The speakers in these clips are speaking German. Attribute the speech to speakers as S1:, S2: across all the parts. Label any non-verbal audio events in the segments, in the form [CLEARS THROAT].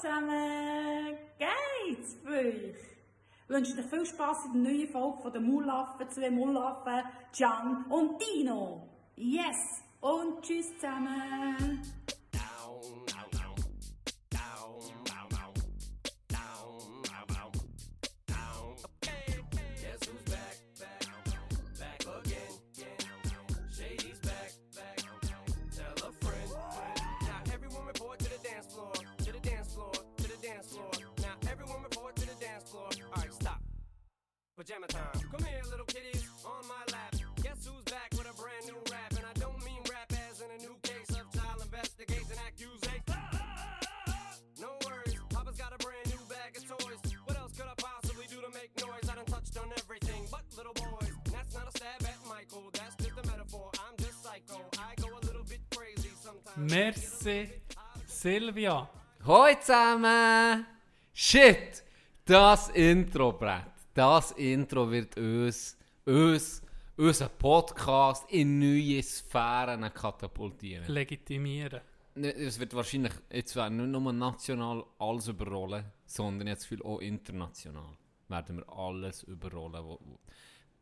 S1: zusammen! Geht's für euch? Ich wünsche euch viel Spaß in der neuen Folge von den Mullaffen, zwei Mullaffen, Can und Dino. Yes! Und tschüss zusammen!
S2: Pajama time. Come here, little kitties, on my lap. Guess who's back with a brand new rap? And I don't mean rap as in a new case of child investigation accusation. No worries, Papa's got a brand new bag of toys. What else could I possibly do to make noise? I done touched on everything but little boys. And that's not a stab at Michael, that's just a metaphor. I'm just psycho. I go a little bit crazy sometimes.
S3: Merci, Silvia.
S4: Hoi zusammen! Shit! Das Intro-Brett, das Intro wird uns, uns, unseren Podcast in neue Sphären katapultieren.
S3: Legitimieren.
S4: Ne, Es wird wahrscheinlich jetzt werden nicht nur national alles überrollen, sondern jetzt viel auch international werden wir alles überrollen. Wo, wo.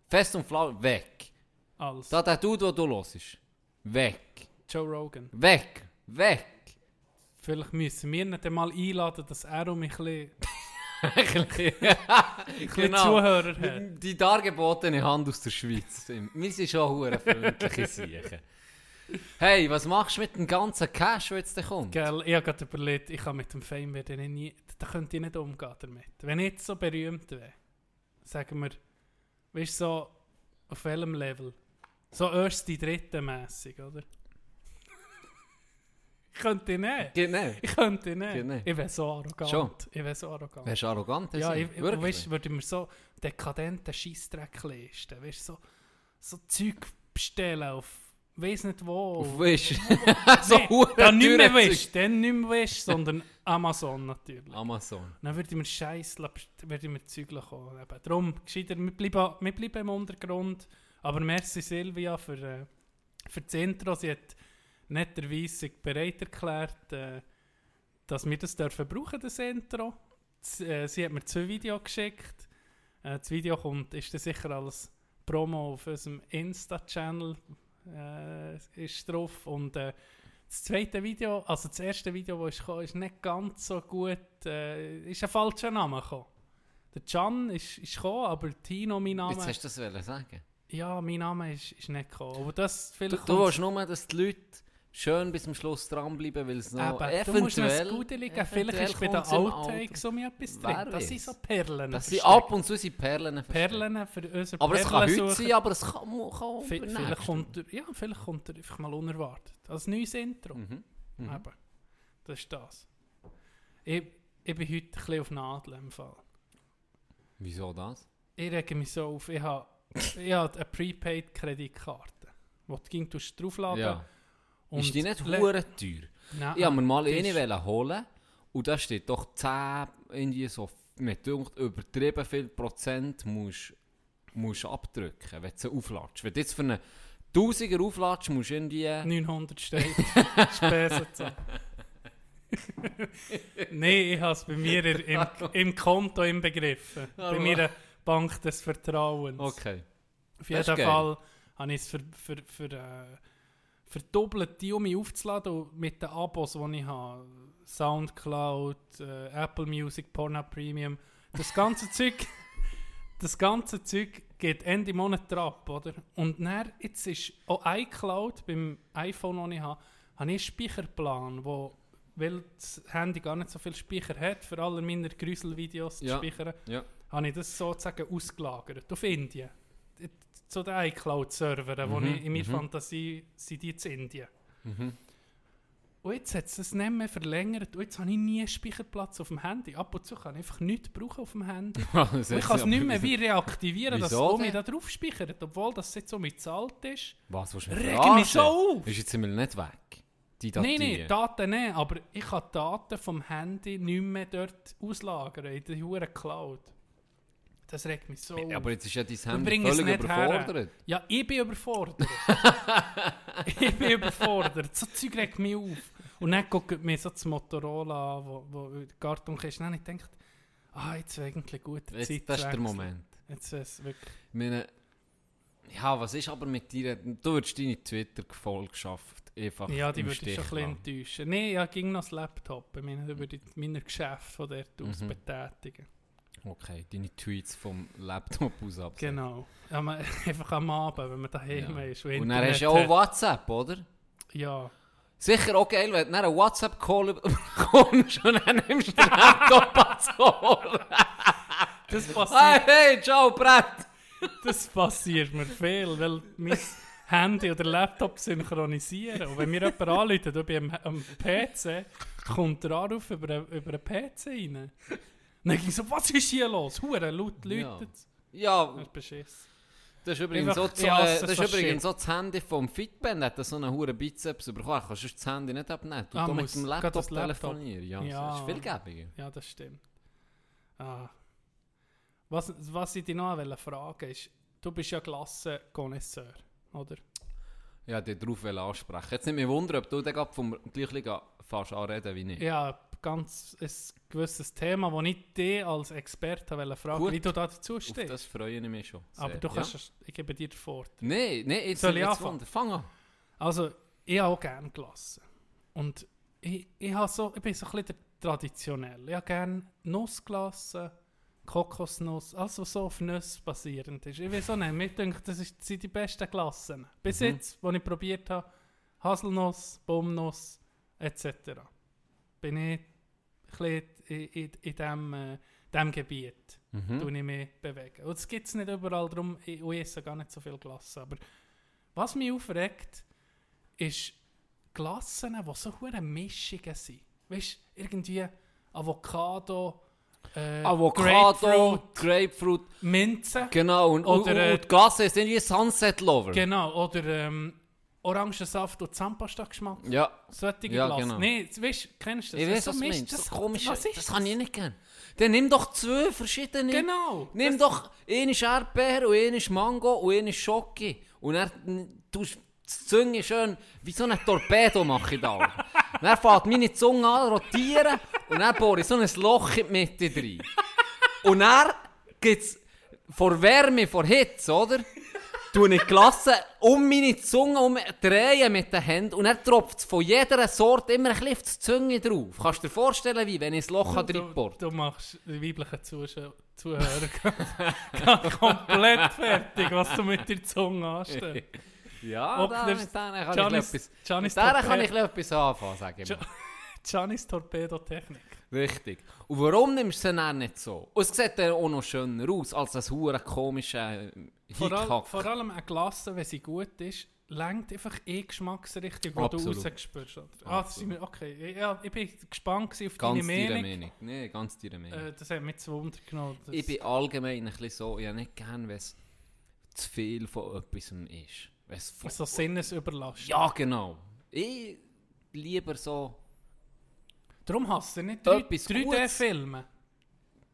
S4: Fest und flau, weg.
S3: Als
S4: Da der Dude, den du hörst, weg.
S3: Joe Rogan.
S4: Weg. Weg.
S3: Vielleicht müssen wir ihn dann mal einladen, dass er um mich ein bisschen
S4: Genau.
S3: Zuhörer hat.
S4: Die dargebotene Hand aus der Schweiz. Wir sind schon hure freundliche Siechen. Hey, was machst du mit dem ganzen Cash, der jetzt da kommt?
S3: Gell, ich habe gerade überlegt, ich kann mit dem Fame werde ich nie, da könnte ich nicht umgehen damit. Wenn ich jetzt so berühmt wäre, sagen wir, weißt du, so auf welchem Level? So erst die dritte mässig, oder? Ich könnte nicht.
S4: Geht nicht.
S3: Ich könnte nicht. Ich wäre so arrogant.
S4: Schon?
S3: Ich wäre so arrogant.
S4: Wärst du arrogant?
S3: ja, ich, ich
S4: Wirklich?
S3: weißt, würde mir so dekadenten Scheissdreck leisten. Weißt so, so Zeug bestellen auf, weiß nicht wo.
S4: Auf Wish. [LAUGHS] [LAUGHS] so
S3: Nee, dann nicht mehr Wish, dann nicht mehr Wish, sondern Amazon natürlich.
S4: Amazon.
S3: Dann würde ich mir Scheiß, würde ich mir Zeug kommen. Darum, gescheiter, wir bleiben, wir bleiben im Untergrund. Aber merci Silvia für, äh, für das Intro. Sie hat netterweise sich bereit erklärt, äh, dass wir das dürfen brauchen, das Intro. Z äh, sie hat mir zwei Videos geschickt. Äh, das Video kommt, ist dann sicher als Promo auf unserem Insta-Channel ist drauf. Und das zweite Video, also das erste Video, das ist gekommen, ist nicht ganz so gut, äh, ist ein falscher Name gekommen. Der Can ist, ist gekommen, aber Tino, mein Name,
S4: Jetzt hast du das sagen.
S3: ja, mein Name ist, ist nicht gekommen. Aber das
S4: Du,
S3: vielleicht
S4: du
S3: kommt's-
S4: willst nur, dass die Leute schön bis zum Schluss dranbleiben, weil es noch
S3: Eben, du musst
S4: eventuell...
S3: das Gute liegen. Vielleicht
S4: eventuell
S3: ist bei den Outtakes so mir etwas drin. Das sind
S4: weiß.
S3: so Perlen.
S4: Das sind ab und zu sind Perlen.
S3: Perlen für unsere
S4: Aber es kann heute sein, aber es kann, kann
S3: Vielleicht kommt, er, ja, vielleicht kommt er einfach mal unerwartet. Als neues Intro.
S4: Mhm. Mhm.
S3: Eben. Das ist das. Ich, ich bin heute ein bisschen auf Nadeln im Fall.
S4: Wieso das?
S3: Ich rege mich so auf, ich habe, ich habe eine Prepaid-Kreditkarte, wo du ging draufladen
S4: Ja.
S3: Und
S4: ist die nicht hure teuer?
S3: Nein,
S4: Ich habe mir mal
S3: die
S4: eine holen und da steht doch 10, irgendwie so, mir übertrieben viel Prozent musst musst abdrücken, wenn du sie aufladest. Wenn du jetzt für einen Tausiger aufladest, musst du irgendwie...
S3: 900 steht. [LAUGHS] Spesenzahl. Nein, ich habe es bei mir im, [LAUGHS] im Konto inbegriffen. Bei
S4: Aber-
S3: meiner Bank des Vertrauens.
S4: Okay.
S3: Auf jeden. Fall habe ich es für, für, für, äh, verdoppelt, die um mich aufzuladen und mit den Abos, die ich habe. Soundcloud, äh, Apple Music, Pornhub Premium. Das ganze [LAUGHS] Zeug, das ganze Zeug geht Ende Monat ab, oder? Und dann, jetzt ist auch iCloud beim iPhone, das ich habe, habe ich einen Speicherplan, wo, weil das Handy gar nicht so viel Speicher hat, für alle meine Grüselvideos
S4: Ja.
S3: zu speichern,
S4: Ja.
S3: habe ich das sozusagen ausgelagert auf Indien. Zu den iCloud-Servern,
S4: Mhm,
S3: ich in meiner
S4: mhm.
S3: Fantasie sind die in Indien.
S4: Mhm.
S3: Und jetzt hat es das nicht mehr verlängert und jetzt habe ich nie Speicherplatz auf dem Handy. Ab und zu kann ich einfach nichts brauchen auf dem Handy. [LAUGHS] Ich kann es nicht mehr wie reaktivieren, dass es
S4: Wieso
S3: mich
S4: denn?
S3: da drauf speichert, obwohl das jetzt so mit zahlt ist.
S4: Was, mich
S3: Reg mich so auf!
S4: Ist jetzt immer nicht weg, die
S3: Nein,
S4: Datei?
S3: nein, Daten nicht, aber ich kann Daten vom Handy nicht mehr dort auslagern, in der Cloud. Das regt mich so auf.
S4: Aber jetzt ist ja dein
S3: es
S4: völlig
S3: nicht her.
S4: überfordert.
S3: Ja, ich bin überfordert. [LAUGHS] ich bin überfordert. So Zeug regt mich auf. Und dann guckt mir so das Motorola an, wo, wo der Kartonkiste, und dann habe ich gedacht, ah, jetzt wäre eigentlich gut
S4: Jetzt,
S3: Zeit
S4: das ist der. Moment.
S3: Jetzt es wirklich...
S4: Ich meine, ja, was ist aber mit dir? Du würdest deine Twitter-Gefolgschaft einfach
S3: Ja, die würde ich schon ein bisschen enttäuschen. Nein, ja, ging noch das Laptop. Ich meine, da würde ich meine Geschäfte von dort aus
S4: Mhm.
S3: betätigen.
S4: Okay, deine Tweets vom Laptop aus absehen.
S3: Genau. Ja, man, einfach am Abend, wenn man daheim
S4: Ja.
S3: ist.
S4: Und dann hast du auch WhatsApp, oder?
S3: Ja.
S4: Sicher auch geil, wenn du einen WhatsApp-Call bekommst und dann nimmst du den Laptop ans Ohr.
S3: Das
S4: Hey,
S3: passiert,
S4: hey, ciao, Brett!
S3: das passiert mir viel, weil mein Handy oder Laptop synchronisieren. Und wenn mir jemand anruft, du bin am, am PC, kommt der Anruf über, über einen PC rein. Dann ich so, was ist hier los? Hure laut
S4: Ja.
S3: läutet
S4: Ja,
S3: Das ist beschissen.
S4: das ist übrigens,
S3: Einfach-
S4: so,
S3: hasse
S4: äh, das, ist übrigens so das Handy vom Fitband, hat so einen hohen Bizeps bekommen. Kannst du das Handy nicht abnehmen? Du
S3: Ah,
S4: ah, mit dem Laptop
S3: Laptop.
S4: telefonieren. Ja,
S3: Ja.
S4: das ist viel gäbiger.
S3: Ja, das stimmt. Ah. Was, was ich dich noch fragen ist, du bist ja Glassenkonnoisseur, oder?
S4: Ja, dich darauf ansprechen. Jetzt nicht mehr wundern, ob du gerade vom gleichen fast anreden wie ich.
S3: Ja, ganz ein gewisses Thema, das ich dich als Experte wollte fragen,
S4: Gut.
S3: wie du da dazu
S4: Auf
S3: stehst.
S4: das freue ich mich schon.
S3: Aber
S4: sehr.
S3: du kannst,
S4: Ja.
S3: ich gebe dir den Vorteil.
S4: Nein, nein, jetzt,
S3: Soll ich anfangen?
S4: Fang an.
S3: Also, ich habe auch gerne Glasse. Und ich, ich, so, ich bin so ein bisschen Traditionell. Ich habe gerne Nussglasse, Kokosnuss, alles was so auf Nüsse basierend ist. Ich weiß auch nicht, mir denke, das, sind die besten Glassen. Bis
S4: Mhm.
S3: jetzt, als ich probiert habe, Haselnuss, Baumnuss etc. Bin ich in, in, in diesem äh, dem Gebiet
S4: Mhm.
S3: tue ich mich bewegen. Und das gibt es nicht überall, darum ich, ich esse gar nicht so viel Glasse. Aber was mich aufregt, ist Glassen, die so hure Mischungen sind. Weißt du, irgendwie Avocado, äh,
S4: Avocado,
S3: Grapefruit,
S4: Grapefruit,
S3: Minze,
S4: genau. Und, und,
S3: Oder,
S4: und,
S3: äh,
S4: und die Gasse sind wie Sunset Lover.
S3: genau, oder ähm, Orangensaft und Zahnpasta-Geschmack.
S4: ja,
S3: Solche
S4: Ja,
S3: Glasse.
S4: genau.
S3: Nee, weißt kennst du das?
S4: ich
S3: Das
S4: weiß,
S3: so
S4: was du
S3: Mist.
S4: Das,
S3: Das-
S4: komische,
S3: was ist
S4: das kann ich nicht gerne. Dann nimm doch zwei verschiedene.
S3: Genau.
S4: Nimm doch eine ist Erdbeer und eine ist Mango und eine ist Schoki. Und dann tust du die Zunge schön wie so ein Torpedo mache ich da. [LAUGHS] dann fängt meine Zunge an rotieren und dann bohre ich so ein Loch in die Mitte rein. Und dann gibt es vor Wärme, vor Hitze, oder? Tue ich die Glasse um meine Zunge um, drehen mit den Händen und dann tropft es von jeder Sorte immer ein bisschen auf die Zunge drauf. Kannst du dir vorstellen, wie wenn ich das Loch
S3: Du,
S4: drin bohre?
S3: du machst die weiblichen Zuschau Zuhörer [LAUGHS] gerade komplett fertig, was du mit der Zunge anstellst. [LAUGHS]
S4: Ja,
S3: Ob
S4: da, mit denen kann
S3: Giannis-
S4: ich etwas,
S3: Giannis
S4: mit denen kann ich etwas anfangen, sage ich mal.
S3: Giannis Torpedo-Technik.
S4: Richtig. Und warum nimmst du sie dann nicht so? Und es sieht dann auch noch schöner aus, als ein hure komischer äh,
S3: Vor, all, vor allem eine Glasse, wenn sie gut ist, lenkt einfach eh Geschmacksrichtung, die du rausgespürst hast. Ah, das sind wir, okay. Ich- Ja, ich bin gespannt auf
S4: Ganz
S3: deine Meinung.
S4: Meinung. Nee, ganz deine Meinung.
S3: Äh, das hat mich zu Wunder genommen.
S4: Ich bin allgemein ein bisschen so, ich habe nicht gern, wenn es zu viel von etwas ist. Wenn es von,
S3: so Sinnesüberlastung.
S4: ja, genau. Ich lieber so...
S3: Darum hasse ich nicht 3-
S4: Etwas
S3: 3D-Filme.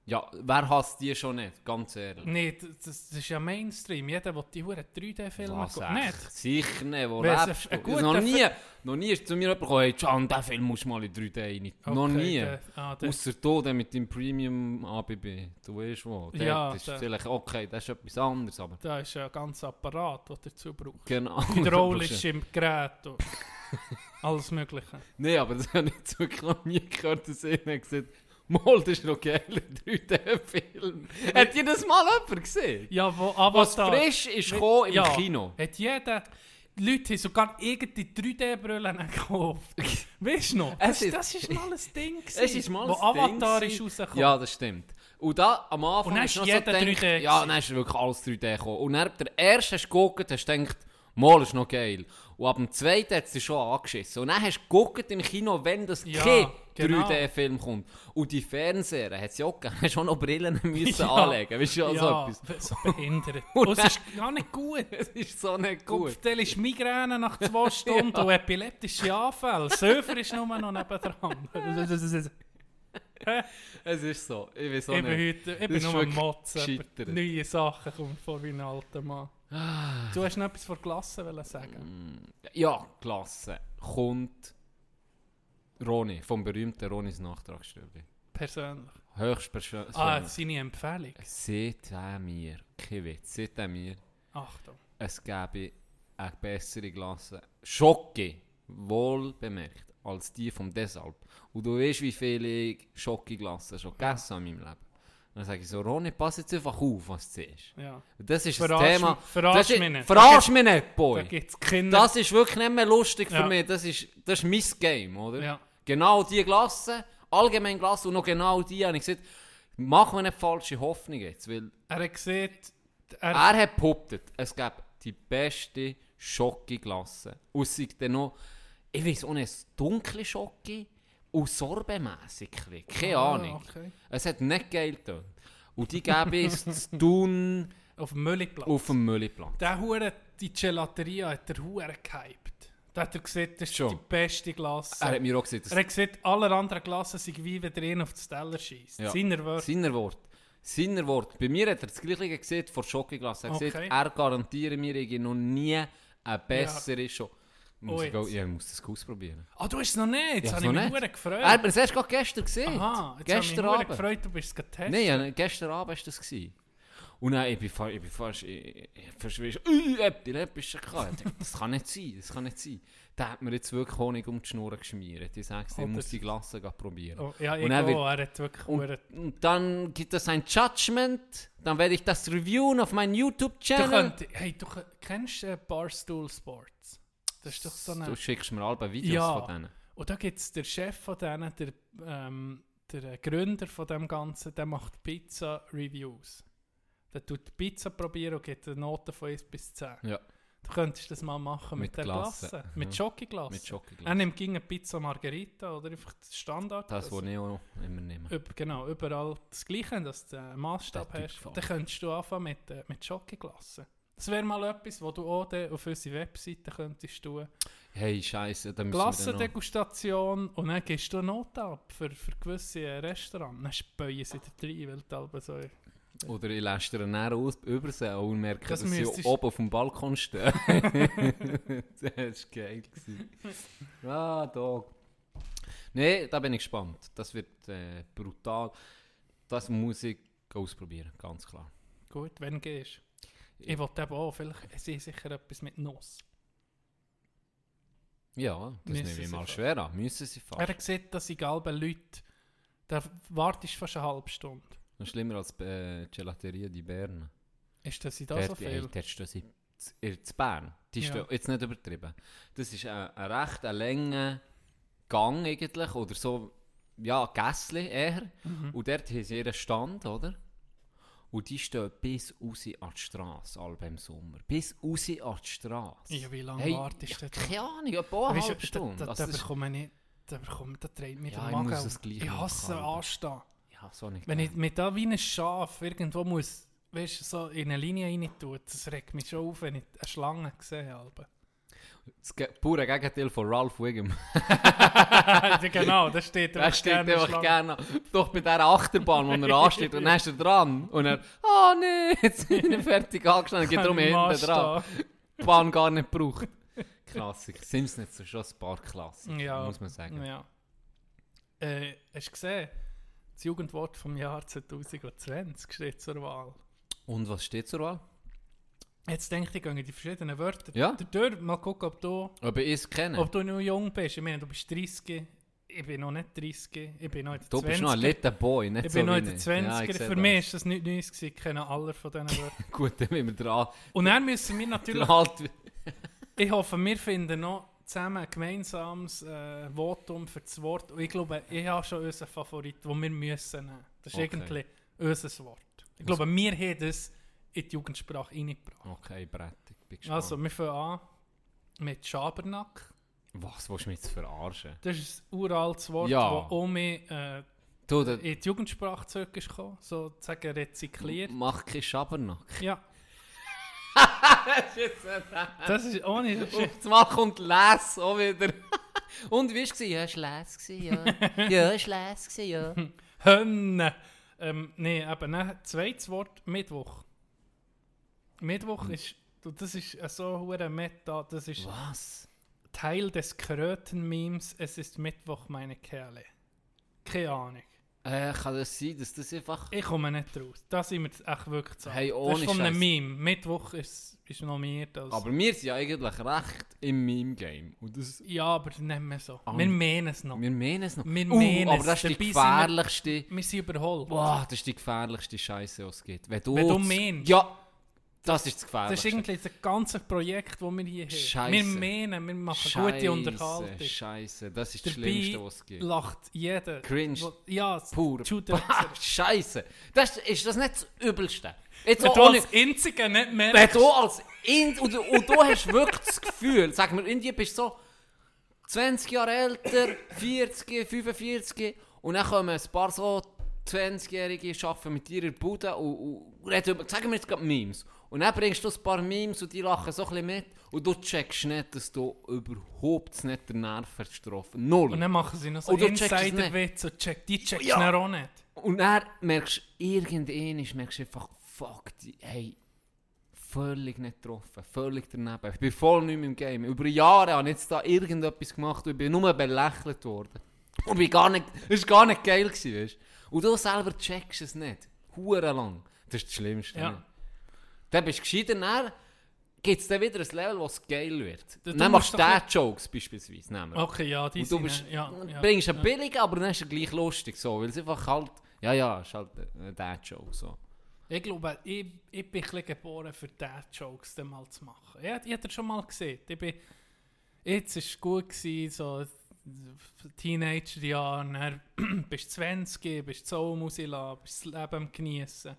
S4: Ja, wer hasst die schon nicht? Ganz ehrlich.
S3: Nein, das, das ist ja Mainstream. Jeder will die Huren 3D-Filme
S4: Was,
S3: gucken. Nicht?
S4: Sicher nicht, wo lebst
S3: ein
S4: du?
S3: guter
S4: noch, nie, noch nie ist zu mir jemand gekommen, hey Can, den Film musst du mal in 3D rein. noch
S3: Okay,
S4: nie.
S3: der- ah, der-
S4: Ausser du der mit dem Premium ABB. Du weißt wo. Dort
S3: Ja,
S4: ist
S3: der-
S4: vielleicht okay, das ist etwas anderes, aber...
S3: Da ist ja ein ganzer Apparat, den du dazu brauchst.
S4: Genau.
S3: Hydraulisch [LAUGHS] im Gerät alles Mögliche.
S4: Nein, aber das habe ich wirklich noch nie gehört, dass einer gesagt Mal, das ist noch geil, [LAUGHS] ein 3D-Film. Hat ihr das mal jemand gesehen?
S3: Ja, wo
S4: Was
S3: Avatar...
S4: frisch ist gekommen im
S3: ja,
S4: Kino.
S3: Hat jeder... Die Leute haben sogar irgendeine 3D-Brillen gekauft. [LAUGHS] weißt du noch?
S4: Es
S3: Das,
S4: ist-
S3: das ist mal ein Ding [LAUGHS] gewesen,
S4: Es ist mal
S3: wo
S4: ein Ding
S3: Avatar ist
S4: gewesen.
S3: rausgekommen.
S4: Ja, das stimmt. Und da am Anfang
S3: Und dann
S4: ist
S3: ist
S4: noch
S3: jeder
S4: so gedacht,
S3: 3D
S4: Ja, dann ist wirklich alles 3D gekommen. Und dann der erste hast du geguckt, hast du gedacht, mal ist noch geil. Und ab dem zweiten hat es dich schon angeschissen. Und dann hast du geguckt im Kino, wenn das
S3: Ja,
S4: kein
S3: genau.
S4: 3D-Film kommt. Und die Fernseher hat es ja auch gegeben. [LAUGHS] Hast auch noch Brillen [LAUGHS] müssen
S3: Ja.
S4: anlegen. Weißt du, ja, so
S3: ja,
S4: etwas. [LAUGHS]
S3: so behindert.
S4: Und
S3: es ist gar nicht gut.
S4: Es ist so nicht gut.
S3: Kopfteil ist Migräne nach zwei Stunden und epileptische Anfälle. Söfer ist nur noch nebendran.
S4: Es ist so. Ich weiß auch
S3: ich bin heute ich bin nur
S4: wirklich
S3: Motzen. Neue Sachen kommen vor wie ein alter Mann.
S4: Ah.
S3: Du hast noch etwas vor Klasse sagen.
S4: Ja, klasse. Kommt Roni, vom berühmten Ronis Nachtragsstübli.
S3: Persönlich.
S4: Höchst persönlich.
S3: Ah, seine Empfehlung.
S4: Seht er mir, kein Witz, seht er mir,
S3: Achtung.
S4: es gäbe eine bessere Klasse, Schocke, wohl bemerkt, als die vom Desalp. Und du weißt, wie viele ich Schocke-Glassen schon gegessen habe in meinem Leben. Dann sage ich so, Ronny, pass jetzt einfach auf, was du siehst.
S3: Ja.
S4: Das ist
S3: Verarsch
S4: das Thema.
S3: verarsch
S4: das
S3: mich nicht.
S4: Verarsch mich nicht, Boy. Das ist wirklich nicht mehr lustig für
S3: Ja.
S4: mich. Das ist, das ist mein Game, oder?
S3: Ja.
S4: Genau die Klasse, allgemein Klasse und noch genau die. habe ich gesagt, mach mir nicht falsche Hoffnung jetzt, weil
S3: Er hat gesehen, er,
S4: er hat behauptet, es gäbe die beste Schocke-Klasse. Und es sei dann noch, ich weiß auch nicht, dunkle Schocke und sorbemässig. Keine
S3: Ah,
S4: Ahnung.
S3: okay.
S4: Es hat nicht geil getan. Und die gäbe es zu [LAUGHS] tun
S3: auf dem Mülliplatz.
S4: auf dem Müllplatz.
S3: Der Hure, die Gelateria hat der Hure gehypt. Da hat er gesehen, das ist
S4: Schon.
S3: die beste Klasse.
S4: Er hat mir auch gesagt,
S3: Er hat gesagt, alle anderen Klassen sind wie wenn er auf das Teller schießt.
S4: Ja.
S3: Seiner Wörter.
S4: Seiner Wort. Seiner Wort. Bei mir hat er das Gleiche gesehen vor Schokoglasse. Er hat
S3: Okay.
S4: gesagt, er garantiert mir, ich noch nie eine bessere Show. Muss
S3: Oh,
S4: ich,
S3: jetzt.
S4: ja, ich muss das ausprobieren.
S3: Ah, du hast es noch nicht. Jetzt
S4: Ja,
S3: habe ich mich
S4: nicht.
S3: Gefreut.
S4: Er mir das erst gerade gestern gesehen.
S3: Aha, jetzt
S4: gestern
S3: habe ich mich gefreut, du bist es getestet.
S4: Nein, gestern Abend war das. Gewesen. Und dann, ich bin, fa- ich bin fast, ich, ich, gehabt. Ich dachte, Das kann nicht sein, das kann nicht sein. Der hat mir jetzt wirklich Honig um die Schnur geschmiert. Ich sage, ich
S3: Oder-
S4: muss die Glasse probieren.
S3: Oh, ja, ich
S4: Und
S3: auch.
S4: wird-
S3: Er hat wirklich.
S4: Und, und dann gibt es ein Judgment, dann werde ich das reviewen auf meinem
S3: Du,
S4: YouTube-Channel.
S3: hey, du kennst äh, Barstool Sports? Das ist doch so eine...
S4: Du schickst mir alle Videos
S3: Ja.
S4: von denen.
S3: Und da gibt es den Chef von denen, der, ähm, der äh, Gründer von dem Ganzen, der macht Pizza-Reviews. Der tut die Pizza probieren und gibt eine Note von 1 bis 10.
S4: Ja,
S3: Du könntest das mal machen mit,
S4: Mit
S3: der
S4: Glasse.
S3: Glasse. Mit
S4: Ja.
S3: Schokoglasse.
S4: mit
S3: Er
S4: Schokoglasse.
S3: nimmt gegen Pizza Margherita oder einfach das Standard.
S4: Das, was ich auch immer nehme.
S3: Über, genau, überall das Gleiche, dass du einen Maßstab
S4: Der
S3: hast. Dann könntest du anfangen mit, äh, mit Schokoglasse. Das wäre mal etwas, was du auch auf unsere Webseite könntest tun.
S4: Hey, Scheiße, müssen dann noch...
S3: Glassendegustation und dann gibst du eine Note ab für, für gewisse äh, Restaurants. Dann speuen sie da rein, weil du halb so...
S4: Oder ich lässt dir näher aus, über sie und merke,
S3: Das
S4: dass sie oben auf dem Balkon stehen. [LAUGHS] das war geil. gewesen. ah, da. Nein, da bin ich gespannt. Das wird äh, brutal. Das muss ich ausprobieren, ganz klar.
S3: Gut, wenn du gehst. Ich wollte eben auch, vielleicht sie sicher etwas mit Nuss.
S4: Ja, das
S3: Müssen
S4: nehme ich
S3: sie
S4: mal
S3: fast.
S4: schwer an. Müssen sie fast.
S3: Er hat gesehen, dass egal bei Leuten, da wartest du fast eine halbe Stunde.
S4: Noch schlimmer als äh, Gelateria di Bern.
S3: Ist das in da so viel?
S4: der steht sie in Bern. Die
S3: Ja.
S4: steht jetzt nicht übertrieben. Das ist ein, ein recht ein langer Gang eigentlich, oder so, ja, Gässli eher.
S3: Mhm.
S4: Und dort haben sie ihren Stand, oder? Und die stehen bis raus an die Straße, all beim Sommer. Bis raus an die Straße.
S3: Ja, wie lange wartest du da?
S4: Keine Ahnung,
S3: Weisst du,
S4: halbe Stunde.
S3: Da, da, da
S4: ist-
S3: bekomme ich nicht, da bekomme, da dreht mir
S4: Ja,
S3: der
S4: ich
S3: Magen.
S4: muss das gleich
S3: ich hasse. Anstehen.
S4: ja, so nicht
S3: Wenn ich mich da wie ein Schaf irgendwo muss, weißt so in eine Linie rein tun, das regt mich schon auf, wenn ich eine Schlange sehe. Alben.
S4: Das ge- pure Gegenteil von Ralph Wiggum. [LAUGHS]
S3: genau, da steht
S4: Er steht
S3: gerne
S4: einfach
S3: Schlange.
S4: gerne doch bei dieser Achterbahn, wo er [LAUGHS] ansteht, und dann ist er dran. Und er, oh nee, jetzt bin ich fertig angestanden, geht darum
S3: Im
S4: hinten dran. Die Bahn gar nicht gebraucht. Klassiker. Sind es nicht so schon ein paar Klassiker,
S3: Ja.
S4: muss man sagen.
S3: Ja. Äh, hast du gesehen? Das Jugendwort vom Jahr 2020 steht zur Wahl.
S4: Und was steht zur Wahl?
S3: Jetzt denke ich, gehen die verschiedenen Wörter
S4: Ja.
S3: durch. Mal gucken, ob du,
S4: Ob ich es kenne?
S3: ob du noch jung bist. Ich meine, du bist 30, ich bin noch nicht 30, ich bin noch in den
S4: du
S3: 20.
S4: bist noch ein little Boy, nicht
S3: ich
S4: so
S3: bin noch in den
S4: ich.
S3: 20
S4: Ja, ich
S3: Für mich ist das nichts Neues gewesen, ich kenne alle von diesen Wörtern. [LAUGHS]
S4: Gut, dann sind wir dran.
S3: Und dann müssen wir natürlich, [LAUGHS] ich hoffe, wir finden noch zusammen ein gemeinsames äh, Votum für das Wort. Und ich glaube, ich habe schon unseren Favorit, den wir müssen nehmen. Das ist
S4: Okay.
S3: irgendwie unser Wort. Ich glaube, wir haben das in die Jugendsprache reingebracht.
S4: okay, Brett, ich bin gespannt.
S3: Also, wir fangen an mit Schabernack.
S4: was willst du mich jetzt verarschen?
S3: Das ist ein uraltes Wort,
S4: Ja.
S3: das um mich äh,
S4: Du,
S3: in die Jugendsprache zurückgekommen ist, sozusagen rezykliert.
S4: mach keinen Schabernack.
S3: Ja. [LAUGHS] das ist ohne... Das ist,
S4: Jetzt mal kommt Les auch wieder. [LAUGHS] Und wie war es? Ja, es war Les, ja. Ja, es war Les, ja. [LAUGHS]
S3: Hönne. Ähm, nee, eben, ne, zweites Wort, Mittwoch. Mittwoch ist, du, das ist so hure Meta, das ist,
S4: Was?
S3: Teil des Kröten-Memes, es ist Mittwoch, meine Kerle. Keine Ahnung.
S4: Äh, kann das sein, dass das einfach...
S3: Ich komme nicht raus. Da sind wir echt wirklich zu.
S4: Hey,
S3: das
S4: ohne
S3: ist von einem. Meme. Mittwoch ist, ist normiert als...
S4: Aber wir sind ja eigentlich recht im Meme-Game. Und das...
S3: ja, aber nicht mehr so.
S4: Ah,
S3: wir meinen es noch.
S4: Wir meinen es noch.
S3: Wir
S4: Uh,
S3: meinen
S4: aber
S3: es.
S4: das ist die
S3: Dabei sind wir-
S4: gefährlichste...
S3: Wir sind überholt.
S4: Boah, das ist die gefährlichste Scheiße, die es gibt. Wenn du,
S3: Wenn du
S4: das-
S3: meinst.
S4: Ja, das ist das
S3: Das
S4: Gefährlichste.
S3: ist irgendwie das ganze Projekt, das wir hier haben.
S4: Scheisse.
S3: Wir meinen, wir machen gute Unterhaltung.
S4: Scheiße, das ist das
S3: Dabei
S4: Schlimmste, was es gibt.
S3: lacht jeder.
S4: Cringe.
S3: Wo- Ja,
S4: Pur.
S3: Shooter. [LAUGHS]
S4: Scheiße. Das, ist das nicht das Übelste? Jetzt
S3: Wenn
S4: auch
S3: du als Einziger nicht
S4: wenn
S3: merkst,
S4: du als Ind und, und du hast wirklich das Gefühl, sag mir, Indie bist so 20 Jahre älter, 40, 45 und dann kommen ein paar so 20-Jährige arbeiten mit dir in der Bude und, und reden über, sagen wir jetzt gerade Memes. Und dann bringst du ein paar Memes und die lachen so ein bisschen mit und du checkst nicht, dass du überhaupt nicht den Nerv hast getroffen. Null.
S3: und dann machen sie noch so Insider-Witze und check, die checkst
S4: Ja.
S3: dann auch nicht.
S4: Und dann merkst du, irgendwann merkst du einfach, fuck, die, hey, völlig nicht getroffen, völlig daneben. Ich bin voll nicht mehr im Game. Über Jahre habe ich jetzt da irgendetwas gemacht und ich bin nur belächelt worden. Und bin gar nicht, es war gar nicht geil, gewesen, weißt? Und du selber checkst es nicht. Hure lang. Das ist das Schlimmste.
S3: Ja.
S4: Dann bist du gescheiter, dann gibt es dann wieder ein Level, wo es geil wird.
S3: Du
S4: dann machst du
S3: doch ein-
S4: Dad-Jokes beispielsweise. nehmen.
S3: Okay, ja, die
S4: Und du
S3: sind...
S4: bist,
S3: ja, ja,
S4: bringst einen
S3: ja.
S4: billig, aber dann ist er gleich lustig, so, weil es einfach halt, ja, ja, ist halt ein Dad-Joke, so.
S3: Ich glaube, ich, ich bin ein bisschen geboren für Dad-Jokes dann mal zu machen. Ich, ich hätte schon mal gesehen. Ich bin, jetzt war es gut, gewesen, so Teenager-Jahre, dann [CLEARS THROAT] bist du 20, bist du so rauslassen, bist das Leben am geniessen.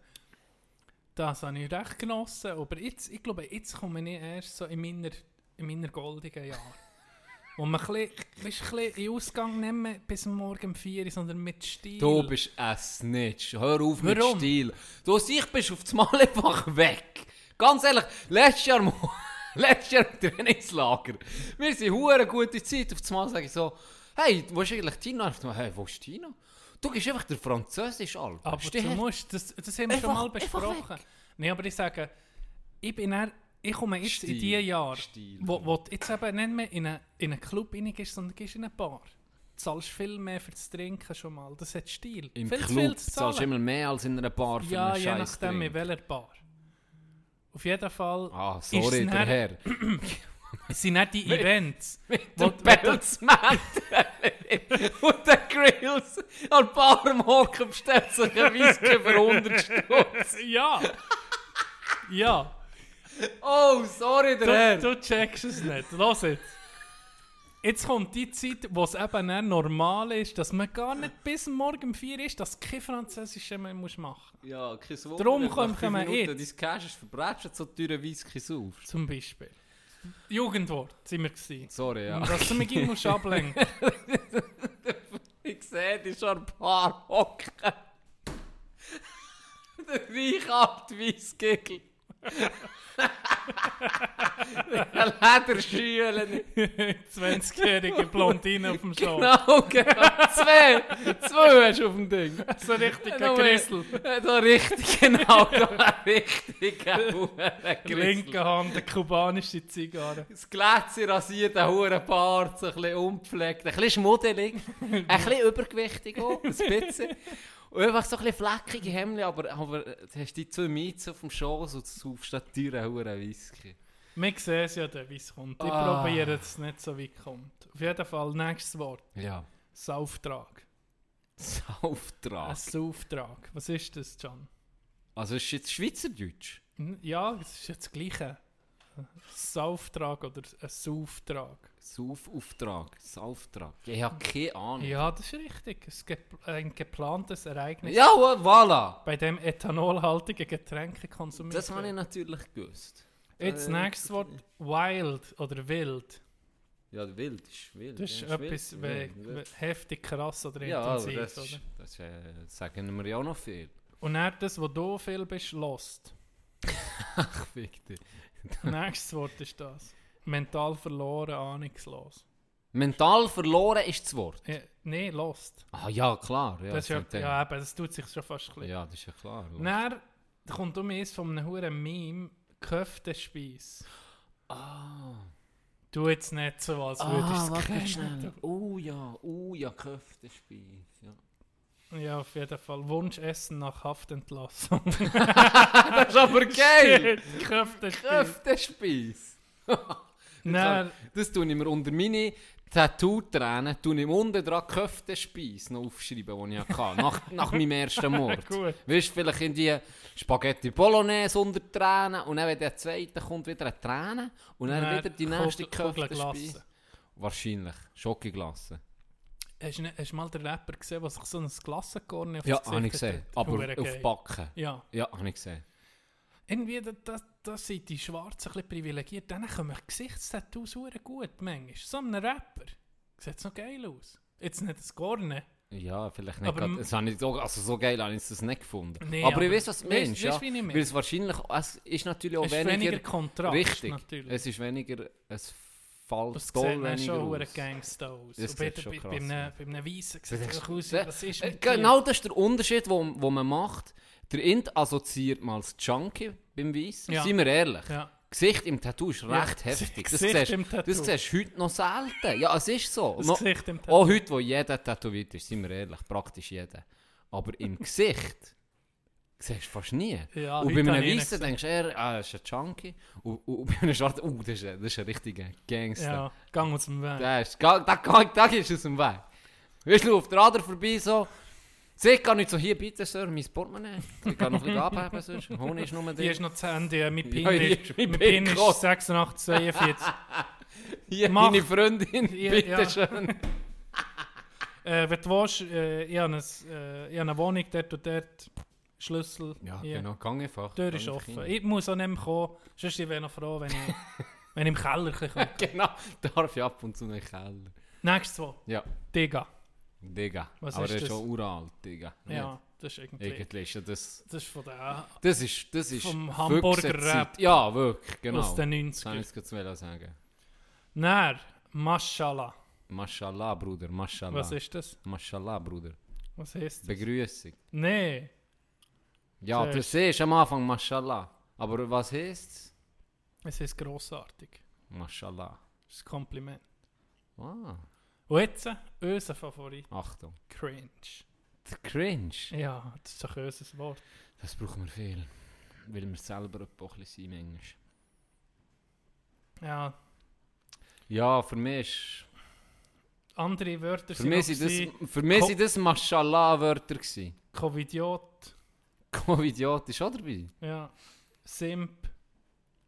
S3: Das habe ich recht genossen, aber jetzt, ich glaube, jetzt komme ich erst so in meiner, in meiner goldigen Jahre. [LAUGHS] Wo man ein bisschen, in Ausgang mehr bis morgen um 4 Uhr, sondern mit Stil.
S4: Du bist ein Snitch, hör auf mit
S3: Warum?
S4: Stil. Du siehst, bist auf das Mal [LAUGHS] einfach weg. Ganz ehrlich, letztes Jahr, [LAUGHS] letztes Jahr im Trainingslager, wir sind hure gute Zeit, auf das Mal sage ich so, hey, wo ist eigentlich Tina? Ich Hey, wo ist Tina? Du gehst einfach der Französisch an.
S3: Aber
S4: Steh
S3: du musst, das, das haben wir schon
S4: Einfach-
S3: mal
S4: einfach
S3: besprochen. Nein, aber ich sage, ich bin dann, ich komme jetzt in
S4: Stil,
S3: die Jahre,
S4: Stil.
S3: wo, wo du jetzt eben nicht mehr in einen in einen Club reingehst, sondern gehst in eine Bar. Du zahlst viel mehr für das Trinken schon mal. Das hat Stil.
S4: Im
S3: viel
S4: Club
S3: zu
S4: zahlst du immer mehr als in einer Bar für
S3: Ja,
S4: einen
S3: je
S4: Scheiß
S3: nachdem, in welcher Bar. Auf jeden Fall
S4: Ah, sorry, der Herr. [CLEARS THROAT]
S3: es sind nicht die Events. wo-
S4: Der Pelzmann und der Grills an Bar am Hocken bestellt sich ein Whisky für 100 Stutz.
S3: ja. ja.
S4: Oh, sorry, der
S3: Du,
S4: Herr.
S3: du checkst es nicht. Los jetzt. Jetzt kommt die Zeit, wo es eben normal ist, dass man gar nicht bis morgen um 4 ist, dass kein Französisch mehr musst machen
S4: Ja, kein.
S3: Drum
S4: nach
S3: kommen wir jetzt.
S4: Dein Cash ist verbrätscht, so teure Whisky saufst.
S3: Zum Beispiel. Jugendwort sind wir gewesen.
S4: Sorry, ja.
S3: Und dass du mich immer ablenken [LAUGHS]
S4: Ich sehe dich schon ein paar hocken. [LAUGHS] der Reichabt Weissgegel. Der Lederschüle.
S3: 20-jährige Blondine auf dem Show.
S4: Genau, genau. Zwei. Zwei hast du auf dem Ding.
S3: So richtig ein
S4: Noch
S3: Grissel.
S4: Da richtig, genau. Da richtig. ein.
S3: Linke Hand, eine kubanische Zigarre.
S4: Das Glätze rasiert, ein hoher Bart, so ein bisschen unpflegt, ein bisschen schmuddelig, ein bisschen übergewichtig auch, ein bisschen. Einfach so ein bisschen fleckige Hemden, aber, aber du hast die zwei Miets auf dem Schoß und saufst da teuren hohen Whisky.
S3: Wir sehen es ja dann, wie es kommt. Ich
S4: Ah.
S3: probiere, es nicht so weit kommt. Auf jeden Fall, nächstes Wort.
S4: Ja.
S3: Sauftrag.
S4: Sauftrag.
S3: Ein Sauftrag. Was ist das, John?
S4: Also ist jetzt Schweizerdeutsch?
S3: Ja, es ist ja das Gleiche. Sauftrag oder ein Sauftrag.
S4: Saufauftrag, Sautrag. Ich habe keine Ahnung.
S3: Ja, das ist richtig. Es gibt ein geplantes Ereignis,
S4: Ja, voilà.
S3: bei dem ethanolhaltige Getränke konsumiert
S4: Das habe ich natürlich gewusst.
S3: Jetzt
S4: Äh,
S3: nächstes Wort, wild oder wild.
S4: Ja, wild ist wild.
S3: Das ist
S4: ja,
S3: etwas
S4: wild, wild.
S3: we- heftig, krass oder
S4: Ja,
S3: intensiv.
S4: das,
S3: oder?
S4: das äh, sagen wir ja auch noch viel.
S3: Und dann das, wo du viel bist, lost.
S4: Ach, fick dich. [LAUGHS]
S3: Nächstes Wort ist das. Mental verloren, ahnungslos.
S4: Mental verloren ist das Wort.
S3: Ja, nee, lost.
S4: Ah ja, klar. Ja,
S3: das, ist ja, ja, eben, das tut sich schon fast ein bisschen.
S4: ja, das ist ja klar.
S3: Dann kommt um eins von einem huren Meme, Köftespeis.
S4: Ah.
S3: Du jetzt nicht so, als würdest
S4: Ah,
S3: du
S4: warte
S3: es kennen.
S4: Oh ja, oh ja, Köftenspeis. Ja.
S3: Ja, auf jeden Fall. Wunschessen nach Haftentlassung. [LAUGHS]
S4: Das ist aber geil! Köftenspeis. [LAUGHS]
S3: Nein,
S4: Das tue ich mir unter meine Tattoo-Tränen, tue ich unten dran Köftenspeis noch aufschreiben, die ich hatte, nach, [LAUGHS] nach meinem ersten Mord.
S3: gut.
S4: Weißt du, vielleicht in die Spaghetti Bolognese unter Tränen und dann, wenn der zweite kommt, wieder eine Träne und dann,
S3: Nein,
S4: wieder die nächste
S3: Kugel-
S4: Köftenspeis.
S3: Kugelglasse.
S4: Wahrscheinlich.
S3: Hast du, nicht- hast du mal den Rapper gesehen, der sich so ein Glassenkorn auf
S4: Ja,
S3: das
S4: habe ich gesehen.
S3: hat?
S4: Aber
S3: Hure
S4: auf
S3: geil.
S4: Backen.
S3: Ja.
S4: Ja, habe ich gesehen.
S3: Irgendwie, da, da, da sind die Schwarzen ein bisschen privilegiert. Denen kommen Gesichtstattoos sehr gut, manchmal. So ein Rapper. Sieht noch geil aus. Jetzt nicht das Korn.
S4: Ja, vielleicht nicht.
S3: Aber
S4: das habe ich so, also so geil habe ich das nicht gefunden.
S3: Nee,
S4: aber, ich
S3: aber-
S4: weiß, was du meinst. Ja.
S3: ich?
S4: Weil es wahrscheinlich, es ist natürlich auch
S3: Es
S4: weniger,
S3: weniger Kontrast.
S4: richtig.
S3: Natürlich.
S4: Es ist weniger, es fällt
S3: Das sieht dann schon
S4: aus.
S3: Gangster aus.
S4: Das sieht schon krass
S3: bei, einem, bei einem Weissen sieht es einfach aus, was ist
S4: Äh,
S3: mit?
S4: Genau das ist der Unterschied, den wo, man macht. Der Int assoziiert mal das Junkie beim Weissen.
S3: Ja.
S4: Seien wir ehrlich.
S3: Ja.
S4: Gesicht im Tattoo ist
S3: Ja,
S4: recht [LAUGHS] heftig. Das
S3: Gesicht
S4: siehst,
S3: im Tattoo.
S4: das siehst du heute noch selten. Ja, es ist so.
S3: Das
S4: No-
S3: Gesicht im Tattoo.
S4: Auch heute, wo jeder tätowiert ist, sind wir ehrlich, praktisch jeder. Aber im [LAUGHS] Gesicht siehst du fast nie.
S3: Ja,
S4: und bei einem Weissen denkst du eher, ah, das ist ein Junkie. Und, und, bei einem Schwarzen, oh, das ist ein, das ist ein richtiger Gangster.
S3: Ja, gang aus dem Weg.
S4: Der ist, da, da, da, du aus dem Weg. Weißt du, auf der Ader vorbei so, Sag gar nicht so, hier bitte, Sir, mein Portemonnaie. Ich kann noch ein bisschen abheben, sonst. Honig ist nur
S3: Hier
S4: drin.
S3: ist noch das Handy, äh, mein PIN,
S4: Ja, hier
S3: ist,
S4: ist mein PIN
S3: ist 8642. [LAUGHS]
S4: Hier,
S3: Mach-
S4: meine Freundin,
S3: Ja,
S4: bitte
S3: ja.
S4: schön. [LAUGHS]
S3: äh, wenn du willst, äh, ich habe, ein, äh, ich habe eine Wohnung dort und dort, Schlüssel,
S4: Ja,
S3: hier.
S4: genau, gang einfach.
S3: die Tür ist offen.
S4: rein.
S3: Ich muss auch nicht mehr kommen, sonst wäre ich noch froh, wenn ich, [LAUGHS] wenn ich im Keller komme. [LAUGHS]
S4: Genau, darf ich ab und zu in den Keller.
S3: Nächstes Mal,
S4: Ja,
S3: Digga.
S4: Digga.
S3: Was
S4: Aber
S3: ist
S4: er ist
S3: das?
S4: schon uralt, Digga.
S3: Ja, das ist irgendwie,
S4: Nicht? Irgendwie ist ja das...
S3: das ist von der,
S4: Das ist, das ist
S3: Vom
S4: wirklich
S3: Hamburger
S4: eine Zeit-
S3: Rap.
S4: Ja, wirklich, genau.
S3: aus den
S4: Das kann
S3: 90ern.
S4: ich jetzt sagen.
S3: Dann, Mashallah.
S4: Mashallah, Bruder, Mashallah.
S3: Was ist das?
S4: Mashallah, Bruder.
S3: Was heißt das?
S4: Begrüßung.
S3: Nee,
S4: Ja, du siehst am Anfang Mashallah. Aber was heißt
S3: es ist grossartig.
S4: Mashallah.
S3: Das ist ein Kompliment.
S4: Ah,
S3: Und jetzt, äh, unser Favorit,
S4: Achtung.
S3: Cringe.
S4: Der Cringe.
S3: Ja, das ist doch unser Wort.
S4: Das brauchen wir viel. Weil wir selber ein bisschen sind manchmal.
S3: Ja,
S4: Ja, für mich ist...
S3: andere Wörter
S4: Für
S3: sind
S4: mich sind das, für mich sind das Mashallah-Wörter.
S3: Covidiot,
S4: Covidiot ist auch dabei.
S3: ja, Simp,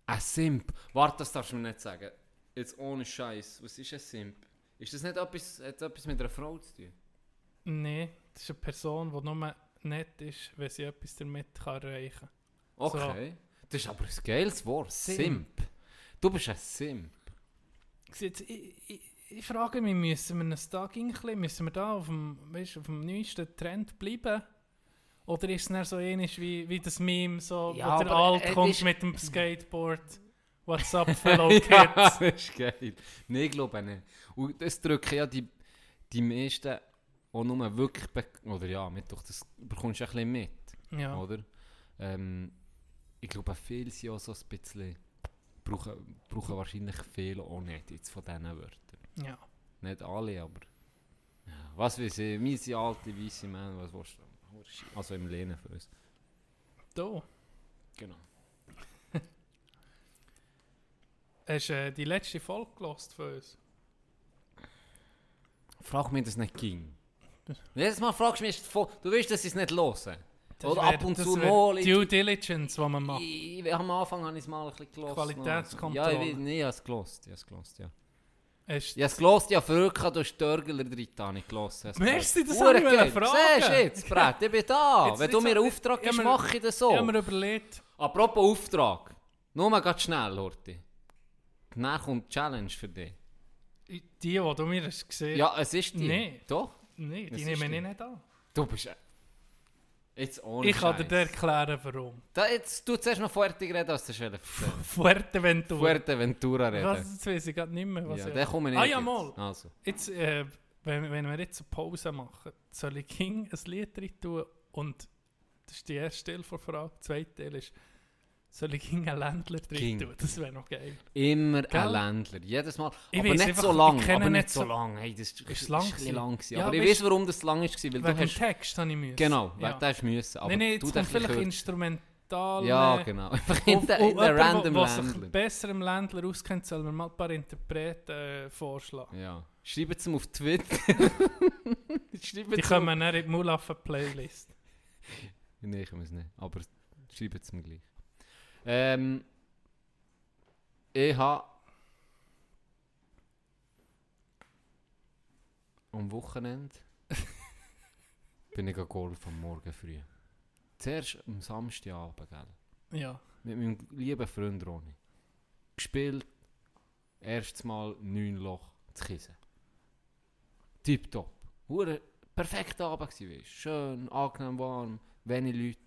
S4: Ein Simp. Warte, das darfst du mir nicht sagen. Jetzt ohne Scheiß. Was ist ein Simp? Ist das nicht etwas, hat etwas mit einer Frau zu tun?
S3: nee, das ist eine Person, die nur nett ist, wenn sie etwas damit kann erreichen kann.
S4: Okay. Das ist aber ein geiles Wort.
S3: Simp.
S4: Simp. Du bist ein Simp.
S3: Jetzt, ich, ich, ich frage mich, müssen wir uns da ein bisschen, müssen wir da auf dem, weißt, auf dem neuesten Trend bleiben? Oder ist es dann so ähnlich wie, wie das Meme, so,
S4: Ja,
S3: wo der
S4: aber,
S3: Alt
S4: äh,
S3: kommt
S4: ist-
S3: mit dem Skateboard? What's up, [LAUGHS] fellow
S4: ja,
S3: kids?
S4: das ist geil. Nein, ich glaube nicht. Und das drücken ja die, die meisten auch nur wirklich... Oder ja, mit, doch, das bekommst du ein bisschen mit.
S3: ja.
S4: Oder? Ähm, ich glaube, viele sind auch so ein bisschen... Brauchen, brauchen wahrscheinlich viele auch nicht jetzt von diesen Wörtern.
S3: ja.
S4: Nicht alle, aber... Ja, was weiß ich, wir sind alte, weisse Männer, was willst du? Also im Lehnen für uns.
S3: Da.
S4: Genau. [LAUGHS]
S3: Hast du äh, die letzte Folge gelost von uns?
S4: Frag mich, das nicht ging. [LAUGHS] Jedes Mal fragst du mich, du willst, dass ich es nicht höre.
S3: Das
S4: Oder
S3: wär-
S4: ab und
S3: das
S4: zu mal.
S3: Due Diligence, die man macht.
S4: Ich, ich, am Anfang habe ich es mal ein bisschen gelost.
S3: Qualitätskontrolle.
S4: Ja, ich, weiß- nee, ich habe es gelost. Ich habe es gelost, ja.
S3: Hast
S4: Ich habe es gelost, ja, verrückt, du hast Dörgler drin, ich es
S3: Merci, das habe ich
S4: geil.
S3: fragen.
S4: Siehst du jetzt, [LAUGHS] Brett, ich bin da.
S3: Jetzt-
S4: Wenn du mir einen Auftrag gibst, mache ich das so.
S3: Ich habe mir überlegt,
S4: Apropos Auftrag. Nur mal ganz schnell, Horti. Dann kommt die Challenge für dich.
S3: die, die du mir hast gesehen
S4: Ja, es ist die.
S3: Nee.
S4: Doch. es
S3: die nehmen ich nicht an.
S4: Du bist... Jetzt ohne
S3: Ich kann dir
S4: Scheiß.
S3: erklären, warum.
S4: Da, jetzt, du zuerst noch fertig reden, als du erzählen. [LAUGHS]
S3: Fuerteventura.
S4: Fuerteventura reden.
S3: Was, jetzt weiß ich gerade nicht mehr, was
S4: ja,
S3: ich...
S4: den komme ich nicht.
S3: Ah ja,
S4: jetzt.
S3: mal.
S4: Also.
S3: Jetzt, äh, wenn, wenn wir jetzt eine Pause machen, soll ich King ein Lied rein tun und das ist die erste Teil der Frage. Der zweite Teil ist, Soll ich einen Ländler drin
S4: Ging.
S3: tun? Das wäre noch geil.
S4: Immer
S3: Gell?
S4: ein Ländler, jedes Mal.
S3: Ich
S4: aber
S3: weiss
S4: nicht
S3: einfach,
S4: so lang, aber nicht
S3: nicht
S4: so
S3: so-
S4: lang. Hey, das ist,
S3: Ist
S4: ist
S3: lang
S4: lang.
S3: Ja,
S4: aber ich weiß, warum das lang war, weil
S3: Wegen
S4: du
S3: dem
S4: hast...
S3: Text habe ich müssen.
S4: Genau,
S3: ja.
S4: ja. das müssen. Aber
S3: Nein, nein,
S4: du
S3: jetzt kommt
S4: den
S3: vielleicht instrumental.
S4: Ja, genau. [LAUGHS] Einfach in
S3: jemand,
S4: random
S3: der sich
S4: Ländler.
S3: besser im Ländler auskennt, soll mir mal ein paar Interpreten äh, vorschlagen.
S4: Ja. Schreibt es ihm auf Twitter. [LAUGHS]
S3: Die kommen dann in die Mulaffen-Playlist.
S4: Nein, ich muss nicht. Aber schreibt es mir gleich. Ähm, ich habe am Wochenende [LAUGHS] bin ich Golf am Morgen früh. Zuerst am Samstagabend, gell?
S3: Ja.
S4: Mit meinem lieben Freund Ronny. Gespielt. Erstes Mal 9 Loch zu Kiesen. Tipptopp. Perfekter Abend gewesen, weisst. Schön, angenehm warm, wenig Leute.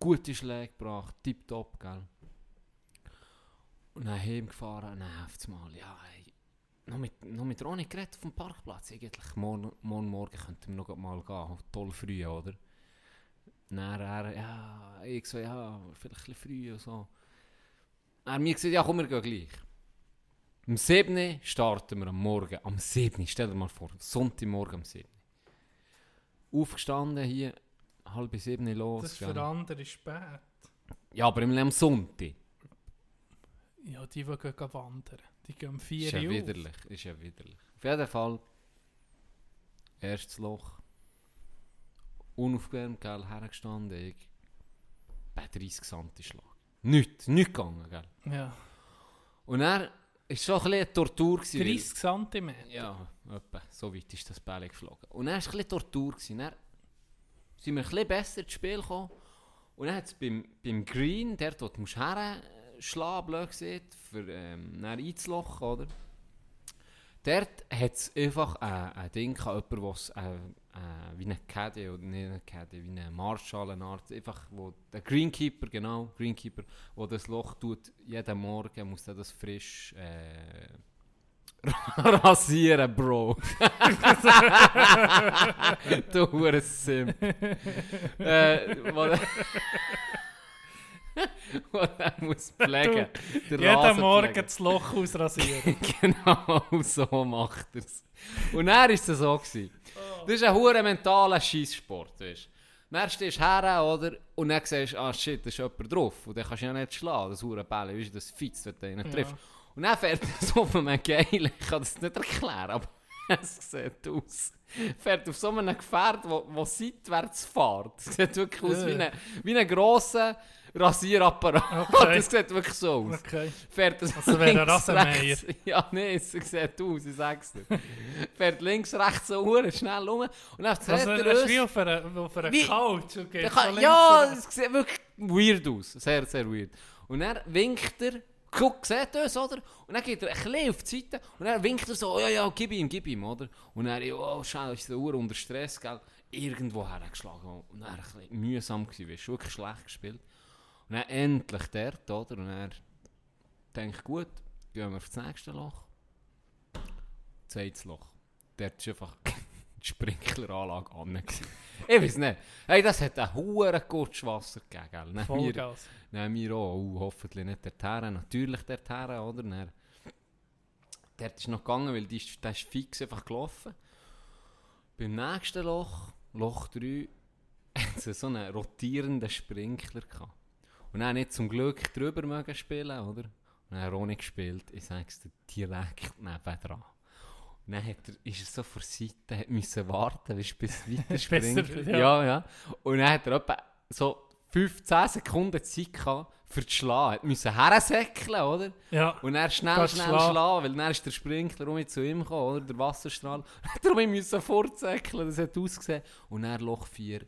S4: Gute Schläge gebracht, tipptopp, gell. Und dann heimgefahren und dann auf mal, ja, hey, noch mit, noch mit Ronny geredet dem Parkplatz. Eigentlich, morgen, morgen Morgen könnten wir noch mal gehen. Toll früh, oder? Dann er, ja, ich so, ja, vielleicht ein früh und so. Er mir gesagt, ja, komm, wir gehen gleich. Am 7. starten wir am Morgen. Am 7. Stell dir mal vor, Sonntagmorgen am 7. Aufgestanden hier, halb bis 7 los.
S3: Das ist für andere spät.
S4: Ja, aber im am Sonntag.
S3: Ja, die, die gehen wandern. Die gehen um
S4: Ist
S3: 4
S4: ja
S3: Uhr.
S4: widerlich. Ist ja widerlich. Auf jeden Fall, erstes Loch. Unaufgewärmt, gell, hergestanden. Ich bei 30 Santi Schlag. Nichts, nichts gegangen, gell.
S3: Ja.
S4: Und er war schon ein bisschen eine Tortur. gewesen, weil-
S3: 30 cm.
S4: Ja, etwa. So weit ist das Bälle geflogen. Und dann war ein bisschen Tortur. Gewesen. Sind wir ein besser ins Spiel gekommen. Und dann hat es beim, beim Green, der dort musst du herschlagen, blöd gesagt, für ähm, einzulochen, oder? Dort hat es einfach ein, ein Ding gehabt, jemand, der äh, äh, wie ein Caddy, oder nicht ein Caddy, wie eine Art, einfach, wo der Greenkeeper, genau, Greenkeeper, wo das Loch tut, jeden Morgen muss er das frisch äh, [LAUGHS] rasieren, Bro. [LAUGHS] du hure Sim. äh, er- [LAUGHS] er muss pflegen. Der
S3: Jeden
S4: Rasen
S3: Morgen
S4: pflegen.
S3: das Loch ausrasieren.
S4: genau so macht er es. Und dann war es so. Gewesen. Das ist ein hoher mentaler Scheisssport, weißt du. Dann stehst du her, oder? Und dann siehst du, ah shit, da ist jemand drauf. Und dann kannst du ja nicht schlagen, das hure Bälle, weißt du, das Fitz, wenn du ihn
S3: Ja.
S4: triffst. Und dann fährt er so von einem Geil, ich kann das nicht erklären, aber [LAUGHS] es sieht aus. Fährt auf so einem Gefährt, wo, wo seitwärts fährt. Es sieht wirklich aus wie ein, wie ein grosser Rasierapparat.
S3: Okay. [LAUGHS]
S4: Das sieht wirklich so aus
S3: Okay.
S4: fährt es
S3: Also wäre
S4: links,
S3: Rasenmäher. [LAUGHS]
S4: Ja, nee, es sieht aus, ich sag's dir. fährt links, rechts so hure schnell rum und dann
S3: Also,
S4: dreht
S3: er
S4: er
S3: ist wie
S4: uns.
S3: auf einer, auf einer
S4: Wie-
S3: Couch. Okay, so
S4: kann, ja, es sieht wirklich weird aus. Sehr, sehr weird. Und dann winkt er, guck, sieht uns, oder? Und dann geht er ein bisschen auf die Seite und dann winkt er so, oh, ja, ja, gib ihm, gib ihm, oder? Und dann, oh, schau, ist der Uhr unter Stress, gell? Irgendwo hergeschlagen. Und dann ein bisschen mühsam gewesen, weißt wirklich schlecht gespielt. Und dann endlich dort, oder? Und denke ich, gut, gehen wir auf das nächste Loch. Zweites Loch. Dort ist einfach Sprinkleranlage an. Ich weiß nicht. Hey, das hat ein hohen Kutschwasser gegeben? Dann wir, dann wir auch, oh, hoffentlich nicht dorthin, natürlich dorthin, oder? Dann, dort ist noch gegangen, weil die ist, der ist fix einfach gelaufen. Beim nächsten Loch, Loch 3, [LAUGHS] hat es so einen rotierenden Sprinkler gehabt. Und dann nicht zum Glück drüber mögen spielen, oder? Und dann hat er auch nicht gespielt, ich sag's dir, direkt nebendran. Dann hat er, ist er so vor Seite, hat müssen warten, weißt, bis es [LAUGHS] weiter
S3: Bis
S4: springt.
S3: er-
S4: ja.
S3: ja.
S4: ja, Und dann hat er etwa so 15 Sekunden Zeit gehabt, für das Schlagen. Er musste hersäckeln, oder?
S3: Ja.
S4: Und er schnell, schnell
S3: schlagen.
S4: schlagen, weil dann ist der Sprinkler um zu ihm gekommen, oder? Der Wasserstrahl. [LAUGHS] Darum musste fortsäckeln, das hat ausgesehen. Und er Loch 4,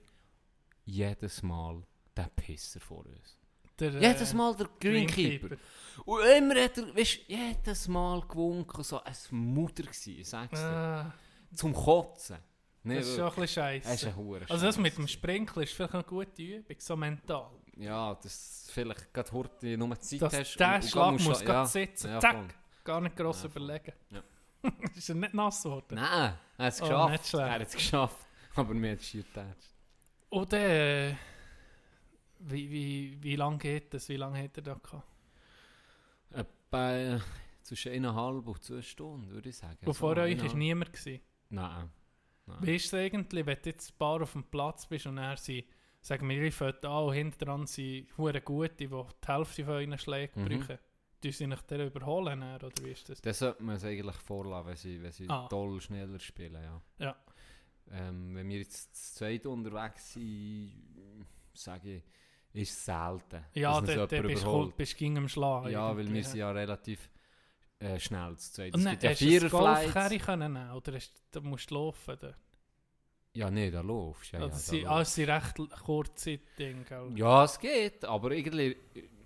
S4: jedes Mal der Pisser vor uns.
S3: Der, äh,
S4: Jedes Mal der Greenkeeper. Und immer hat er, weißt du, jedes Mal gewunken, so ein Mutter gewesen, ich sag's dir.
S3: Ah,
S4: Zum Kotzen. Nee,
S3: das ist schon ein bisschen scheiße. Also das mit dem Sprinkler ist vielleicht eine gute Übung, so mental.
S4: Ja, das vielleicht gerade heute nur Zeit
S3: Dass
S4: hast.
S3: der Schlag muss gerade
S4: ja.
S3: sitzen.
S4: Ja,
S3: Zack.
S4: voll.
S3: Gar nicht gross
S4: Ja,
S3: überlegen. [LAUGHS] Ist er nicht nass geworden?
S4: Nein, er hat es
S3: Oh,
S4: geschafft.
S3: schlecht.
S4: er hat es geschafft. [LAUGHS] Aber mir hat es schier getatscht.
S3: Und äh, Wie, wie, wie lange geht das? Wie lange hat er da gehabt?
S4: Etwa zwischen eineinhalb und zwei Stunden, würde ich sagen.
S3: Und vor euch war niemand. Gewesen.
S4: Nein. Nein.
S3: Wie ist es eigentlich, wenn du jetzt ein paar auf dem Platz bist und er sie, sagen wir, ihr fällt an und hinten dran sind hure gute, die die Hälfte von euren Schlägen
S4: Mhm.
S3: brauchen? Tun sie nicht der überholen, dann, oder wie ist das?
S4: Das sollte man es eigentlich vorlassen, wenn sie, wenn sie
S3: Ah.
S4: toll schneller spielen, ja.
S3: Ja.
S4: Ähm, wenn wir jetzt zu zweit unterwegs sind, sage ich, ist es selten,
S3: Ja,
S4: uns
S3: der
S4: jemand
S3: bist du bist ging am Schlag.
S4: Ja, weil wir sind ja relativ äh, schnell zu zweit.
S3: Und
S4: Es gibt ja
S3: hast das
S4: Viererflights.
S3: Golfcarry können nehmen, oder hast, da musst du laufen? Da.
S4: Ja, nee, da laufst du. Ja,
S3: also,
S4: ja,
S3: sie,
S4: da
S3: ah, es sind recht kurze Dinge.
S4: ja, es geht, aber irgendwie,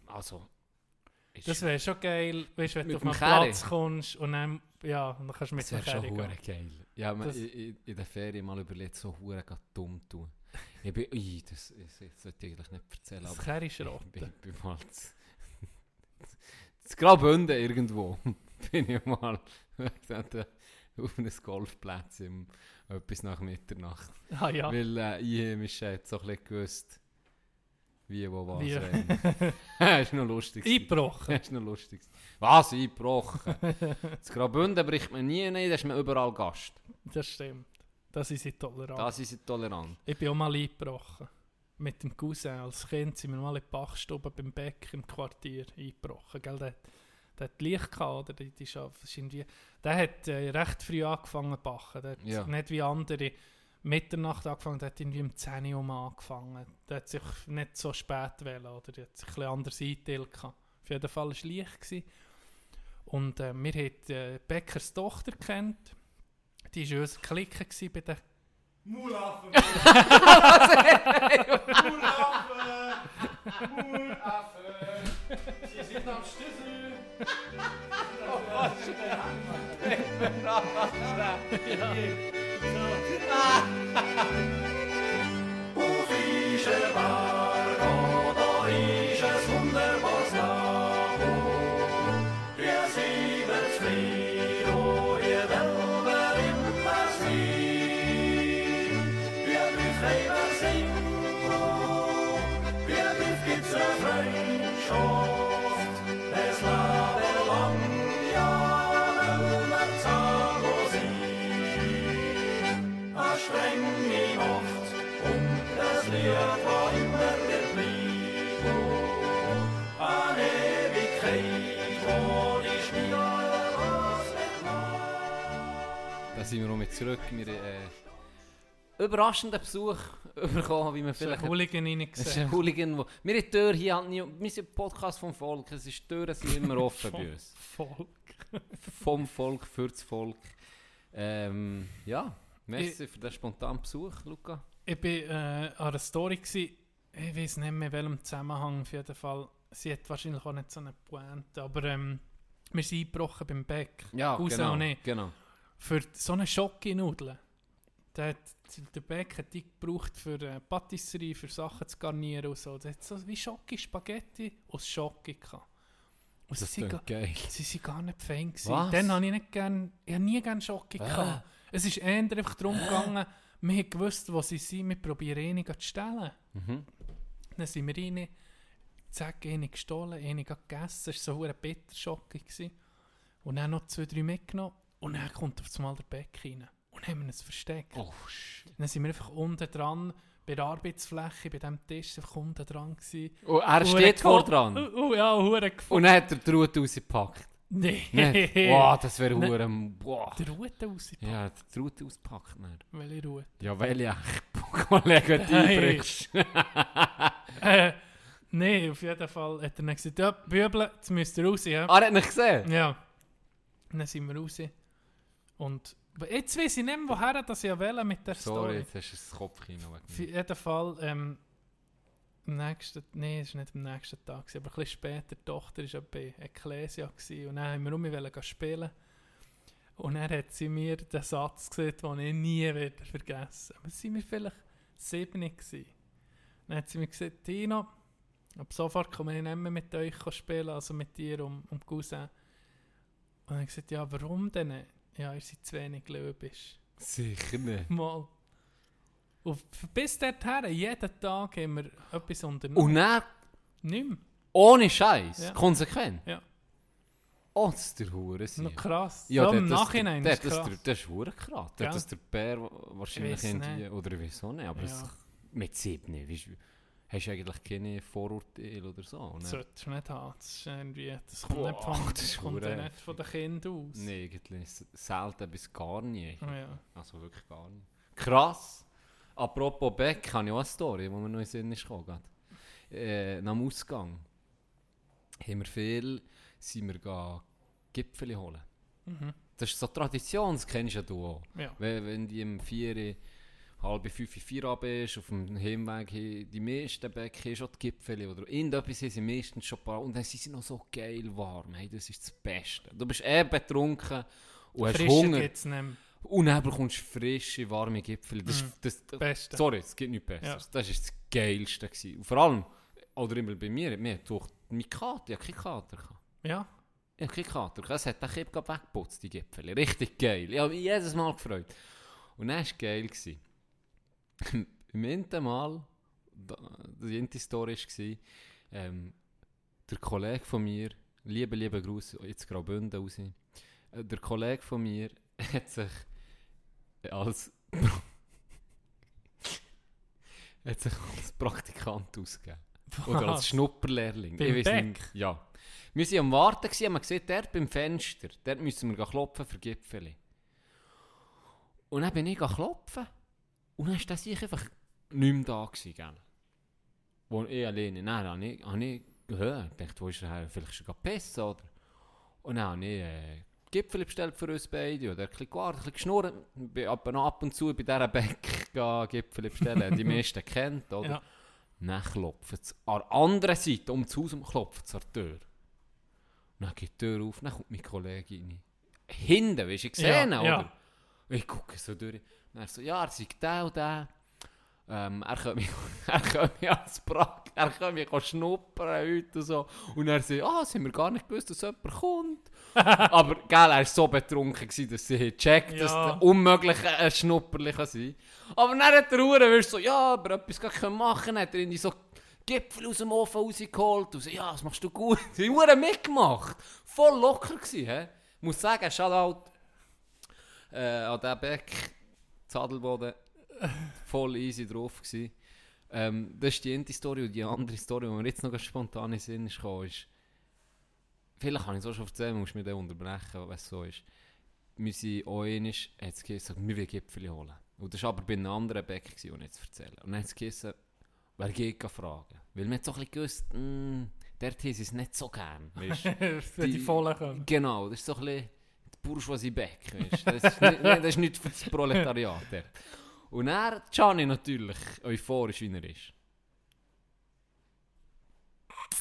S4: also...
S3: Das wäre schon geil, weißt, wenn du auf einen? Platz kommst und dann, ja, dann kannst du mit
S4: Das
S3: dem
S4: wäre schon
S3: Carry
S4: hure
S3: gehen.
S4: geil. Ja, man,
S3: Das-
S4: in, in, der Ferien mal überlegt, so hure dumm tun. Ich bin, ui, das, das, das sollte ich eigentlich nicht erzählen,
S3: Das Carry
S4: ich bin, bin mal zu, [LAUGHS] zu Graubünden irgendwo, [LAUGHS] bin ich mal [LAUGHS] dort auf einem Golfplatz im, etwas nach Mitternacht.
S3: Ah ja.
S4: Weil äh, ich hat so ein bisschen gewusst, wie, wo, was.
S3: Wie?
S4: das ist noch lustig.
S3: Eingebrochen.
S4: Das ist noch lustig. Was? Eingebrochen? Zu Graubünden bricht man nie rein, da ist man überall Gast.
S3: Das stimmt. Das ist sie tolerant.
S4: Da sind sie tolerant.
S3: Ich bin auch mal eingebrochen. Mit dem Cousin. Als Kind sind wir mal in die Bachstube beim Beck im Quartier eingebrochen. Gell? Der, der hat Licht gehabt, oder? Die, die ist irgendwie, der hat äh, recht früh angefangen zu bachen. Der hat
S4: Ja.
S3: nicht wie andere Mitternacht angefangen, der hat irgendwie um 10 Uhr mal angefangen. Der hat sich nicht so spät wählen, oder? Der hat sich ein bisschen anders eingeteilt gehabt. Auf jeden Fall war es Licht. Gewesen. Und äh, wir haben äh, Beckers Tochter kennt. Die war unser gewesen bei den
S5: Mulaffen! [LAUGHS] Mulaffen! Mulaffen! Sie sind am Schlüssel!
S4: Da [LAUGHS] [LAUGHS] sind wir noch mit zurück. Wir haben äh, überraschenden Besuch [LAUGHS] bekommen, wie man vielleicht...
S3: ein Hooligan
S4: Es ist
S3: reingesehen.
S4: ein Hooligan, wo... Wir haben die Tür hier halt nie... Wir sind ein Podcast vom Volk. Es ist, die Türen sind [LAUGHS] immer offen bei uns.
S3: Voll. [LAUGHS]
S4: Vom Volk, für das Volk. Ähm, ja, merci für den spontanen Besuch, Luca.
S3: Ich war äh, an einer Story, gewesen, ich weiß nicht mehr in welchem Zusammenhang auf jeden Fall. Sie hat wahrscheinlich auch nicht so eine Pointe, aber ähm, wir sind eingebrochen beim Beck.
S4: Ja,
S3: Raus
S4: genau.
S3: auch
S4: genau.
S3: Für so eine Schocke-Nudeln. Der, der Beck hat die gebraucht für äh, Patisserie, für Sachen zu garnieren und so. Der hat so wie Schocke Spaghetti aus Schocke gehabt. Und
S4: Das
S3: sie,
S4: geil.
S3: sie waren gar nicht Fan.
S4: Was?
S3: Dann habe ich nicht gern, ich habe nie gerne Schocke
S4: Ah.
S3: gehabt. Es ist eher einfach darum gegangen, wir haben gewusst, wo sie sind, wir probieren eine zu stellen.
S4: Mhm.
S3: Dann sind wir rein, zack, eine gestohlen, eine gegessen. Das war so eine Bitterschocke. gewesen. Und dann noch zwei, drei mitgenommen. Und dann kommt auf einmal der Beck rein. Und dann haben wir es versteckt.
S4: Oh.
S3: Dann sind wir einfach unten dran, bei der Arbeitsfläche, bei diesem Tisch, einfach unten dran gewesen.
S4: Oh, er
S3: Hure
S4: steht vor dran.
S3: Oh, oh ja, hure
S4: Und
S3: gefunden.
S4: dann hat er die Route rausgepackt.
S3: Nee.
S4: Nicht? Wow, [LAUGHS] das wäre
S3: Nein.
S4: hure... Wow.
S3: Die Route rausgepackt.
S4: Ja, die Route ausgepackt. Dann.
S3: Welche Route?
S4: Ja, weil ja, [LAUGHS] Kollege, die
S3: Hey. [LAUGHS] Äh, nee, auf jeden Fall hat er dann gesagt, ja, Büble, jetzt müsst ihr raus, ja.
S4: Ah, er hat nicht gesehen?
S3: Ja. Und dann sind wir raus. Und jetzt weiß ich nicht mehr, woher das ich wählen mit der
S4: Sorry,
S3: Story.
S4: jetzt hast du das Kopfkino
S3: Auf jeden Fall, ähm, am nächsten, nee, es war nicht am nächsten Tag, aber ein bisschen später, die Tochter war bei Ecclesia und dann haben wir um spielen. Und dann hat sie mir den Satz gesagt, den ich nie werde vergessen. Aber sind wir vielleicht sieben gewesen. Dann hat sie mir gesagt, Tino, ab sofort komme ich nicht mehr mit euch spielen, also mit dir und, und Cousin. Und dann habe ich gesagt, ja, warum denn? Ja, ihr seid zu wenig löbisch.
S4: Sicher nicht. [LAUGHS]
S3: Mal. Und bis dorthin, jeden Tag haben wir etwas unternommen.
S4: Und dann,
S3: Nicht mehr.
S4: ohne Scheiß,
S3: Ja.
S4: konsequent.
S3: Ja.
S4: Oh, das ist der Hure.
S3: Noch krass.
S4: Ja,
S3: so
S4: der,
S3: im
S4: das,
S3: Nachhinein
S4: der,
S3: ist
S4: das,
S3: krass.
S4: das, das ist hure krass. Der,
S3: Gell?
S4: das der Bär wa- wahrscheinlich irgendwie,
S3: nicht.
S4: oder wieso nicht, aber
S3: Ja.
S4: es, mit sieben, weißt, du, hast du eigentlich keine Vorurteile oder so? Ne?
S3: solltest du nicht haben. Das, ist irgendwie, das kommt,
S4: Boah,
S3: nicht von,
S4: das
S3: das kommt ja nicht von den Kindern aus.
S4: Nein, eigentlich selten bis gar nie.
S3: Oh, ja.
S4: Also wirklich gar nicht. Krass. Apropos Beck, habe ich auch eine Story, die mir noch in den Sinn ist gekommen. gerade. Äh, nach dem Ausgang haben wir viel, sind wir Gipfel holen.
S3: Mhm.
S4: Das ist so Tradition, das kennst ja du auch.
S3: Ja.
S4: Wenn, wenn die um 4, halb 5, 4 ab ist, auf dem Heimweg hin, die meisten Bäcke haben schon die Gipfel oder irgendetwas haben sie meistens schon parat. Und dann sind sie noch so geil warm. Hey, das ist das Beste. Du bist eh betrunken und hast
S3: Frische
S4: Hunger.
S3: nicht mehr.
S4: Und dann bekommst du frische, warme Gipfel. Das, ist- das, das,
S3: Beste.
S4: sorry, es gibt nichts Besseres. Das war das Geilste. Gewesen. Und vor allem, oder immer bei mir, mir durch mein Kater, ich hatte keinen Kater.
S3: Ja.
S4: Ich hatte keinen Kater. Es hat den Kipp gerade weggeputzt, die Gipfel. Richtig geil. Ich habe mich jedes Mal gefreut. Und dann war es geil. Gewesen. [LAUGHS] Im ersten Mal, da- die erste Story war, ähm, der Kollege von mir, liebe, liebe Gruß, jetzt Graubünden raus, äh, der Kollege von mir [LAUGHS] hat sich als [LAUGHS] hat sich als Praktikant ausgegeben. Oder als? Schnupperlehrling.
S3: Beim
S4: Ich weiss nicht-? Ja. Wir waren am Warten, gewesen, haben gesehen, dort beim Fenster, dort müssen wir klopfen für Gipfeli. Und dann bin ich klopfen. Und dann war sich einfach nicht mehr da. Gewesen, gell? Wo ich alleine, nein, habe ich, habe ich gehört. Ich dachte, wo ist er her? Vielleicht schon gepissen, oder? Und dann habe ich äh, Gipfel bestellt für uns beide. Und er hat ein bisschen gewartet, ein bisschen geschnurrt. Ich bin ab, ab und zu bei dieser Bäck [LAUGHS] gehen Gipfel bestellen. Die meisten kennt, oder?
S3: Ja.
S4: Dann klopft es an der anderen Seite, um das Haus klopft es an die Tür. Dann geht die Tür auf, dann kommt meine Kollegin rein. Hinten, weißt du, ich gesehen,
S3: Ja,
S4: oder?
S3: ja.
S4: Ich gucke so durch. Dann er so, ja, er sei der und der. Ähm, er könnte mich, [LAUGHS] er könnte mich als Prag, er könnte mich schnuppern heute und so. Und er sagt, ah, sie haben wir gar nicht gewusst, dass jemand kommt. [LAUGHS] Aber, gell, er war so betrunken, gewesen, dass sie checkt, dass
S3: Ja.
S4: der unmöglich ein Schnupperli kann sein Aber dann hat der Uhr wirst so, ja, aber etwas können machen, hat er in die so Gipfel aus dem Ofen rausgeholt und so, ja, das machst du gut. [LAUGHS] Sie haben mitgemacht. Voll locker gewesen, hä? Ich muss sagen, Shoutout äh, an den Beck, Zadelboden, voll easy drauf gewesen. Ähm, das ist die eine Story und die andere Story, die mir jetzt noch spontan in den Sinn ist gekommen, ist, vielleicht kann ich es auch schon erzählen, musst du mich dann unterbrechen, es so ist. Wir sind auch einmal, hat es geheißen, wir wollen Gipfel holen. Und das war aber bei einem anderen Beck, gewesen, und jetzt erzählen. Und dann hat es geheißen, wer geht fragen? Weil wir hat so ein bisschen gewusst, mh, dort haben sie es nicht so gern, weißt
S3: Wenn [LAUGHS] die Vollen kommen.
S4: Genau, das ist so ein bisschen die Bourgeoisie Beck, weißt. Das ist nicht, das ist nicht für das Proletariat dort. Und er, Gianni natürlich, euphorisch wie er ist.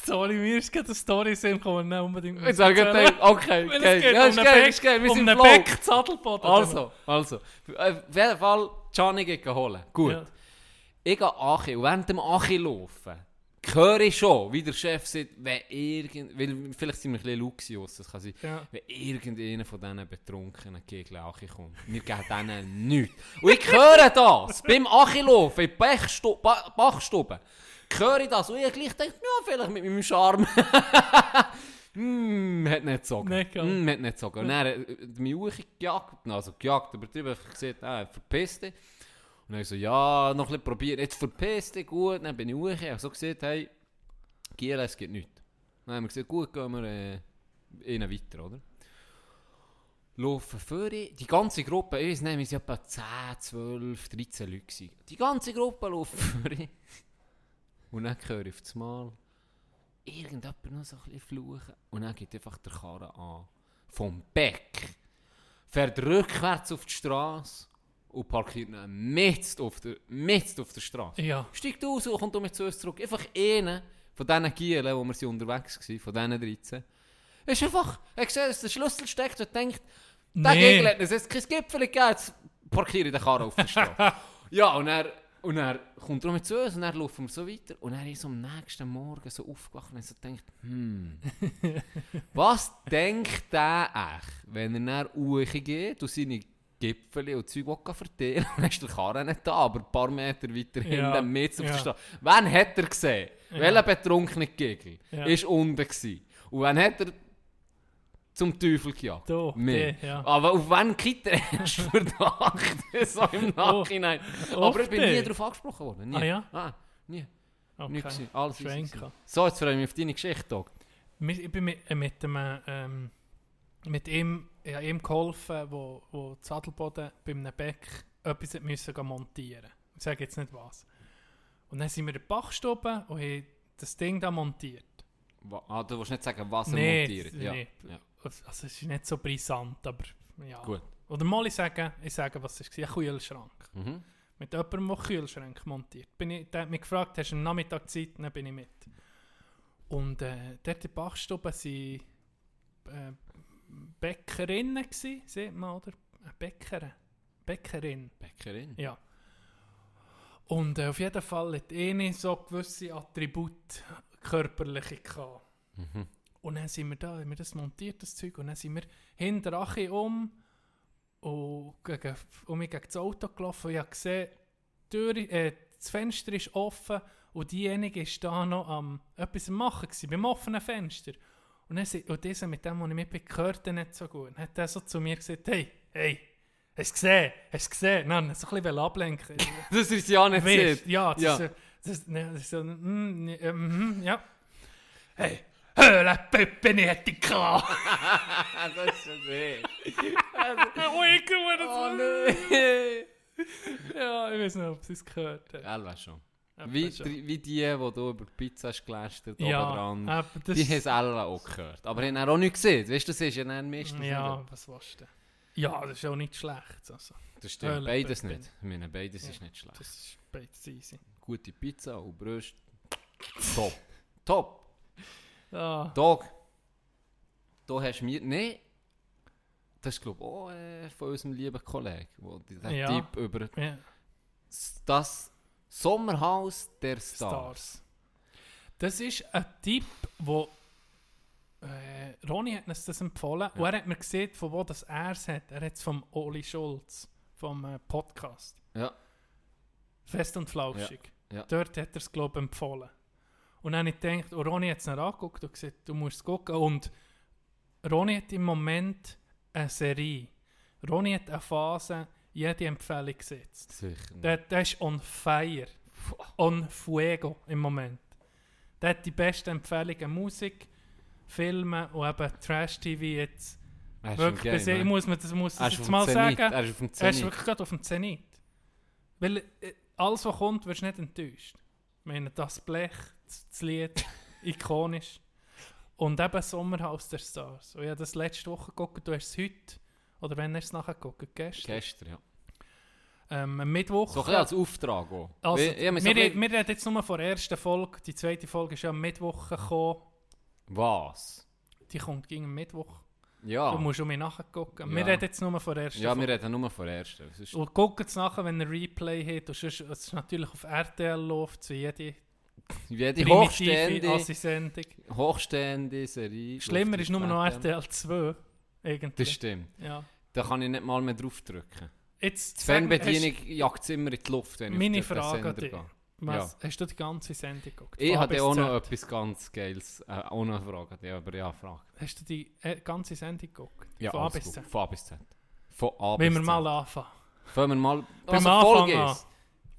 S3: Sorry, mir ist gerade eine Story Sinn gekommen, nicht unbedingt
S4: Jetzt sage ich,
S3: erzählen.
S4: okay, geil.
S3: es geht
S4: Ja,
S3: um
S4: ist geil, ist geil, wir
S3: um
S4: sind
S3: einen
S4: im.
S3: Beck Zadelboden.
S4: Also, also, auf jeden Fall, Gianni geht holen. Gut.
S3: Ja.
S4: Ich gehe Achi und während dem Achi laufen, höre ich schon, wie der Chef sagt, wenn irgend, weil vielleicht sind wir ein bisschen was das kann sein,
S3: Ja.
S4: wenn irgendeiner von diesen betrunkenen Gegel Achi kommt. Wir geben denen nichts. Und ich höre das, beim Achi laufen, in der Bachstu- Ba- Bachstube, höre ich das und ich gleich denke, ja, vielleicht mit meinem Charme. [LAUGHS] Hm, hat nicht gezogen. Hm, hat nicht gezogen. Und dann hat er mich hochgejagt, also gejagt, übertrieben, einfach gesagt, ah, verpiss dich. Dann habe ich so, ja, noch ein probieren, jetzt verpiss dich, gut. Dann bin ich hoch, ich habe so gesagt, hey, Giela, es geht nichts. Dann haben wir gesagt, gut, gehen wir äh, innen weiter, oder? Laufen vor, die ganze Gruppe, ich weiß nicht, wir waren etwa 10, 12, 13 Leute. gewesen. Die ganze Gruppe laufen vor. Und dann höre ich auf das Mal irgendjemand noch so ein bisschen fluchen. Und dann geht einfach der Karren an. Vom Beck. Fährt rückwärts auf die Straße und parkiert ihn mitten auf der, mitten auf der Straße.
S3: Ja.
S4: Steigt aus und kommt mit zu uns zurück. Einfach einer von diesen Gielen, wo wir unterwegs waren, von diesen 13. Ist einfach, er gesehen, dass der Schlüssel steckt und denkt, der
S3: Nee.
S4: Gegel hat uns jetzt kein Gipfel gegeben, jetzt parkiere ich den Karren auf der Straße. [LAUGHS] ja, und er, und er kommt er mit zu uns und dann laufen wir so weiter. Und er ist am nächsten Morgen so aufgewacht und so denkt, hm, [LAUGHS] was denkt der echt, wenn er nach Uche geht und seine Gipfel und Zeug verteilen. Dann ist [LAUGHS] der Karren nicht da, aber ein paar Meter weiter
S3: Ja,
S4: hinten mit auf
S3: ja.
S4: der Straße. Wen hat er gesehen?
S3: Ja.
S4: Welcher betrunkene Gegel
S3: Ja.
S4: ist unten gewesen? Und wen hat er zum Teufel gejagt?
S3: Du, die, ja.
S4: Aber auf wen gibt er erst [LAUGHS] Verdacht? [LAUGHS] so im Nachhinein.
S3: auf
S4: aber ich bin nie darauf angesprochen worden. Nie.
S3: Ah, ja?
S4: Ah, nie.
S3: Okay.
S4: Gewesen. Alles. So, jetzt freue ich mich auf deine Geschichte. Doc.
S3: Ich bin mit, äh, mit, dem, äh, ähm, mit ihm, ja, ihm geholfen, wo, wo das Sadelboden bei einem Beck etwas müssen montieren Ich sage jetzt nicht was. Und dann sind wir in der Bachstube und haben das Ding da montiert.
S4: Ah, du willst nicht sagen, was er
S3: Nee,
S4: montiert. Ja.
S3: nee.
S4: ja.
S3: Also es ist nicht so brisant, aber ja.
S4: Gut.
S3: Oder mal ich sage, ich sage, was es war, ein Kühlschrank.
S4: Mhm.
S3: Mit jemandem, der Kühlschrank montiert. Bin ich, der hat mich gefragt, hast du am Nachmittag Zeit? Dann bin ich mit. Und äh, dort in der Bachstube waren äh, Bäckerinnen, gewesen, sieht man, oder? Eine Bäckerin. Bäckerin,
S4: Bäckerin.
S3: ja. Und äh, auf jeden Fall hat eine so gewisse Attribute körperliche gehabt.
S4: Mhm.
S3: Und dann sind wir da, haben wir das montiert, das Zeug, und dann sind wir hinter Achi um und gegen, um mich gegen das Auto gelaufen und ich habe gesehen, Tür, äh, das Fenster ist offen und diejenige ist da noch am etwas machen gewesen, beim offenen Fenster. Und, dann, und dieser mit dem, was ich mitbekommen gehört nicht so gut. Dann hat er so zu mir gesagt, hey, hey, hast du gesehen, hast du gesehen? Nein, so ein bisschen ablenken. [LAUGHS]
S4: Das ist ja nicht
S3: Weißt,
S4: gesehen.
S3: ja, das
S4: Ja.
S3: ist so, das, ne, das ist so, mm, mhm, ja. Hey, Höhle Pöppeni hätte ich gehabt. [LAUGHS]
S4: das ist schon weh. [LAUGHS]
S3: oh, ich das
S4: Oh nee.
S3: Ja, ich weiß nicht, ob sie es gehört haben.
S4: Elva schon. Wie, die- wie die, die du über die Pizza hast gelästert,
S3: ja,
S4: oben dran. Die haben es Elva auch gehört. Aber haben auch nicht gesehen. Weißt du, das ist ja dann meistens
S3: Ja,
S4: nicht.
S3: was willst du? Ja, das ist auch nicht schlecht. Also,
S4: Das stimmt.
S3: Höhle
S4: beides
S3: Pöppeni.
S4: nicht. Ich meine, beides
S3: Ja.
S4: ist nicht schlecht.
S3: das ist beides easy.
S4: Gute Pizza und Brust. Top. [LAUGHS] Top. Dog. Da hast du mir... Nein. Das ist, glaube ich, auch äh, von unserem lieben Kollegen, der
S3: Ja.
S4: Typ über
S3: ja,
S4: das Sommerhaus der Stars.
S3: Stars. Das ist ein Tipp, wo äh, Ronny hat uns das empfohlen und er hat mir gesehen, von wo das er es hat. Er hat es vom Oli Schulz, vom äh, Podcast.
S4: Ja.
S3: Fest und flauschig.
S4: Ja, ja.
S3: Dort hat er es, glaube ich, empfohlen. Und dann habe ich gedacht, und Ronny hat es dann angeguckt und gesagt, du musst es gucken. Und Ronny hat im Moment eine Serie. Ronny hat eine Phase, jede Empfehlung gesetzt.
S4: Sicher.
S3: Der, der ist on fire. On fuego im Moment. Der hat die besten Empfehlungen Musik, Filme und eben Trash-TV jetzt.
S4: Er
S3: Wirklich
S4: Game,
S3: ich muss mir das, muss das jetzt mal
S4: Zenit.
S3: sagen.
S4: Er ist auf dem
S3: Er ist
S4: Zenit.
S3: wirklich gerade auf dem Zenit. Weil äh, alles, was kommt, wirst du nicht enttäuscht. Ich meine, das Blech, das, das Lied, [LAUGHS] ikonisch. Und eben Sommerhaus der Stars. Und ich habe das letzte Woche geguckt, du hast es heute, oder wenn du es nachher geguckt, gestern.
S4: Gestern, ja.
S3: Ähm, am Mittwoch.
S4: So ein als Auftrag auch.
S3: Also, wir,
S4: mich so
S3: wir,
S4: bisschen-
S3: wir reden jetzt nur von der ersten Folge. Die zweite Folge ist ja am Mittwoch gekommen.
S4: Was?
S3: Die kommt gegen Mittwoch.
S4: Ja.
S3: Du musst um mich nachgucken.
S4: Ja.
S3: Wir reden jetzt nur von der ersten
S4: ja, wir
S3: Folge.
S4: reden nur von der ersten. Ist
S3: Und guckt es nachher, wenn ein Replay hat. Und sonst, es ist natürlich auf RTL läuft, wie jede [LAUGHS]
S4: jede hochstehende, hochstehende Serie.
S3: Schlimmer ist nur noch
S4: RTL.
S3: RTL 2. Eigentlich.
S4: Das stimmt.
S3: ja.
S4: Da kann ich nicht mal mehr drauf drücken.
S3: Jetzt
S4: Die Fernbedienung jagt es immer in die Luft, wenn ich
S3: Meine
S4: auf den
S3: Frage an dich. was, hast du die ganze Sendung geguckt?
S4: Ich hatte auch noch etwas ganz Geiles. Äh, auch noch eine Frage an dich, aber ja, Frage.
S3: Hast du die äh, ganze Sendung geguckt?
S4: Ja,
S3: Von A bis. Z?
S4: Von A bis Z. Von A
S3: Wenn
S4: bis
S3: wir
S4: Z.
S3: mal anfangen.
S4: Fangen wir mal...
S3: Beim
S4: also
S3: Anfang
S4: Folge
S3: an.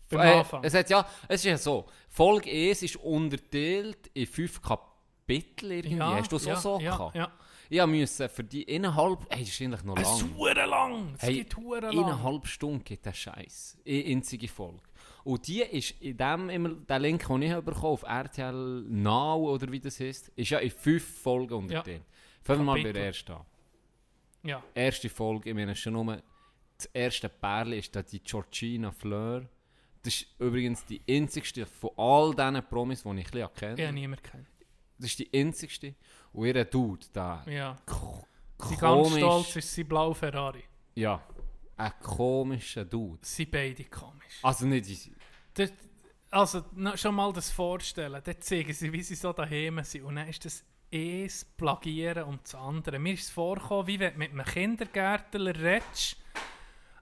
S3: Beim
S4: äh,
S3: Anfang.
S4: Es, hat ja, es ist ja so, Folge 1 ist unterteilt in fünf Kapitel irgendwie. Hast du es
S3: ja,
S4: auch so
S3: ja,
S4: gehabt?
S3: Ja.
S4: Ich musste für die innerhalb... Ey, das ist eigentlich noch
S3: Es ist
S4: lang.
S3: lang. Es
S4: Hey,
S3: geht hure lang.
S4: Eineinhalb Stunden geht der Scheiß. Eine einzige Folge. Und die ist in dem, immer, der Link, den ich bekommen auf RTL Now oder wie das heißt, ist ja in fünf Folgen unterteilt. Fangen wir mal bei der ersten an.
S3: Ja.
S4: Erste Folge, ich meine schon nur, das erste Pärchen ist da die Georgina Fleur. Das ist übrigens die einzigste von all diesen Promis, die ich ein bisschen kenne.
S3: Ich habe niemanden kennt.
S4: Das ist die einzigste. Und ihr Dude, der
S3: Ja.
S4: ko-
S3: Sie ganz
S4: komisch-
S3: stolz ist sein blau Ferrari.
S4: Ja, ein komischer Dude.
S3: Sie beide komisch.
S4: Also nicht... in-
S3: Das, also, schon mal das vorstellen. Dort zeigen sie, wie sie so daheim sind. Und dann ist das eins Plagieren und das andere. Mir ist es vorgekommen, wie wenn du mit einem Kindergärtler redest,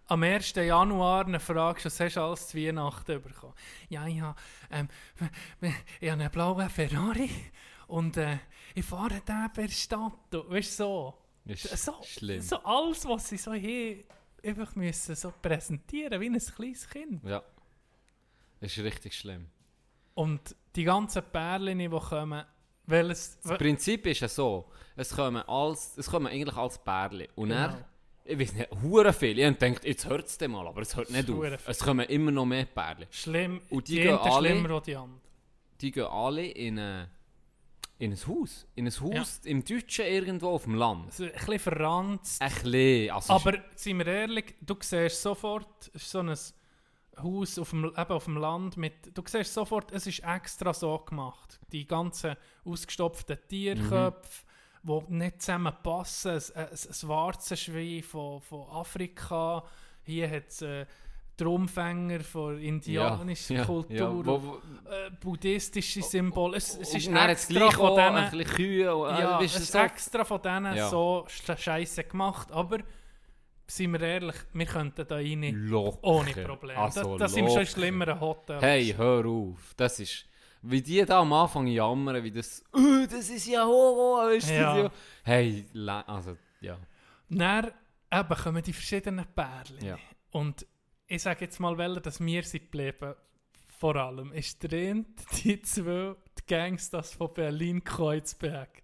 S3: am 1. Januar eine Frage, was hast du alles zu Weihnachten bekommen? Ja, ja, ähm, [LAUGHS] ich habe einen blauen Ferrari und äh, ich fahre den per Stadt. Weißt du, so.
S4: Ist
S3: So,
S4: schlimm.
S3: so alles, was sie so hier einfach müssen so präsentieren, wie ein kleines Kind.
S4: Ja. Ist richtig schlimm.
S3: Und die ganzen Perlen, die kommen, welches...
S4: Das Prinzip ist ja so, es kommen, als, es kommen eigentlich als Pärchen. Und
S3: Genau.
S4: dann, ich weiß nicht, hure viel. Ich denke, jetzt hört es mal, aber es hört nicht auf.
S3: viel.
S4: Es kommen immer noch mehr Pärchen.
S3: Schlimm,
S4: Und die
S3: die,
S4: gehen
S3: eine
S4: alle-
S3: schlimmer als die andere.
S4: Die gehen alle in, ein- in ein Haus. In ein Haus im Deutschen irgendwo auf dem Land.
S3: Also, ein bisschen verranzt.
S4: Ein bisschen. Also
S3: Aber seien wir ehrlich, du siehst sofort, es ist so ein Haus auf dem, eben auf dem Land mit, du siehst sofort, es ist extra so gemacht. Die ganzen ausgestopften Tierköpfe, die nicht zusammenpassen. Ein, ein, ein Warzenschwein von, von Afrika. Hier hat es äh, die Umfänger von indianischer Kultur.
S4: Wo, wo,
S3: äh, buddhistische Symbole. Es, es ist extra von denen...
S4: Kühe. Und,
S3: Ja, es ist
S4: so,
S3: extra von denen
S4: Ja.
S3: so sch- scheisse gemacht, aber seien wir ehrlich, wir könnten da rein
S4: locker.
S3: ohne Probleme.
S4: Also
S3: das das sind wir schon schlimmeren Hotels.
S4: Hey, hör auf. Das ist... Wie die da am Anfang jammern, wie das... «Uh, das ist ja Horror, du?
S3: Ja.
S4: Ja. Hey, also, ja.
S3: Dann eben kommen die verschiedenen Pärchen.
S4: Ja.
S3: Und ich sage jetzt mal, welche, dass wir sind geblieben. Vor allem ist drin die zwei die Gangsters von Berlin-Kreuzberg.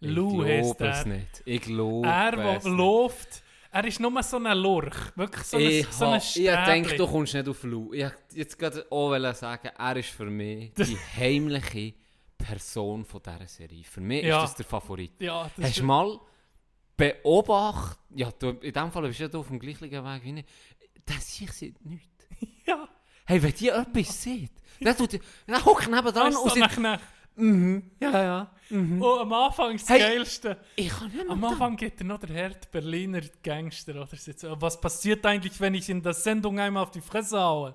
S4: Ich
S3: Lou
S4: es
S3: er.
S4: nicht. Ich glaube
S3: Er,
S4: es
S3: der läuft, er ist nur so ein Lurch. Wirklich so ein,
S4: Ich,
S3: so ein
S4: ich denke, du kommst nicht auf Lou. Ich jetzt gerade auch sagen, er ist für mich [LAUGHS] die heimliche Person von dieser Serie. Für mich
S3: Ja.
S4: ist das der Favorit.
S3: Ja, das
S4: Hast du mal beobachtet, ja, du, in dem Fall bist du ja auf dem gleichen Weg wie ich, das ich sieht nichts. [LAUGHS]
S3: Ja.
S4: Hey, wenn die etwas sieht, dann tut dann hockt nebendran
S3: Weißt du,
S4: und sagt, mhm, ja, ja, mhm.
S3: Oh, am Anfang ist das
S4: Hey.
S3: Geilste.
S4: Ich kann nicht mehr
S3: Am Anfang geht er noch der Herd Berliner Gangster. Oder. Was passiert eigentlich, wenn ich in der Sendung einmal auf die Fresse haue?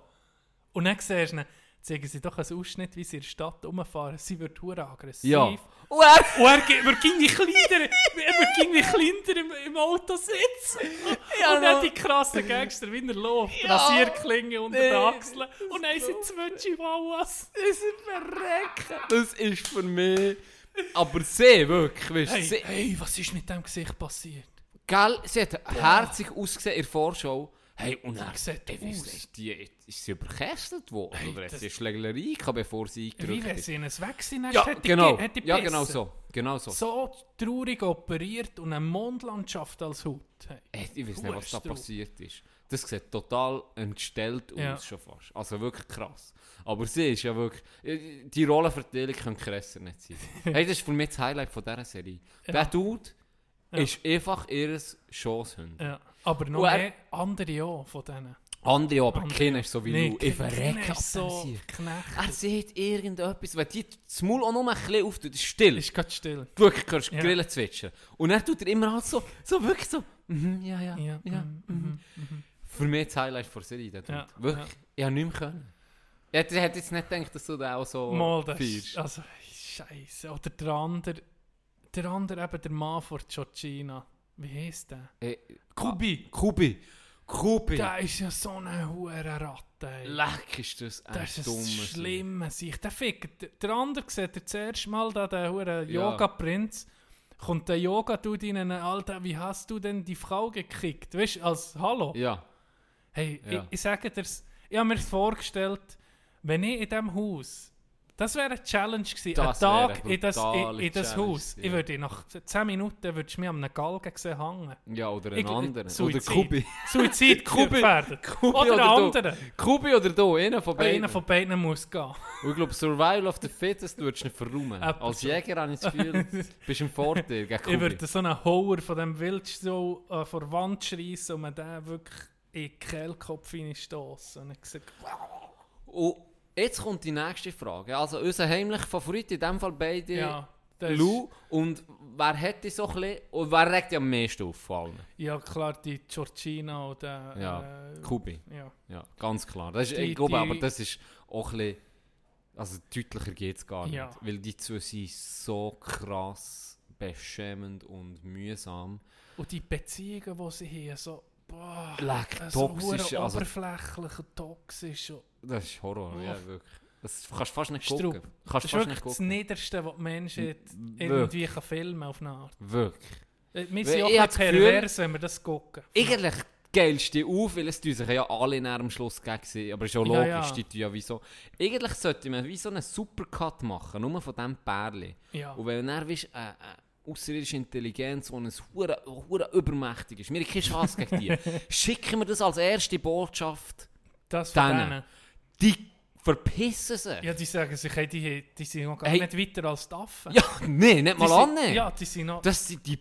S3: Und dann siehst du, zeigen sie doch einen Ausschnitt, wie sie in der Stadt rumfahren. Sie wird hure aggressiv.
S4: Ja.
S3: Und
S4: Und er,
S3: er geht- wird irgendwie kleiner, er wird irgendwie kleiner im, im Auto sitzen.
S4: Ja,
S3: und dann die krassen Gangster, wie er läuft.
S4: Ja.
S3: Rasierklinge unter
S4: Nee.
S3: den Achseln. Und dann sind zwei Chihuahuas.
S4: das ist verrecken. Das ist für mich... Aber sie, wirklich, weißt, du,
S3: Hey,
S4: sie,
S3: hey, was ist mit dem Gesicht passiert?
S4: Gell, sie hat herzig ausgesehen in der Vorschau. Hey, und dann
S3: sieht
S4: weiss
S3: aus.
S4: die, ist sie überkästet worden?
S3: Hey,
S4: oder hat
S3: das-
S4: sie Schlägerei gehabt, bevor sie
S3: Wie
S4: eingerückt
S3: wenn sie in ein Wechsel
S4: Ja,
S3: hat die
S4: genau.
S3: die
S4: Ja, genau so. Genau so.
S3: So traurig operiert und eine Mondlandschaft als Haut. Hey.
S4: Hey, ich weiß nicht, was da passiert ist. Das sieht total entstellt aus,
S3: Ja.
S4: schon fast. Also wirklich krass. Aber sie ist ja wirklich... Die Rollenverteilung könnte krasser nicht sein. [LAUGHS] hey, das ist für mich das Highlight von dieser Serie.
S3: Ja.
S4: Der Dude
S3: Ja.
S4: ist einfach ihr Chance.
S3: Ja. Aber noch
S4: er-
S3: mehr andere auch von denen.
S4: Andere aber
S3: Andere.
S4: keiner ist so wie
S3: Nee,
S4: du. Ich verrecke
S3: so.
S4: Er sieht irgendetwas, wenn die das Maul auch nur ein bisschen auftut, ist still.
S3: Ist gerade still.
S4: Du
S3: Ja.
S4: Grillen zwitschern. Und er tut er immer halt so, so wirklich so, mhm, ja, ja,
S3: Ja,
S4: ja.
S3: mhm,
S4: mhm. Für mich das Highlight der Serie, der
S3: Ja.
S4: Wirklich, ich habe nicht mehr können. Ich hätte, jetzt nicht gedacht, dass du den auch so
S3: Mal das.
S4: feierst.
S3: Also, Scheiße. Oder der andere, der andere eben der Mann von Georgina. Wie heisst der?
S4: Äh,
S3: Kubi.
S4: Kubi. Kubi.
S3: Der ist ja so eine hure Ratte. ey.
S4: Leck ist das ein
S3: Das ist ein
S4: dummer
S3: schlimmer Sicht. Der Fick, der- der andere sieht er zuerst mal da, der hure
S4: Ja.
S3: Yoga-Prinz. Kommt der Yoga-Dude in einen Alter, wie hast du denn die Frau gekickt? Weißt du, als Hallo?
S4: Ja.
S3: Hey,
S4: Ja.
S3: ich, ich sage dir, ich habe mir vorgestellt, wenn ich in diesem Haus, das wäre eine Challenge gewesen,
S4: Das
S3: ein Tag in das, in, in das Haus.
S4: gewesen,
S3: Ich würde nach 10 Minuten würdest du mich an einem Galgen sehen hängen.
S4: Ja, oder ein
S3: Ich-
S4: anderer. Oder
S3: Suizid.
S4: Kubi.
S3: Suizid [LAUGHS]
S4: Kubi. Kubi
S3: Oder
S4: oder
S3: ein
S4: du.
S3: anderer.
S4: Kubi oder du, einer von beiden.
S3: Einer von beiden muss gehen.
S4: Und ich glaube, Survival of the Fittest würdest du nicht verräumen. Als. Jäger habe ich das Gefühl, du [LAUGHS] bist im Vorteil gegen Kubi.
S3: Ich würde so einen Hauer von dem Wild so äh, vor die Wand schreissen und mir den wirklich in den Kehlkopf reinstossen. Und ich gesagt,
S4: Und jetzt kommt die nächste Frage. Also unser heimlicher Favorit, in dem Fall beide,
S3: ja,
S4: Lou. Und wer hätte so ein bisschen, und wer regt ja am meisten auf vor allem?
S3: Ja, klar, die Georgina oder.
S4: Ja,
S3: äh,
S4: Kubi.
S3: ja.
S4: Ja, ganz klar. Das ist,
S3: Die-
S4: ich glaube
S3: die-
S4: aber, das ist auch ein bisschen, also deutlicher geht es gar nicht.
S3: Ja.
S4: Weil die zwei sind so krass beschämend und mühsam.
S3: Und die Beziehungen, die sie haben, so boah,
S4: Leck,
S3: so
S4: toxisch,
S3: hure
S4: also-
S3: oberflächlich und toxisch. Und
S4: Das ist Horror, ja, wirklich. Das kannst du fast nicht gucken.
S3: das
S4: Kannst
S3: ist
S4: fast
S3: wirklich das. Niederste, was die Menschheit
S4: W-
S3: irgendwie kann filmen auf eine Art.
S4: Wirklich.
S3: Äh, Wir sind auch
S4: das
S3: pervers, wenn wir das gucken.
S4: Eigentlich geilste auf, weil es tun sich ja alle nach am Schluss gegen aber ist auch
S3: Ja,
S4: logisch,
S3: ja.
S4: die tun ja wieso. Eigentlich sollte man wie so einen Supercut machen, nur von diesem Pärli.
S3: Ja.
S4: Und wenn er weißt, äh, äh, außerirdische Intelligenz, die ein hure, hure übermächtig ist, wir haben keine Chance gegen die, [LAUGHS] schicken wir das als erste Botschaft,
S3: Das von
S4: denen.
S3: denen.
S4: Die verpissen sich.
S3: Ja, die sagen sich, hey, die, die sind noch gar
S4: Hey.
S3: nicht weiter als die Affen.
S4: Ja, nee, nicht mal annehmen.
S3: Ja, die sind noch...
S4: Das sind die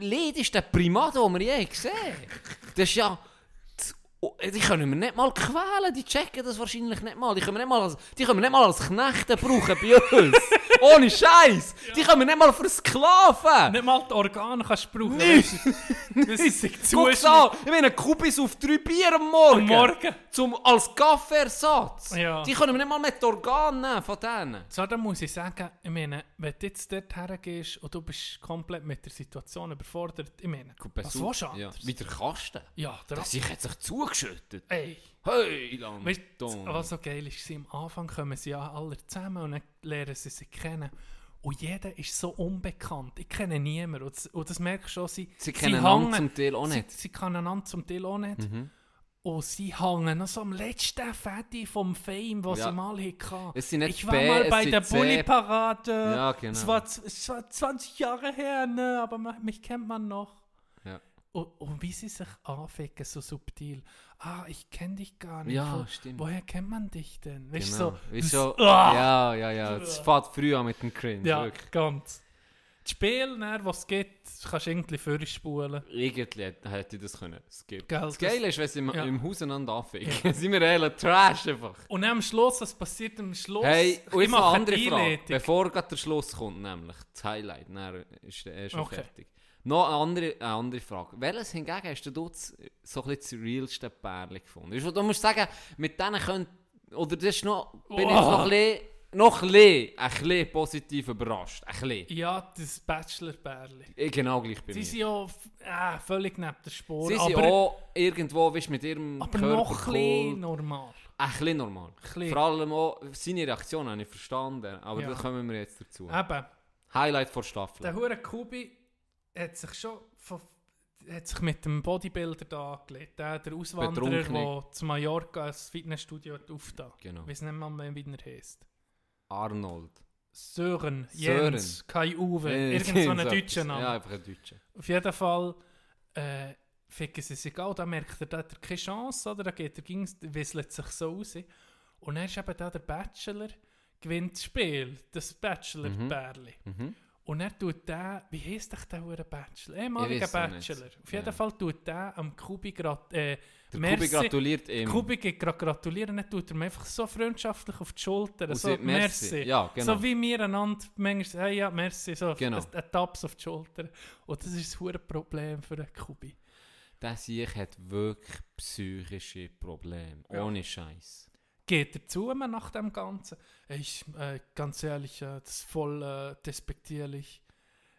S4: ledigsten Primaten, die wir je gesehen haben. Das ist ja... das- [LAUGHS] oh, Die können wir nicht mal quälen, die checken das wahrscheinlich nicht mal. Die können wir nicht mal als, die können wir nicht mal als Knechte brauchen bei uns. Ohne Scheiß. Die können wir nicht mal für Sklaven.
S3: Nicht mal die Organe kannst du brauchen.
S4: Nicht.
S3: Das ist sich
S4: Guck's an, ich meine, Kubis auf drei Bier am Morgen.
S3: am Morgen.
S4: Zum, als Kaffeeersatz.
S3: Ja.
S4: Die können wir nicht mal mit Organen nehmen von denen.
S3: So, da muss ich sagen, ich meine, wenn du jetzt dort hergehst und du bist komplett mit der Situation überfordert, ich meine, was willst du
S4: ja.
S3: anders?
S4: Wie der Kasten.
S3: Ja, der...
S4: Der sich hat sich zugeschüttet.
S3: Ey,
S4: Hey, Land.
S3: weißt du, was so geil ist, am Anfang kommen sie ja alle zusammen und dann lernen sie sich kennen. Und jeder ist so unbekannt. Ich kenne niemanden. Und das, und das merkst du schon, sie,
S4: Sie kennen einander zum Teil auch nicht.
S3: Sie, sie kennen einander zum Teil auch nicht.
S4: Mhm.
S3: Und sie hängen noch so am letzten Fett vom Fame, was
S4: Ja.
S3: sie mal hatten.
S4: Es sind nicht
S3: Ich war
S4: B,
S3: mal bei der. Bulli-Parade.
S4: Ja, genau.
S3: Es war, es war 20 Jahre her, ne? aber mich kennt man noch.
S4: Ja.
S3: Und, und wie sie sich anficken, so subtil. Ah, ich kenne dich gar nicht.
S4: Ja,
S3: Wo-
S4: stimmt.
S3: Woher kennt man dich denn? Weißt du,
S4: Genau.
S3: so, das-
S4: du,
S3: Ah!
S4: ja, ja, ja. Es fährt früh an mit dem Cringe.
S3: ja,
S4: Wirklich.
S3: ganz. Das Spiel, dann, was es gibt, kannst du irgendwie vorspulen.
S4: Irgendwie hätte ich das können. Es gibt.
S3: Gell,
S4: das Geile ist, wenn sie im,
S3: ja.
S4: im Haus einander anficken. [LAUGHS] sind wir ehrlich Trash einfach.
S3: Und am Schluss, was passiert am Schluss?
S4: Hey, und
S3: Ich mache
S4: eine andere Frage. Bevor gerade der Schluss kommt, nämlich das Highlight, dann ist der eh schon
S3: Okay.
S4: fertig. Noch eine andere, eine andere Frage. Welches hingegen hast du das, so ein bisschen das realste Pärchen gefunden? Du musst sagen, mit denen könnt, oder das ist noch, bin ich noch ein bisschen, noch ein bisschen, ein bisschen positiv überrascht. Ein bisschen.
S3: Ja, das Bachelor-Bärli.
S4: Ich genau gleich bei
S3: Sie
S4: mir.
S3: sind ja äh, völlig neben der Spur.
S4: Sie sind
S3: aber
S4: auch irgendwo, weißt, mit ihrem
S3: aber
S4: Körper
S3: noch ein bisschen normal.
S4: Ein bisschen normal.
S3: Bisschen.
S4: Vor allem auch, seine Reaktion habe ich verstanden, aber
S3: Ja.
S4: da kommen wir jetzt dazu.
S3: Eben,
S4: Highlight vor Staffel.
S3: der Hure Kubi hat sich schon von, hat sich mit dem Bodybuilder da angelegt. Der, der Auswanderer, der zu Mallorca ein Fitnessstudio hat aufgetan.
S4: Genau.
S3: Ich weiß nicht mal mehr, wie er heißt.
S4: Arnold.
S3: Sören,
S4: Sören.
S3: Jens, Kai Uwe,
S4: Äh,
S3: irgend so deutschen
S4: etwas.
S3: Namen.
S4: Ja, einfach ein Deutscher.
S3: Auf jeden Fall äh, ficken sie sich an, da merkt er, da hat er keine Chance, oder? Da geht er wisselt sich so raus. Und dann ist eben da der Bachelor, gewinnt das Spiel, das Bachelor-Bärli.
S4: Mhm.
S3: Und er tut der, wie heisst doch der hure Bachelor? Ehemaliger
S4: nicht.
S3: Bachelor. Auf jeden
S4: Ja.
S3: Fall tut der am Kubi grad, äh,
S4: Der
S3: Merci.
S4: Kubi gratuliert ihm.
S3: Kubi grad gratulieren, dann tut er mir einfach so freundschaftlich auf die Schulter,
S4: Und
S3: so,
S4: sagt
S3: merci.
S4: Ja, genau.
S3: So wie wir einander manchmal sagen, hey, ja, merci, so
S4: Genau.
S3: ein, ein Taps auf die Schulter. Und das ist ein hure Problem für den Kubi.
S4: Der Sieg hat wirklich psychische Probleme.
S3: Ja.
S4: Ohne Scheiß.
S3: Geht er zu mir nach dem Ganzen? Ich, äh, ganz ehrlich, äh, das ist voll äh, despektierlich.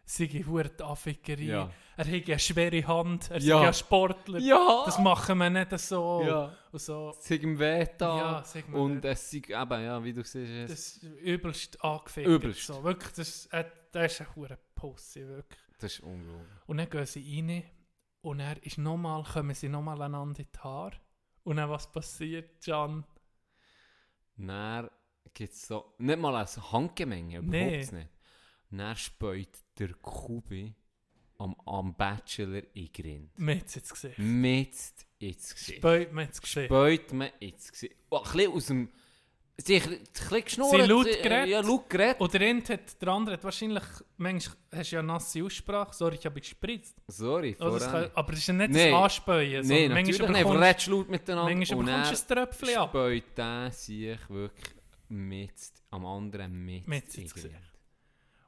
S3: Sei hure die Affickerei.
S4: Ja.
S3: Er hat eine schwere Hand, er ist
S4: Ja.
S3: ja Sportler.
S4: Ja!
S3: Das machen wir nicht so.
S4: Ja.
S3: Und so.
S4: Ist ihm weh da.
S3: Ja, sag
S4: Und es ist eben, ja, wie du siehst,
S3: Das ist übelst angefickt.
S4: Übelst.
S3: So. Wirklich, das, äh, das ist ein hure Pussy, wirklich.
S4: das ist unglaublich.
S3: Und dann gehen sie rein und dann ist noch mal, kommen sie nochmal einander in die Haare. Und dann was passiert, Can?
S4: Dann gibt es so, nicht mal ein Handgemenge, überhaupt
S3: Nee.
S4: nicht. Dann späut der Kubi am, am Bachelor in Grind.
S3: Es jetzt gesehen.
S4: Mit ins Gesicht.
S3: Wir haben es gesehen.
S4: Späut man ins Gesicht. Oh, ein bisschen aus dem... Sie geschnurrt.
S3: Sie laut
S4: äh,
S3: geredet.
S4: Ja, laut geredet.
S3: Und der eine hat, der andere hat wahrscheinlich, manchmal hast du ja nasse Aussprache, sorry, ich habe gespritzt.
S4: Sorry,
S3: Oder das kann, aber das ist ja nicht
S4: Nee.
S3: das Anspäuen.
S4: Nein,
S3: sondern
S4: natürlich nicht. Aber redest laut miteinander.
S3: Manchmal bekommst du ein Tröpfchen ab.
S4: späut der sich wirklich mit am anderen mit,
S3: Mit
S4: in
S3: ins
S4: den
S3: Gesicht.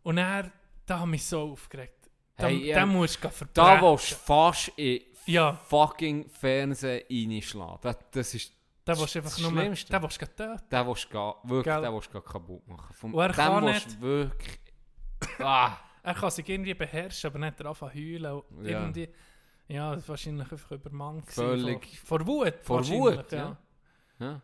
S3: Und er, da hat mich so aufgeregt. Da,
S4: Hey, ja,
S3: da musst du
S4: Da
S3: verbrechen.
S4: willst du fast in
S3: Ja,
S4: fucking Fernsehen reinschlagen. Das, das ist...
S3: da willst du einfach nur, da willst du töten.
S4: Den willst du wirklich
S3: Gell?
S4: den willst du kaputt machen. Vom,
S3: Und er kann nicht-
S4: wirklich... Ah,
S3: Er kann sich irgendwie beherrschen, aber nicht zu heulen.
S4: Ja.
S3: Irgendwie, Ja, das war wahrscheinlich einfach übermannt.
S4: Völlig-
S3: Vor, vor Wut.
S4: Vor Wut,
S3: ja.
S4: Ja.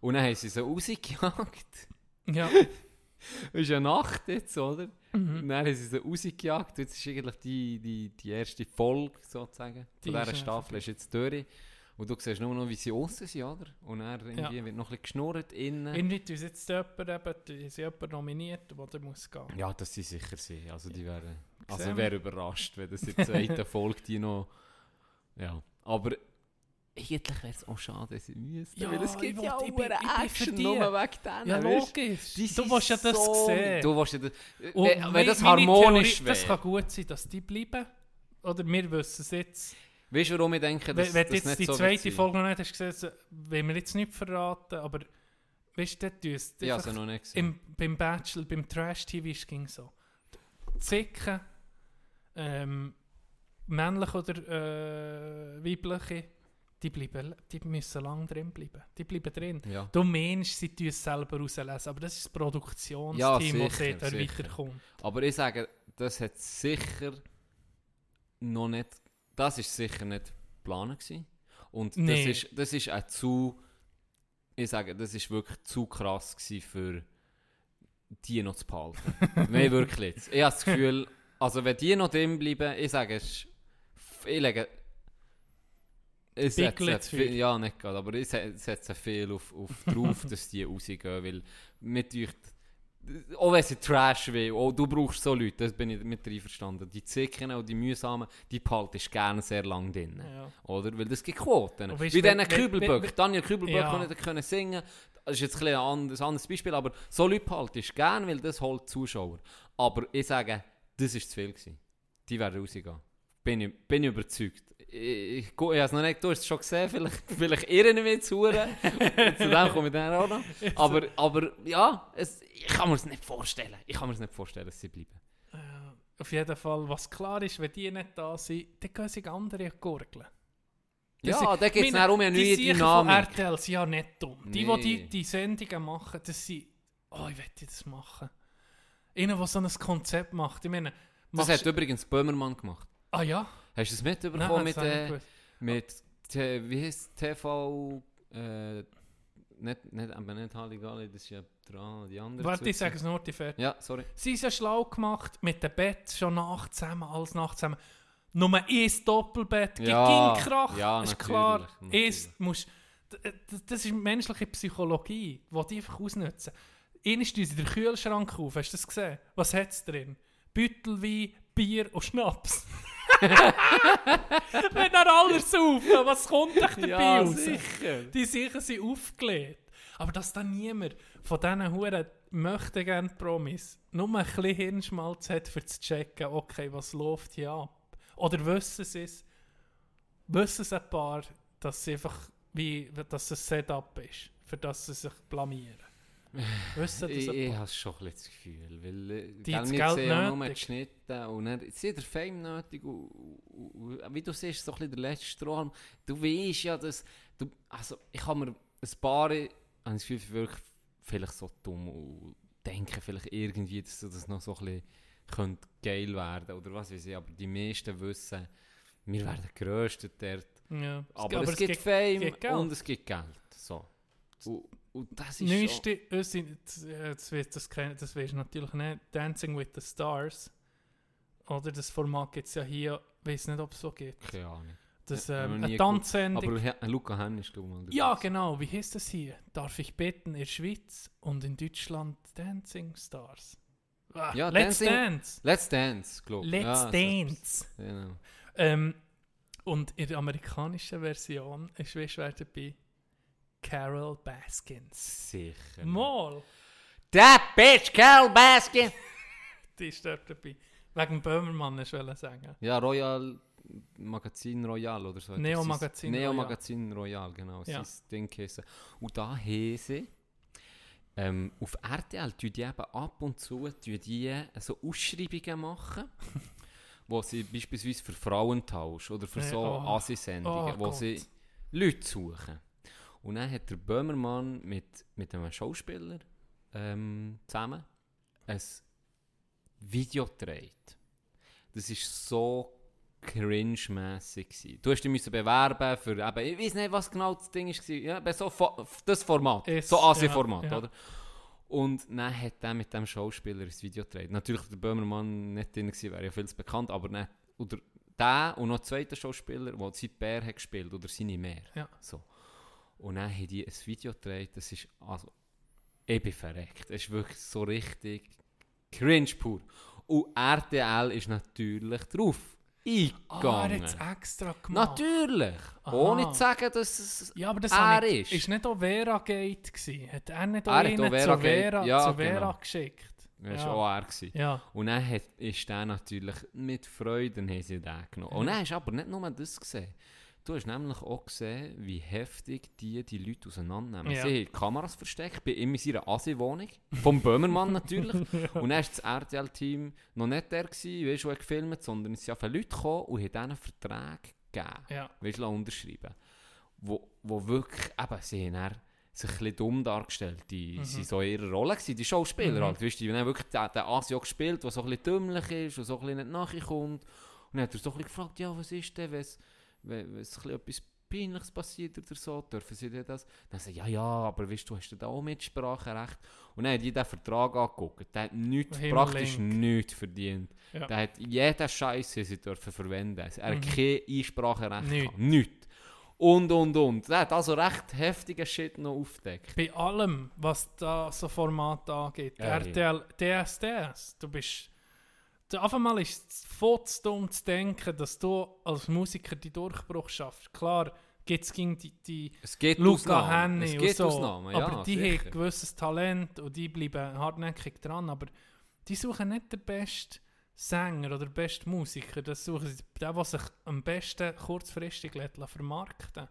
S4: Und dann haben sie so rausgejagt.
S3: Ja. [LAUGHS]
S4: Ist eine Nacht jetzt, oder?
S3: Mhm.
S4: Und dann haben sie sie rausgejagt. Jetzt ist eigentlich die, die, die erste Folge sozusagen
S3: Die
S4: von dieser
S3: ja
S4: Staffel ist jetzt durch. Und du siehst nur noch, wie sie außen sind, oder? Und dann irgendwie wird noch ein bisschen geschnurrt innen.
S3: Tun sie jetzt jemand, eben, tun sie jemanden nominiert, der da muss gehen.
S4: Ja, dass sie sicher sind. Also die wären... Also ich
S3: wir.
S4: wäre überrascht, wenn das in der zweiten Folge die noch... Ja. Aber eigentlich wäre es auch schade, wenn sie müssten.
S3: Ja,
S4: weil es gibt ja auch
S3: für
S4: Action
S3: die.
S4: nur wegen denen.
S3: Ja, logisch.
S4: Die
S3: Du willst ja das
S4: so-
S3: sehen.
S4: Du willst ja das...
S3: Und
S4: wenn, wenn das harmonisch
S3: Theorie, Das
S4: wäre.
S3: kann gut sein, dass die bleiben. Oder wir wissen es jetzt.
S4: Weißt du, warum ich denke, dass
S3: Wenn, du
S4: das
S3: jetzt
S4: nicht
S3: die
S4: so
S3: zweite? Folge noch nicht hast gesehen, wollen wir jetzt nicht verraten, aber weißt du, dort tun es
S4: Ja, also noch nicht
S3: im, beim Bachelor, beim Trash-TV ging so. Zicken, ähm, männlich oder äh, weibliche, die, bleiben, die müssen lang drin bleiben. Die bleiben drin.
S4: Ja.
S3: Du meinst, sie tun es selber rauslesen, aber das ist das
S4: Ja,
S3: Produktionsteam, das
S4: sicher,
S3: dort
S4: sicher.
S3: weiterkommt.
S4: Aber ich sage, das hat sicher noch nicht, das ist sicher nicht geplant gewesen. Und
S3: Nee.
S4: das ist, das ist auch zu, ich sage, das ist wirklich zu krass gewesen für die noch zu behalten. [LAUGHS] Nein, wirklich jetzt. Ich habe das Gefühl, also wenn die noch drin bleiben, ich sage, es ich lege, viel,
S3: viel.
S4: ja nicht gerade, aber ich se- setze viel auf, auf drauf, [LAUGHS] dass die rausgehen, weil mit euch, auch wenn sie Trash will, auch du brauchst so Leute, das bin ich mit einverstanden. Die Zicken und die mühsamen, die behaltest gerne sehr lang drin.
S3: Ja.
S4: Oder? Weil das gibt Quoten. Wie diesen Kübelböck. Daniel Kübelböck
S3: Ja.
S4: nicht können singen. Das ist jetzt ein anderes, anderes Beispiel, aber so Leute behaltest gerne, weil das holt Zuschauer. Aber ich sage, das war zu viel. Gewesen. Die werden rausgehen. Bin ich, bin ich überzeugt. Ich, ich, ich, habe es noch nicht, du hast es schon gesehen, vielleicht, [LAUGHS] vielleicht irren wir Huren. Zu dem komme ich dann auch noch. [LAUGHS] Aber, aber ja, es, ich kann mir es nicht vorstellen. Ich kann mir es nicht vorstellen, dass sie bleiben.
S3: Äh, auf jeden Fall, was klar ist, wenn die nicht da sind, dann gehen sich andere gurgeln. Das
S4: Ja, da geht es
S3: meine,
S4: dann um eine
S3: die
S4: neue
S3: Siechen
S4: Dynamik.
S3: Von RTL sind ja nicht dumm. Die,
S4: Nee.
S3: die, die die Sendungen machen, das sind, oh, ich möchte das machen. Einer, der so ein Konzept macht. Ich meine,
S4: Das hat übrigens Böhmermann gemacht.
S3: ah ja?
S4: Hast du es
S3: Nein,
S4: mitbekommen mit,
S3: das habe ich
S4: äh, mit T- wie heißt TV äh, nicht, nicht, aber nicht Halligalli, das ist ja dran, die andere.
S3: Warte, ich sage es nur, die fertig.
S4: Ja, sorry.
S3: Sie sind ja schlau gemacht, mit dem Bett schon nach zusammen, alles nach zusammen. Nur ein Doppelbett,
S4: Ja,
S3: Krach,
S4: ja,
S3: ist klar.
S4: natürlich.
S3: Musst, d- das ist menschliche Psychologie, die die einfach ausnutzen. Einmal tun sie den Kühlschrank auf, hast du das gesehen? Was hat es drin? Büttelwein, Bier und Schnaps. [LAUGHS] Wenn er alles saufen, was kommt euch dabei
S4: Ja,
S3: raus?
S4: sicher.
S3: Die sicher sind aufgelegt. Aber dass dann niemand von diesen Huren möchte gerne Promis nur ein bisschen Hirnschmalz hat, für zu checken, okay, was läuft hier ab? Oder wissen sie es, wissen es ein paar, dass sie einfach wie, dass es ein Setup ist, für das sie sich blamieren. [LAUGHS] wissen das
S4: Ich, ich habe schon ein das Gefühl, weil äh,
S3: Die das
S4: wir
S3: Geld
S4: sehen ja nur die Schnitte und dann hat der Fame nötig und, und, und, wie du siehst, so ein bisschen der letzte Strohhalm. Du weißt ja, dass du, also ich habe mir ein paar, habe das Gefühl, wirklich vielleicht so dumm und denken vielleicht irgendwie, dass das noch so ein bisschen könnte geil werden oder was weiß ich, aber die meisten wissen, wir werden Größte dort.
S3: Ja.
S4: Aber, es, gibt Fame
S3: gibt
S4: und es gibt Geld. So. Und, und das ist
S3: Neueste, unsere- das, äh, das, das, kenn- das weisst du natürlich nicht, Dancing with the Stars. Oder das Format gibt es ja hier, ich weiß nicht, ob es so gibt.
S4: schon... Keine Ahnung.
S3: Das
S4: Ja,
S3: ähm, eine. Tanzsendung.
S4: Aber He- Luca Henn ist glaube ich.
S3: Ja, genau. Wie heißt das hier? Darf ich beten in der Schweiz und in Deutschland Dancing Stars? Ah,
S4: Ja,
S3: Let's
S4: Dancing-
S3: Dance.
S4: Let's Dance, glaube ich.
S3: Let's
S4: ja,
S3: Dance.
S4: Genau.
S3: Ähm, und in der amerikanischen Version ist wie schwer dabei Carol Baskins.
S4: Sicher.
S3: Mal,
S4: That bitch, Carol Baskin! [LAUGHS]
S3: die ist dort dabei. Wegen Böhmermann, ich wollte sagen.
S4: ja, Royal Magazin Royal oder so.
S3: Neo
S4: Das
S3: Magazin
S4: Neo
S3: Royal.
S4: Magazin Royal, genau.
S3: Ja.
S4: Sein Ding geheissen. Und da sie ähm, auf RTL tun die eben ab und zu tun die so Ausschreibungen machen, [LAUGHS] wo sie beispielsweise für Frauentausch oder für
S3: Ja,
S4: so
S3: oh.
S4: Asi-Sendungen,
S3: Oh
S4: wo
S3: Gott.
S4: sie Leute suchen. Und dann hat der Böhmermann mit, mit einem Schauspieler ähm, zusammen ein Video gedreht. Das ist so cringe-mässig. Du hast dich müssen bewerben für, eben, ich weiß nicht, was genau das Ding war, ja, so das Format,
S3: Ist-
S4: so Asi-Format,
S3: ja, ja.
S4: oder? Und dann hat er mit dem Schauspieler ein Video gedreht. Natürlich der Böhmermann nicht drin gewesen, wäre ja viel zu bekannt, aber nicht. Oder der und noch ein zweiter Schauspieler, der seine Bär hat gespielt oder seine Mehr.
S3: Ja.
S4: So. Und dann haben die ein Video gedreht, das ist, also, ich bin verreckt. Es ist wirklich so richtig cringe pur. Und RTL ist natürlich drauf
S3: Ah, er
S4: eingegangen.
S3: hat es extra gemacht.
S4: natürlich.
S3: Aha.
S4: Ohne zu sagen, dass es
S3: Ja, aber das
S4: er
S3: ich,
S4: ist.
S3: ist nicht auch Vera Gate gewesen? Hat er nicht
S4: Er
S3: auch
S4: hat
S3: einen
S4: Vera
S3: zu Vera,
S4: ja,
S3: zu Vera
S4: genau.
S3: geschickt?
S4: Das
S3: ja.
S4: war auch er. Gewesen.
S3: Ja.
S4: Und dann hat, ist der natürlich mit Freude haben sie den genommen. Und dann hast du aber nicht nur das gesehen. Du hast nämlich auch gesehen, wie heftig die die Leute auseinandernehmen.
S3: Ja.
S4: Sie haben Kameras versteckt, bei ihm in seiner Asi-Wohnung, vom Böhmermann natürlich. [LAUGHS] Und dann war das RTL-Team noch nicht der, gewesen, weißt, der gefilmt sondern es sind Leute gekommen und haben diesen Vertrag gegeben.
S3: Ja.
S4: Weißt unterschreiben. Wo, wo wirklich, eben, sie haben dann sich ein bisschen dumm dargestellt. Die
S3: Mhm.
S4: sind so in ihrer Rolle gewesen, die Schauspieler halt. Weißt, die haben wirklich den, den Asi auch gespielt, der so ein bisschen dümmlich ist und so ein bisschen nicht nachkommt. Und dann hat er so ein bisschen gefragt, ja, was ist denn, wenn es wenn, wenn es etwas Peinliches passiert oder so, dürfen sie dir das? Dann sagt er, ja, ja, aber weißt du, hast du da auch Mitspracherecht? Und dann hat die den Vertrag angeguckt. Der hat nichts, praktisch nichts verdient.
S3: Ja.
S4: Der hat jeden Scheiß, den sie dürfen verwenden. Er hat
S3: Mhm.
S4: kein Einspracherecht
S3: Nichts.
S4: gehabt. Nichts. Und, und, und. Der hat also recht heftigen Shit noch aufgedeckt.
S3: Bei allem, was da so Format angeht,
S4: Ja,
S3: RTL, DSDS, du bist. Auf einmal ist es voll zu dumm zu denken, dass du als Musiker die Durchbruch schaffst. Klar, gibt es gegen die, die
S4: Es gibt
S3: Luca. Henny
S4: Es
S3: und so.
S4: Ausnahmen, ja,
S3: aber die
S4: sicher.
S3: haben gewisses Talent und die bleiben hartnäckig dran. Aber die suchen nicht den besten Sänger oder den besten Musiker. Das suchen sie den, der sich am besten kurzfristig lässt vermarkten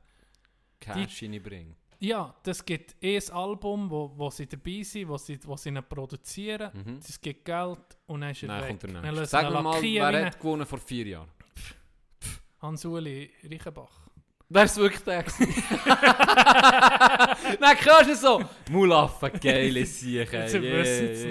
S4: Cash reinbringt.
S3: Ja, das gibt eh ein Album, wo, wo sie dabei sind, wo sie, wo sie ihn produzieren.
S4: Mhm.
S3: Es gibt Geld und dann ist er
S4: Nein,
S3: weg.
S4: kommt
S3: lassen
S4: Sag mal, wer hat gewonnen vor vier Jahren?
S3: Hans-Uli Reichenbach.
S4: Wer ist wirklich der? gewesen? [LAUGHS] Nein, kannst du so. Mulaffe, geile Sieche.
S3: Jetzt wissen es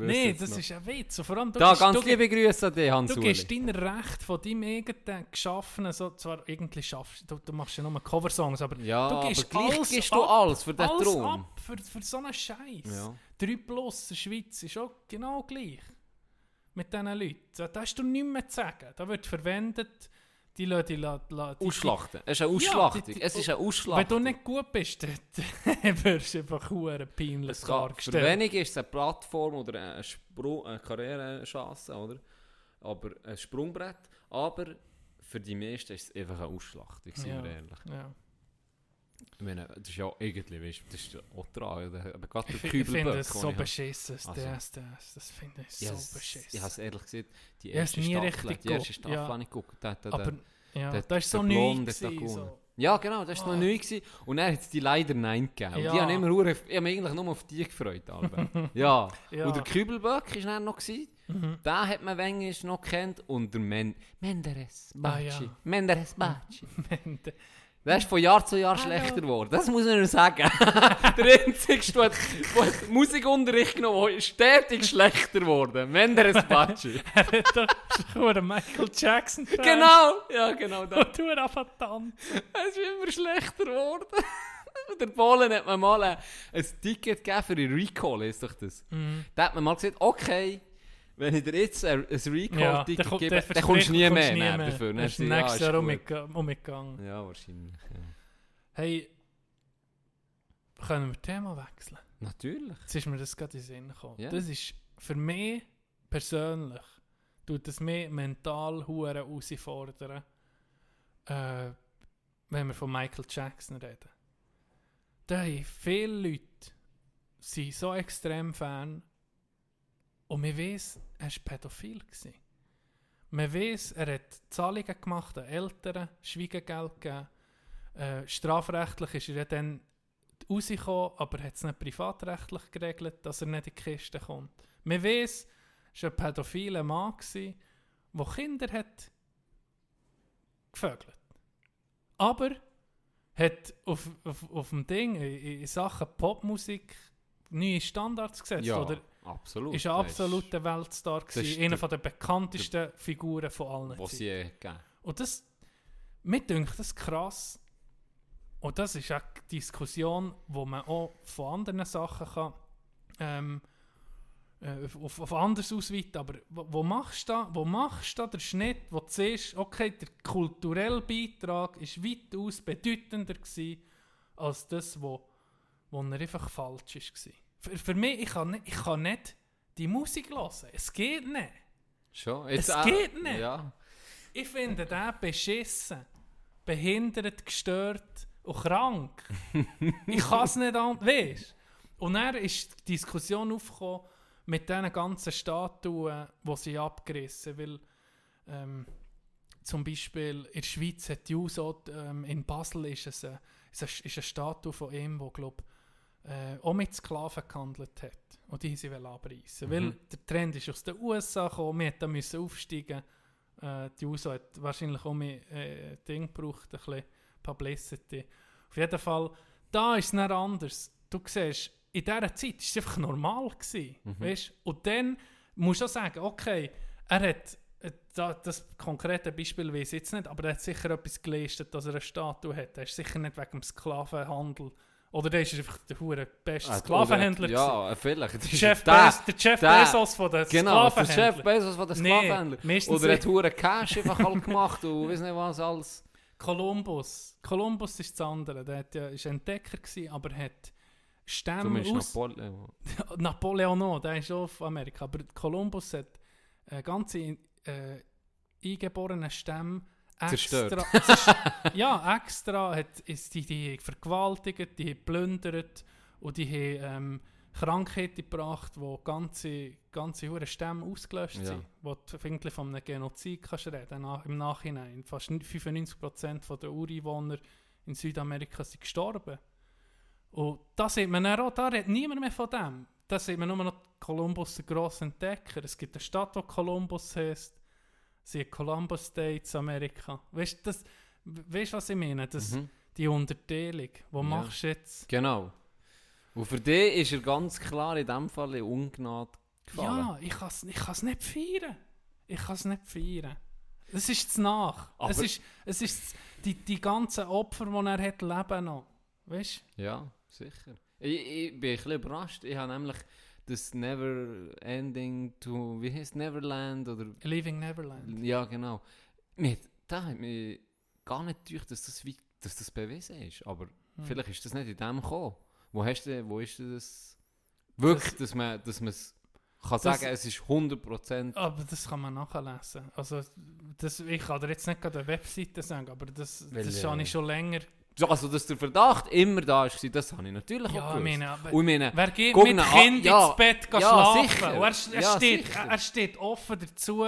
S3: noch. Nein, das ist ein Witz. Und vor allem, du,
S4: Da,
S3: gibst-
S4: ganz
S3: du,
S4: liebe Grüße an dich, Hans
S3: du gibst dein Recht von deinem eigenen Geschaffenen, so, zwar irgendwie schaffst du, du machst ja nur Coversongs, aber
S4: Ja,
S3: du gibst
S4: aber gleich
S3: alles
S4: gibst du
S3: ab,
S4: alles für den
S3: alles
S4: Traum.
S3: ab für, für so einen Scheiß.
S4: Ja.
S3: 3 Plus in Schweiz ist auch genau gleich. Mit diesen Leuten. Da hast du nichts mehr zu sagen. Da wird verwendet, die Leute, die, die,
S4: Ausschlachten. Es ist eine Ausschlachtung.
S3: die-
S4: es ist eine
S3: Wenn
S4: Ausschlachtung.
S3: du nicht gut bist, [LAUGHS] dann wirst du einfach hure peinlich
S4: es kann, für
S3: dargestellt.
S4: wenige ist es eine Plattform oder eine, Sprung, eine Karrierechance, oder? Aber ein Sprungbrett. Aber für die meisten ist es einfach eine Ausschlachtung, sind
S3: Ja.
S4: wir ehrlich.
S3: Ja.
S4: Ich meine, das ist ja irgendwie, weißt das ist auch dran. oder? Aber gerade
S3: Ich,
S4: der
S3: fi- ich finde
S4: den
S3: so beschissen, das
S4: Also-
S3: DSDS. Das finde ich so beschissen.
S4: Ich habe es ehrlich gesagt, die erste
S3: nie
S4: Staffel,
S3: richtig
S4: die erste Staffel
S3: ja.
S4: habe ich geguckt. Da, da,
S3: Aber
S4: da,
S3: ja,
S4: der-
S3: das so neu.
S4: Da. Ja, genau, das war
S3: Ah.
S4: noch neu. Gewesen. Und dann hat die leider Nein gegeben.
S3: Ja.
S4: Die haben immer hure- ich habe mich eigentlich nur auf die gefreut. Alben. [LAUGHS] ja.
S3: Ja.
S4: Und der Kübelböck war dann noch. Gewesen.
S3: Mhm.
S4: Den hat man wenigstens noch kennt. Und der Men Menderes
S3: Ah,
S4: Bacci.
S3: ja.
S4: Menderes Bacci.
S3: Wenn-
S4: Der ist von Jahr zu Jahr schlechter geworden. Das muss man nur sagen. [LAUGHS] der einzige, der hat, der hat Musikunterricht genommen der ist stetig schlechter geworden. Menderes [LAUGHS] Bacci.
S3: Er hat doch Michael Jackson [LAUGHS] Fan.
S4: genau. Ja, genau. Das.
S3: Und du einfach tanzen.
S4: Es ist immer schlechter geworden. der Polen hat mir mal ein, ein Ticket gegeben für einen Recall, ist doch das.
S3: Mhm.
S4: Da hat man mal gesagt, okay, wenn ich dir jetzt ein,
S3: Ja,
S4: Recall-Ticket
S3: kommt-
S4: gebe,
S3: dann
S4: kommst du nie mehr,
S3: kommst
S4: mehr
S3: nie
S4: dafür. Dann
S3: Das ist nächstes
S4: ja,
S3: Jahr umgegangen.
S4: Ja, wahrscheinlich. Ja.
S3: Hey, können wir das Thema wechseln?
S4: Natürlich.
S3: Jetzt ist mir das gerade in den Sinn gekommen.
S4: Ja.
S3: Das ist für mich persönlich, tut es mich mental hure herausfordern, äh, wenn wir von Michael Jackson reden. Da haben viele Leute sind so extrem Fan und man weiss, er war pädophil. Gewesen. Man weiss, er hat Zahlungen gemacht an Eltern, Schweigegeld gegeben. Äh, strafrechtlich ist er dann rausgekommen, aber hat es nicht privatrechtlich geregelt, dass er nicht in die Kiste kommt. Man weiss, es war ein pädophiler Mann, der Kinder hat gevögelt. Aber hat auf, auf, auf dem Ding, in, in Sachen Popmusik, neue Standards gesetzt.
S4: Ja,
S3: Oder
S4: absolut.
S3: ist ein absoluter Weltstar gewesen, einer
S4: der-
S3: von der bekanntesten Figuren von allen.
S4: Was je gegeben
S3: Und das, mir denkt das krass. Und das ist auch die Diskussion, wo man auch von anderen Sachen kann, ähm, äh, auf, auf anders ausweiten. Aber wo, wo machst du da, wo machst du da den Schnitt, wo du siehst, okay, der kulturelle Beitrag ist weitaus bedeutender gewesen, als das, wo, wo er einfach falsch war. Für, für mich, ich kann, nicht, ich kann nicht die Musik hören. Es geht nicht.
S4: Schon?
S3: Es
S4: auch-
S3: geht nicht.
S4: Ja.
S3: Ich finde den beschissen, behindert, gestört und krank. [LAUGHS] ich kann es nicht anders. Weißt Und dann ist die Diskussion aufgekommen mit diesen ganzen Statuen, die sie abgerissen Weil ähm, zum Beispiel in der Schweiz hat die USO, ähm, in Basel ist es eine, ist eine, Statue von ihm, der glaub, äh, auch mit Sklaven gehandelt hat. Und die sie abreißen. Weil der Trend ist aus den USA gekommen, wir mussten müssen aufsteigen. Äh, die USO hat wahrscheinlich auch mehr äh, Ding gebraucht, ein bisschen Publicity. Auf jeden Fall, da ist es nicht anders. Du siehst, in dieser Zeit war es einfach normal. Gewesen, weißt? Und dann musst du auch sagen, okay, er hat, äh, da, das konkrete Beispiel weiß ich jetzt nicht, aber er hat sicher etwas geleistet, dass er eine Statue hat. Er ist sicher nicht wegen dem Sklavenhandel. Oder der ist einfach der hure beste
S4: Ah,
S3: Sklavenhändler.
S4: Ja, vielleicht.
S3: Der Jeff,
S4: der-
S3: Bez, der Jeff
S4: der-
S3: Bezos von den
S4: Genau, der. Chef Bezos von den
S3: Nee,
S4: Sklavenhändlern.
S3: meistens
S4: Oder er hat hure Cash einfach halt gemacht und weiss nicht was alles. [LAUGHS]
S3: Columbus. Columbus ist das andere. Der hat ja, ist Entdecker gewesen, aber hat Stämme
S4: Zumindest
S3: aus...
S4: Napoleon. [LAUGHS]
S3: Napoleon noch, der ist auch auf Amerika. Aber Columbus hat äh, ganze äh, eingeborene Stämme extra,
S4: Zerstört.
S3: zerst- [LAUGHS] ja, extra hat, ist die, die vergewaltigt, die geplündert und die haben ähm, Krankheiten gebracht, die ganze, ganze hure Stämme ausgelöscht
S4: Ja.
S3: sind. Wo du eigentlich von einem Genozid kannst reden im Nachhinein. Fast 95% der Ureinwohner in Südamerika sind gestorben. Und da sieht man auch, da redet niemand mehr von dem. Da sieht man nur noch Columbus, der grosse Entdecker. Es gibt eine Stadt, die Columbus heißt. Sie Columbus States, Amerika. Weißt du, weißt was ich meine? Das,
S4: Mhm.
S3: Die Unterteilung. Wo machst du jetzt?
S4: Genau. Und für dich ist er ganz klar in dem Fall in Ungnade gefallen.
S3: Ja, ich kann es ich kann's nicht feiern. Ich kann es nicht feiern. Es ist zu nach.
S4: Aber-
S3: es ist, es ist die, die ganzen Opfer, die er hat, leben noch. Weißt du?
S4: Ja, sicher. Ich, ich bin ein bisschen überrascht. Ich habe nämlich das Never Ending to, wie heißt Neverland oder
S3: Leaving Neverland.
S4: ja genau. Mir, da hat mich gar nicht gedacht, dass das, wie, dass das bewiesen ist. Aber
S3: Hm.
S4: vielleicht ist das nicht in dem gekommen. Wo hast du, wo ist das wirklich, dass man, dass man es kann sagen, es ist 100%
S3: Aber das kann man nachlesen. Also, das, ich kann dir jetzt nicht gerade eine Webseite sagen, aber das,
S4: Weil,
S3: das
S4: äh,
S3: habe ich schon länger.
S4: Also, dass der Verdacht immer da war, das habe ich natürlich
S3: Ja,
S4: auch gewusst.
S3: meine, aber
S4: Und meine,
S3: wer geht mit
S4: an-
S3: Kind
S4: ja,
S3: ins Bett
S4: ja,
S3: schlafen?
S4: sicher.
S3: Und er, er,
S4: Ja,
S3: steht,
S4: sicher.
S3: er steht offen dazu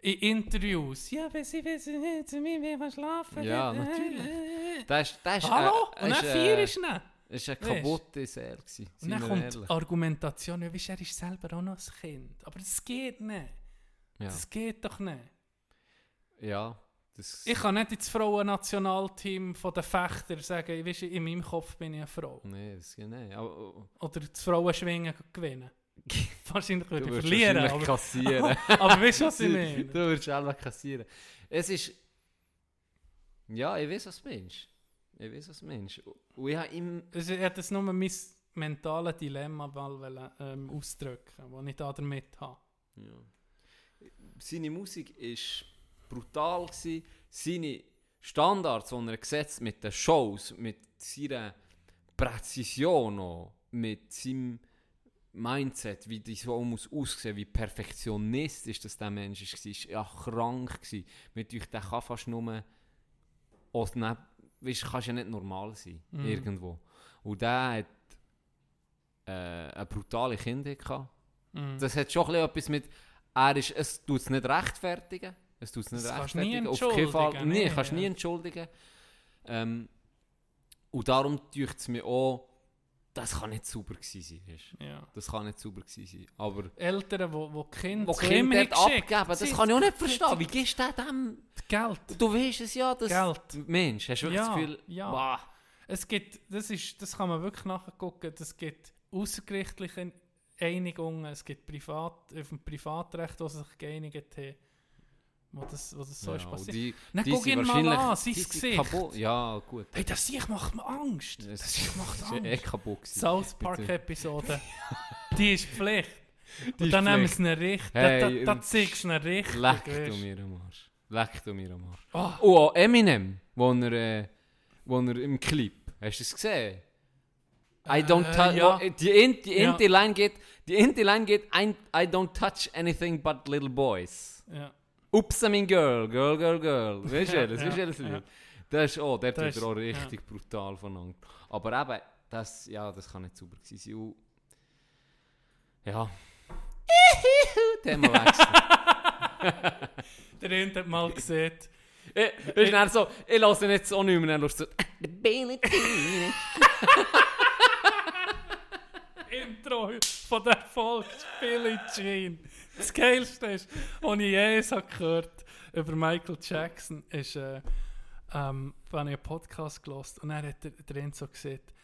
S3: in Interviews. Ja, wenn sie wissen zu mir will schlafen.
S4: Ja, natürlich. das ist, das ist,
S3: Hallo?
S4: äh,
S3: Und
S4: ist,
S3: vier
S4: äh,
S3: ist nicht.
S4: ist eine
S3: Weisst?
S4: kaputte Seele.
S3: Und dann kommt
S4: ehrlich.
S3: die Argumentation, ja, weisst, er ist selber auch noch ein Kind. Aber das geht nicht.
S4: Ja.
S3: Das geht doch nicht.
S4: ja, das...
S3: Ich kann nicht ins Frauennationalteam von den Fechtern sagen, weisst, in meinem Kopf bin ich eine Frau.
S4: Nee, das geht nicht. Aber,
S3: Oder das Frauenschwingen gewinnen. [LAUGHS] Wahrscheinlich würde
S4: du
S3: ich verlieren.
S4: wahrscheinlich
S3: Aber,
S4: kassieren. [LAUGHS]
S3: aber weißt du, was ich [LAUGHS]
S4: du
S3: meine?
S4: wirst selber kassieren. Es ist... Ja, ich weiß, was du meinst. Ich weiß, was du meinst. Und ich habe.
S3: Also, ich hätte das nur mein mentales Dilemma mal wollen, ähm, ausdrücken, das ich da damit habe.
S4: Ja. Seine Musik war brutal. Gewesen. Seine Standards, die er gesetzt mit den Shows, mit seiner Präzision, auch, mit seinem Mindset, wie die Show muss aussehen, wie perfektionistisch das der Mensch war, ist ja krank gewesen. Mit euch, der kann fast nur auch neben, weißt, kannst ja nicht normal sein,
S3: Mhm.
S4: irgendwo. Und der hat äh, eine brutale Kindheit gehabt.
S3: Mhm.
S4: Das hat schon etwas mit, er ist, es tut es nicht rechtfertigen. Es tut es nicht
S3: Das kannst
S4: rechtfertigen. Auf keinen Fall.
S3: entschuldigen,
S4: Nee, kannst du nie
S3: ja.
S4: entschuldigen. Ähm, und darum deucht es mir auch, das kann nicht sauber gewesen sein.
S3: ja.
S4: Das kann nicht sauber gewesen sein. Aber
S3: Eltern, die wo, wo Kinder
S4: wo Kinder abgeben, das kann ich auch nicht verstehen. Wie gibst du dem?
S3: Geld.
S4: Du weißt es ja, dass...
S3: Geld.
S4: Mensch, hast du wirklich
S3: Ja,
S4: das Gefühl...
S3: ja.
S4: Bah,
S3: Es gibt, das, ist, das kann man wirklich nachgucken, es gibt außergerichtliche Einigungen, es gibt Privat, auf dem Privatrecht, die sich geeinigt haben. Wo das, wo das so
S4: Ja,
S3: ist
S4: und
S3: passiert.
S4: die,
S3: Dann
S4: die
S3: guck ihn mal an, sein Gesicht.
S4: kaputt. Ja, gut.
S3: Hey, das Sieg macht mir Angst.
S4: Das
S3: Das Sieg macht
S4: ist eh
S3: Angst.
S4: kaputt gewesen.
S3: South Park-Episode, [LAUGHS] die ist Pflicht.
S4: Die
S3: Und
S4: ist
S3: dann nehmen sie ihn richtig,
S4: Hey,
S3: da, da, da
S4: ähm,
S3: zeigst du ihn richtig.
S4: Leck du mir am Arsch. Leck du mir am Arsch.
S3: Ah.
S4: Oh, auch Eminem, wo er, äh, wo er im Clip, hast du es gesehen? I don't
S3: Äh,
S4: touch,
S3: ja.
S4: oh, die, in, die
S3: Ja.
S4: Line geht, die Line geht, I, I don't touch anything but little boys.
S3: Ja.
S4: Ups, I mean girl, girl, girl, girl. [LAUGHS] Weißt du
S3: Ja,
S4: das?
S3: ja,
S4: Weißt du das
S3: ja.
S4: Lied? Das ist auch,
S3: Das
S4: wird
S3: ist-
S4: er auch richtig brutal von Angst. Aber eben, das, ja, das kann nicht sauber gewesen sein. Und- Ja. Themawechsel. [LAUGHS]
S3: Der [LAUGHS] Rind hat mal gesehen,
S4: Ich, ist dann so, ich lasse ihn jetzt auch nicht mehr, dann lässt so.
S3: Intro von der Folge Billie Jean. Das Geilste ist, was ich je gehört über Michael Jackson, ist, äh, ähm, wenn ich einen Podcast gelesen und dann hat Rind so gesagt,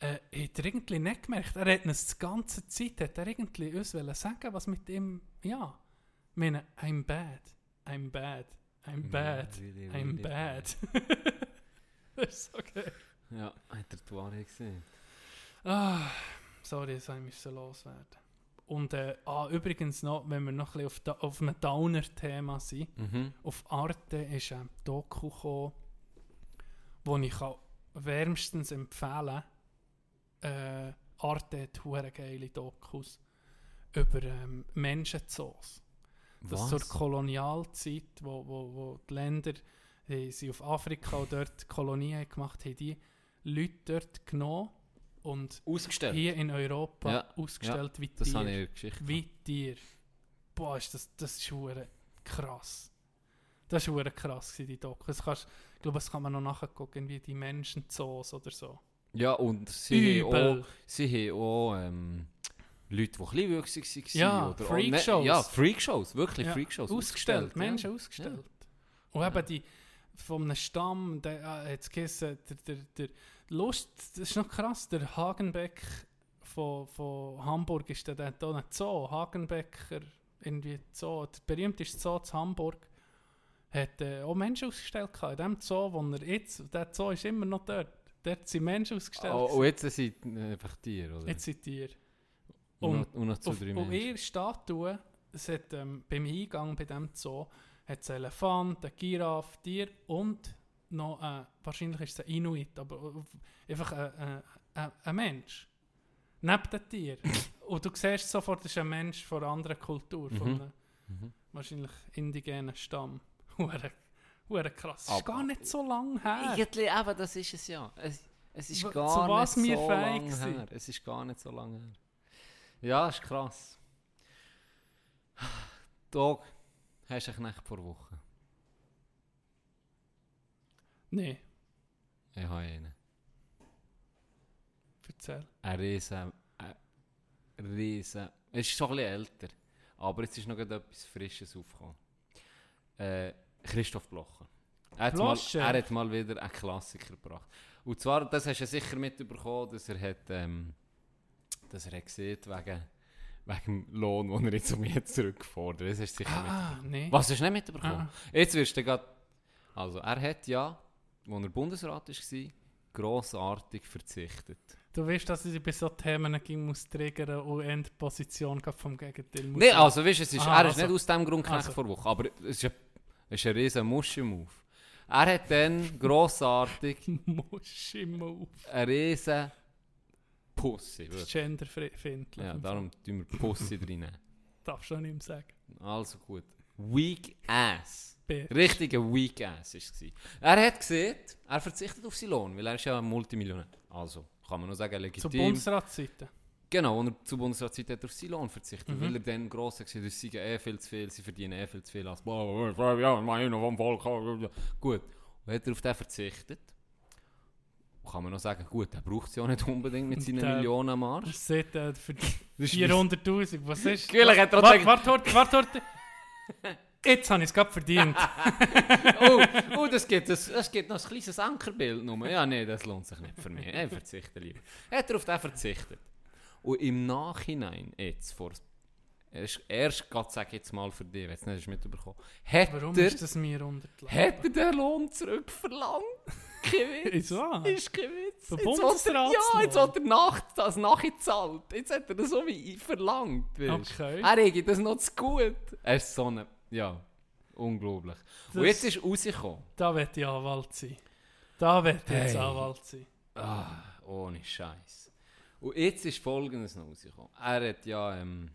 S3: äh, hat er irgendwie nicht gemerkt, er hat uns die ganze Zeit, hat er irgendwie uns wollen sagen, was mit ihm, ja, ich meine, I'm bad, I'm bad, I'm bad,
S4: really,
S3: I'm
S4: really
S3: bad. [LAUGHS] das ist so geil.
S4: Ja, hat er die Wahrheit gesehen.
S3: Ah, sorry, das musste loswerden. Und äh, ah, übrigens noch, wenn wir noch ein bisschen auf, auf einem Downer-Thema sind,
S4: Mhm.
S3: auf Arte ist ein Doku gekommen, wo ich kann wärmstens empfehlen äh, Arte hat hure geile Dokus über ähm, Menschenzoos. Das zur Kolonialzeit, wo, wo, wo die Länder die sie auf Afrika und dort Kolonien gemacht haben, die Leute dort genommen und
S4: Ausgestellt.
S3: hier in Europa
S4: Ja,
S3: ausgestellt wie
S4: das habe ich
S3: Tier.
S4: in der Geschichte.
S3: Wie Tier. Boah, ist das, das ist krass. Das war krass, die Doku. Das kannst, ich glaube, das kann man noch nachgucken, wie die Menschenzoos oder so.
S4: Ja, und sie haben
S3: Übel.
S4: auch, sie haben auch ähm, Leute, die kleinwüchsig waren.
S3: Ja,
S4: oder
S3: Freakshows.
S4: Ja, Freakshows, wirklich
S3: Ja,
S4: Freakshows.
S3: Ausgestellt,
S4: ja.
S3: Menschen ausgestellt. Und eben die von einem Stamm, der äh, jetzt geheißen, der, der, der Lust, das ist noch krass, der Hagenbeck von, von Hamburg ist der, der hat einen Zoo, Hagenbecker, irgendwie Zoo, der berühmteste Zoo zu Hamburg, hat äh, auch Menschen ausgestellt gehabt. in dem Zoo, wo er jetzt, der Zoo ist immer noch dort, dort sind Menschen ausgestellt.
S4: Oh, und jetzt sind äh, einfach Tiere, oder?
S3: jetzt sind die
S4: und, noch, und noch zwei, drei
S3: auf
S4: Menschen.
S3: ihrer Statue, es hat, ähm, beim Eingang bei diesem Zoo, hat es einen Elefant, einen Giraffe, Tier und noch, äh, wahrscheinlich ist es ein Inuit, aber äh, einfach ein, ein, ein, ein Mensch. Neben dem Tier. [LAUGHS] und du siehst sofort, das ist ein Mensch von einer anderen Kultur, von
S4: Mhm.
S3: einem
S4: Mhm.
S3: wahrscheinlich indigenen Stamm. [LAUGHS] Hure krass. Das ist
S4: Aber-
S3: gar nicht so lang her.
S4: Irgendwie, eben, das ist es ja. Es, es ist gar
S3: zu was
S4: nicht so lange
S3: sind.
S4: her. Es ist gar nicht so lange her. Ja, ist krass. [SIGHS] Dog, hast du einen Knecht vor Woche?
S3: Nein,
S4: Ich habe einen.
S3: erzähl.
S4: Ein riesen... Ein riesen... Es ist schon ein bisschen älter. Aber jetzt ist noch etwas Frisches aufgekommen. Äh, Christoph Blocher. Er hat, mal, er hat mal wieder einen Klassiker gebracht. Und zwar, das hast du sicher mitbekommen, dass er hat, ähm, dass er hat gesehen, wegen, wegen dem Lohn, den er jetzt um jetzt zurückfordert. Das hast du sicher.
S3: Ah, nein.
S4: Was, hast du nicht mitbekommen?
S3: Ah.
S4: Jetzt wirst du gerade... Also, er hat ja, als er Bundesrat war, grossartig verzichtet.
S3: Du weißt, dass ich bei so Themen ging muss triggern und in die Position gerade vom Gegenteil muss.
S4: Nein, also weißt du, es ist,
S3: Aha,
S4: er ist
S3: also-
S4: nicht aus dem Grund Knecht
S3: also.
S4: vor Woche, aber es ist ein, es ist ein riesen Muschi-Move. Er hat dann grossartig [LAUGHS]
S3: Muschi-Move.
S4: einen riesen Pussy. wirklich.
S3: Genderfindlich.
S4: Ja, darum tun wir Pussy drin.
S3: Darfst du auch nicht mehr sagen.
S4: Also gut. Weak Ass. Richtiger Weak Ass war es. Er hat gesehen, er verzichtet auf seinen Lohn, weil er ist ja ein Multimillionär. Also, kann man nur sagen,
S3: Zur
S4: legitim.
S3: Bundesratsseite.
S4: Genau, und er zu Bundesratszeit hat er auf seinen Lohn verzichtet,
S3: Mhm.
S4: weil er dann gross gesagt hat, sie eh viel zu viel, sie verdienen eh viel zu viel. Als, boah, ja, noch vom Volk. Gut, und hat er auf den verzichtet. Kann man noch sagen, gut, er braucht es ja nicht unbedingt mit seinen
S3: Der-
S4: Millionen am Arsch.
S3: Das sieht äh, für die
S4: Das ist-
S3: 400'000. Was ist? [LAUGHS]
S4: Natürlich hat er auch
S3: Warte, warte, warte. Jetzt habe ich es gerade verdient. [LAUGHS]
S4: oh, [LAUGHS] oh, das gibt, das, das gibt noch ein kleines Ankerbild. Nur. Ja, nee, das lohnt sich nicht für mich. Ich verzichte lieber. Hat er auf den verzichtet. Und im Nachhinein, jetzt, vor erst, erst Gott sag jetzt mal für dich, wenn du es nicht hast mitbekommen hat
S3: Warum
S4: er,
S3: ist das mir unter die Lappen?
S4: hat er den Lohn zurückverlangt? Kein Witz. Ist kein Witz.
S3: Der
S4: Jetzt will er-? Ja, jetzt hat er Nacht das nachgezahlt. Jetzt hat er das so wie verlangt. Weißt.
S3: Okay.
S4: Er regt das noch zu gut. Er ist so eine, ja, unglaublich. Und
S3: Das-
S4: jetzt ist rausgekommen.
S3: Da wird ich Anwalt sein. Da wird ich jetzt
S4: Hey.
S3: Anwalt sein.
S4: Ah, ohne Scheiß. Und jetzt ist Folgendes noch rausgekommen. Er hat ja, ähm,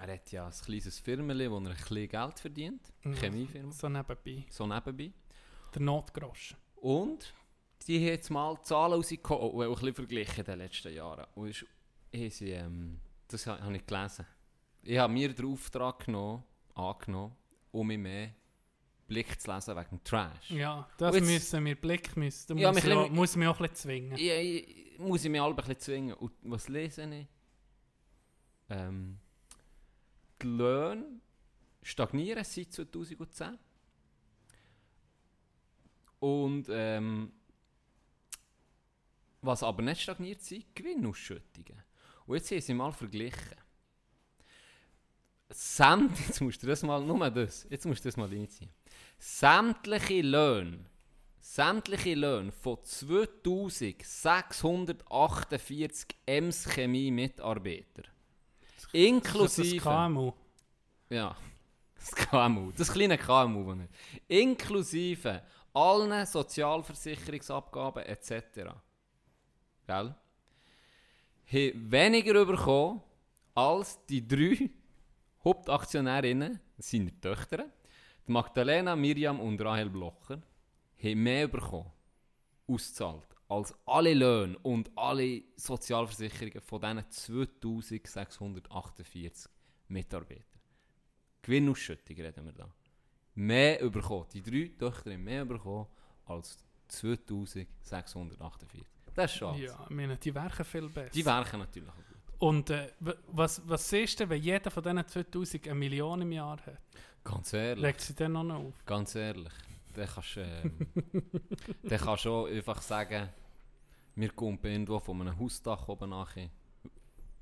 S4: er hat ja ein kleines Firmeli, wo er ein bisschen Geld verdient.
S3: Ja.
S4: Chemiefirma.
S3: So nebenbei.
S4: So nebenbei.
S3: Der Notgroschen.
S4: Und die haben jetzt mal die Zahlen rausgekommen und auch ein bisschen verglichen in den letzten Jahren. Und ist, sie, ähm, das ha- habe ich gelesen. Ich habe mir den Auftrag genommen, angenommen, um mich mehr Blick zu lesen wegen Trash.
S3: Ja, das
S4: jetzt-
S3: müssen wir Blick müssen. Da
S4: Ja,
S3: muss,
S4: mich
S3: ich auch, muss mich auch ein bisschen zwingen.
S4: Ich, ich, muss ich mich alle ein bisschen zwingen. Und was lese ich? Ähm, die Löhne stagnieren seit 2010. Und ähm, was aber nicht stagniert sind, Gewinnausschüttungen. Und jetzt haben sie mal verglichen. Samt, [LAUGHS] jetzt musst du das mal, nur das, jetzt musst du das mal reinziehen. Sämtliche Löhne, sämtliche Löhne von 2648 Ems Chemie Mitarbeiter.
S3: Das
S4: Inklusive.
S3: ist das KMU.
S4: Ja, das KMU, das kleine KMU. Inklusive allen Sozialversicherungsabgaben etc. Gell? Haben weniger bekommen als die drei Hauptaktionärinnen, seine Töchter, die Magdalena, Miriam und Rahel Blocher, haben mehr bekommen, auszahlt, als alle Löhne und alle Sozialversicherungen von diesen 2648 Mitarbeitern. Gewinnausschüttung reden wir da. Mehr bekommen. Die drei Töchter haben mehr bekommen als 2648. Das ist schade.
S3: Ja, ich meine, die werken viel besser.
S4: Die werken natürlich auch gut.
S3: Und äh, was, was siehst du, wenn jeder von diesen 2000 eine Million im Jahr hat?
S4: Ganz ehrlich.
S3: Legt sie dann noch auf?
S4: Ganz ehrlich. Dann kannst du ähm, [LAUGHS] dann kannst auch einfach sagen, wir kommen irgendwo von einem Hausdach oben nachher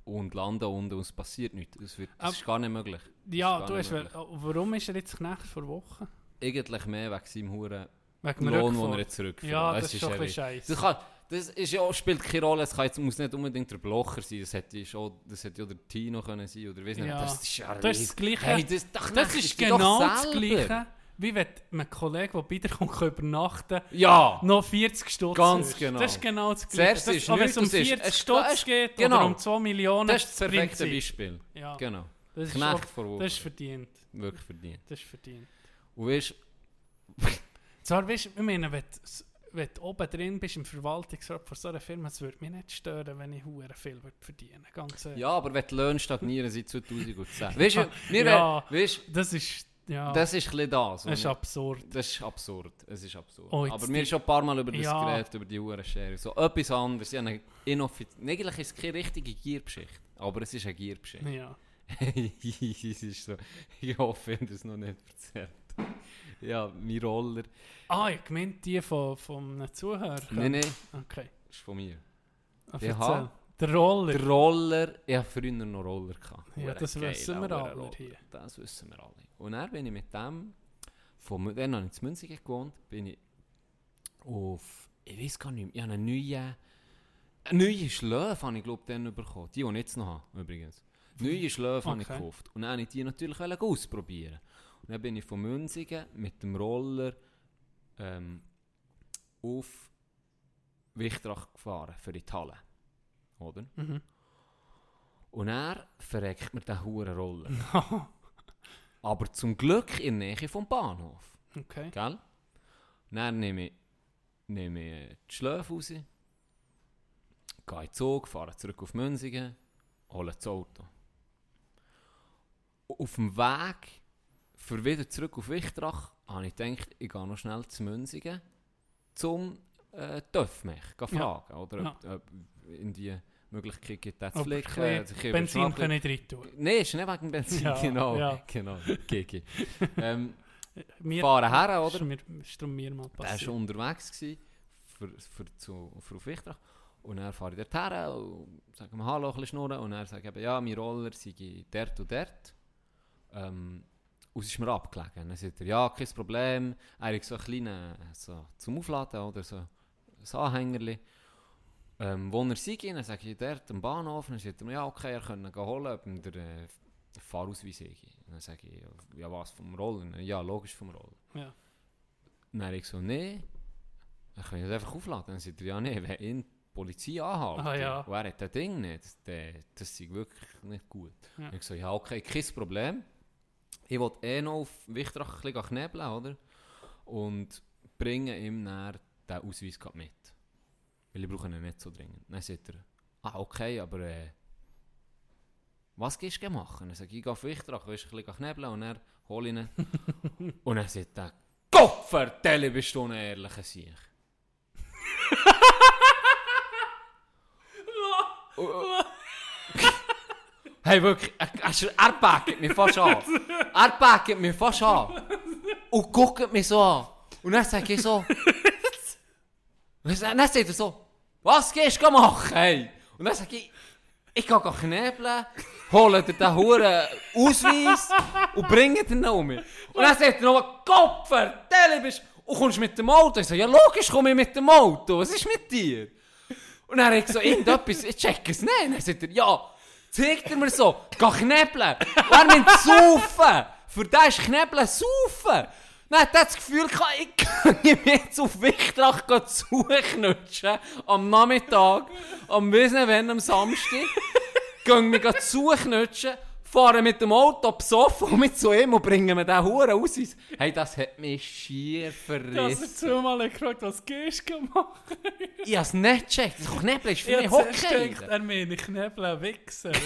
S4: und landen unten und es passiert nichts. Das, wird, das
S3: Aber-
S4: ist gar nicht möglich.
S3: Ja,
S4: gar
S3: du hast, oh, warum ist er jetzt Knecht vor Wochen?
S4: Eigentlich mehr wegen seinem Huren
S3: Wegen
S4: Lohn, den er jetzt zurückführt.
S3: Ja,
S4: Es
S3: das ist schon ein scheiße.
S4: Das, kann, das ist ja, spielt keine Rolle, es kann jetzt, muss nicht unbedingt der Blocher sein, das hätte, schon, das hätte ja der Tino können sein oder weiss nicht.
S3: Ja.
S4: Das ist ja
S3: Das ist das Gleiche.
S4: Hey, das,
S3: Das ist genau das. Gleiche, wie wenn man einen Kollegen, der dir kommt, kann übernachten
S4: Ja!
S3: noch 40 Stutz
S4: Ganz
S3: ist.
S4: genau.
S3: Das ist genau das Gleiche.
S4: Zuerst
S3: Das,
S4: ist
S3: aber wenn es um
S4: das ist-
S3: 40
S4: es-
S3: Stutz geht
S4: genau.
S3: oder um 2 Millionen,
S4: Das ist das perfekte. Beispiel.
S3: Ja,
S4: Genau.
S3: das ist,
S4: Wochen.
S3: das ist verdient.
S4: Wirklich verdient.
S3: Das ist verdient.
S4: Und weißt [LAUGHS]
S3: Zwar, weißt du, ich meine, wenn du, wenn du oben drin bist im Verwaltungsrat von so einer Firma, es würde mich nicht stören, wenn ich hure viel würde verdienen ehrlich.
S4: ja, aber wenn die Löhne stagnieren seit 2010. Weißt du, wir,
S3: Ja.
S4: weißt,
S3: Das ist, ja,
S4: das ist ein das.
S3: das ist absurd.
S4: das ist absurd. Es ist absurd.
S3: Oh,
S4: aber wir haben schon ein paar Mal über das
S3: Ja.
S4: geredet, über die Hurenschere. So etwas anderes. Ja, Eigentlich ist es keine richtige Giergeschichte, aber es ist eine Giergeschichte.
S3: Ja. [LAUGHS]
S4: es ist so. Ich hoffe, ich habe das noch nicht erzählt. Ja, mein Roller.
S3: Ah, ich meinte die von, von einem Zuhörer.
S4: Nein, nein,
S3: Okay.
S4: das ist von mir.
S3: Erzähl. Der Roller.
S4: Der Roller, ich hatte früher noch Roller. Gehabt.
S3: Ja, das wissen wir alle
S4: Roller.
S3: hier.
S4: Das wissen wir alle. Und dann bin ich mit dem, von, dann habe ich in Münzigen gewohnt, bin ich auf, ich weiß gar nicht mehr, ich habe eine neue, eine neue Schläfe habe ich glaube ich dann bekommen. Die, die ich jetzt noch habe, übrigens. Neue Schläfe habe ich
S3: Okay.
S4: gekauft. Und dann wollte ich die natürlich ausprobieren. Und dann bin ich von Münzigen mit dem Roller ähm, auf Wichtrach gefahren, für die Halle. Oder?
S3: Mhm.
S4: Und er verreckt mir den huren Roller. [LAUGHS] Aber zum Glück in der Nähe vom Bahnhof.
S3: Okay.
S4: Gell? Dann nehme ich, nehme ich die Schläfe raus, gehe in den Zug, fahre zurück auf Münzigen, hole das Auto. Auf dem Weg für wieder zurück auf Wichtrach habe ich gedacht, ich gehe noch schnell zu Münzigen zum äh, TÜV-Mech fragen. Oder ob, ob irgendwie Möglichkeit gibt, das zu
S3: ein
S4: flicken.
S3: Benzin kann ich rein tun.
S4: Nein, ist nicht wegen Benzin, [LAUGHS]
S3: Ja,
S4: genau.
S3: ja.
S4: genau. Gigi. [LAUGHS] ähm,
S3: Mir,
S4: fahren her, oder?
S3: Ist mir, ist darum mir mal
S4: Der war
S3: passiert.
S4: schon unterwegs gewesen, für, für, zu, für auf Wichtrach. Und dann fahre ich dort her und sage mir Hallo, ein bisschen schnurren. Und sage ich eben, ja, mein Roller sei dort und dort. Ähm, und es ist mir abgelegen. Dann sagt er, ja, kein Problem. Er hat so einen kleinen, so zum Aufladen oder so ein Anhängerli. Ähm, wo er sei, dann sage ich dort am Bahnhof. Dann sagt er mir, ja, okay, er könnte ihn holen, ob ihm der äh, Fahrausweis sei. Dann sage ich, ja, was, vom Roller? Ja, logisch vom Roller.
S3: Ja.
S4: Dann ich so, nee, dann kann ich das einfach aufladen. Dann sagt er, ja, nee, wenn ihn die Polizei anhalten
S3: Ah, ja.
S4: und er hat das Ding nicht, das, das, ist wirklich nicht gut.
S3: Ja.
S4: Ich so, ja, okay, kein Problem. Ich wollte eh noch auf Wichtrach ein bisschen knebeln, oder? Und bringe ihm dann den Ausweis mit. Weil ich brauche ihn nicht so dringend. Dann sagt er, ah, okay, aber äh, was gehst du machen? Dann sage ich, ich gehe auf Wichtrach, willst du ein bisschen knebeln? Und er hole ihn. [LAUGHS] und dann sagt er, Gott vertelle, bist du ein ehrlicher Sieg. [LAUGHS] Hey, wirklich, er, er, er packt mich fast an. Er packt mich fast an. Und guckt mich so an. Und dann sage ich so... Und [LAUGHS] dann sagt er so, was gehst du machen, hey? Und dann sage ich, ich gehe knebeln, hole dir den Huren Ausweis und bringe noch um. Und dann sagt er noch, Gott, vertelle, bist und kommst mit dem Auto. Ich so, ja logisch komme ich mit dem Auto, was ist mit dir? Und dann habe ich so, irgendetwas, ich check es nicht. Und dann sagt er, ja, zeigt er mir so, geh knebeln. Und er nimmt saufen. Für den ist knebeln saufen. Er das Gefühl, ich [LAUGHS] kann mich jetzt auf Wichtrach zuknutschen. Am Nachmittag, am Wissen, wenn am Samstag. Gehen mich zuknutschen. Fahren mit dem Auto besoffen und mit zu ihm und bringen mir den Huren aus. Hey, das hat mich schier
S3: Dass er
S4: verrissen.
S3: zweimal gefragt was gehst du machen?
S4: Ich hab's nicht gecheckt. Knebeln ist für
S3: Ich
S4: mich Hockey.
S3: gedacht, er meine Knebeln wichsen. [LAUGHS]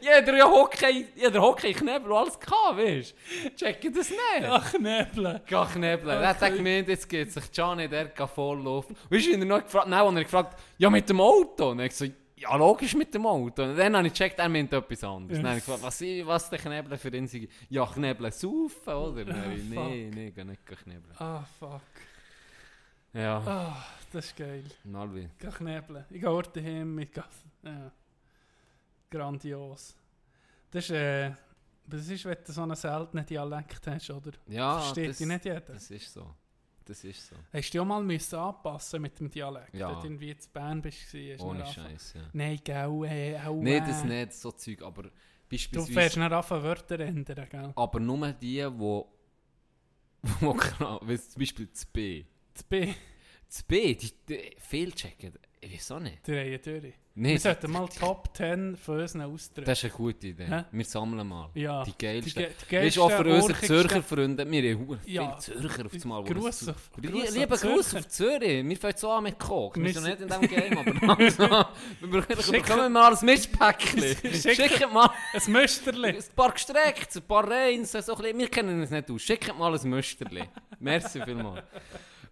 S4: Jeder ja Hockey, jeder Hockey Knebel alles gehabt, weißt du? Check das nicht.
S3: Ach, Knebeln.
S4: Geh knebeln. Er hat gemeint, jetzt geht sich Gianni der voll laufen. Weißt du, er noch gefragt Nein, und er gefragt, ja mit dem Auto. Und ich so, ja logisch mit dem Auto. Und dann habe ich gecheckt, er meint etwas anderes. Dann habe ich gefragt, was, ich- was der Knebeln für ihn sei. Ja, Knebeln saufen, oder? Dann habe ich, nee, nee, geh nicht knebeln.
S3: Ah, fuck.
S4: Ja,
S3: Ah, das ist geil.
S4: Nalvi.
S3: Geh knebeln. Ich gehe heute hin mit Gas. Ja. Grandios. Das ist, äh, das ist, wenn du so einen seltenen Dialekt hast, oder?
S4: Ja,
S3: Versteht
S4: das,
S3: dich nicht jeder.
S4: das ist so. Das ist so.
S3: Hast du auch mal müssen anpassen mit dem Dialekt?
S4: Ja.
S3: Wenn du irgendwie zu Bern bist, du
S4: Ohne
S3: dann angefangen-
S4: Scheiß, ja.
S3: Nein, gell, äh, auch
S4: Nein, das nicht, so Zeug, aber
S3: Du
S4: beispielsweise...
S3: fährst nicht anfangen, Wörter ändern, gell?
S4: Aber nur die, wo... wo [LAUGHS] genau, wie zum Beispiel das B.
S3: Das B,
S4: Das B, die, die fehlchecken. Ich weiß auch nicht.
S3: die Reihe durch.
S4: Nee,
S3: Wir sollten mal Top 10 von unseren ausdrücken.
S4: Das ist eine gute Idee.
S3: Hä?
S4: Wir sammeln mal.
S3: Ja.
S4: Die geilsten.
S3: Die die
S4: Weißt du, auch für
S3: geilsten,
S4: unsere Zürcher Freunde, wir haben
S3: Ja.
S4: viele Zürcher auf das Mal. wo
S3: Gruß auf- Gruß
S4: Lieber Gruß auf Zürich. Wir fangen so an mit Koch. Wir sind nicht in diesem Game, aber [LAUGHS] also, wir bekommen- mal ein Mischpäckchen. [LAUGHS] Schickt mal
S3: Ein Müsterli.
S4: ein paar gestreckt, ein paar Reins, so ein bisschen. Wir kennen uns nicht aus. Schickt mal ein Müsterli. Merci vielmals.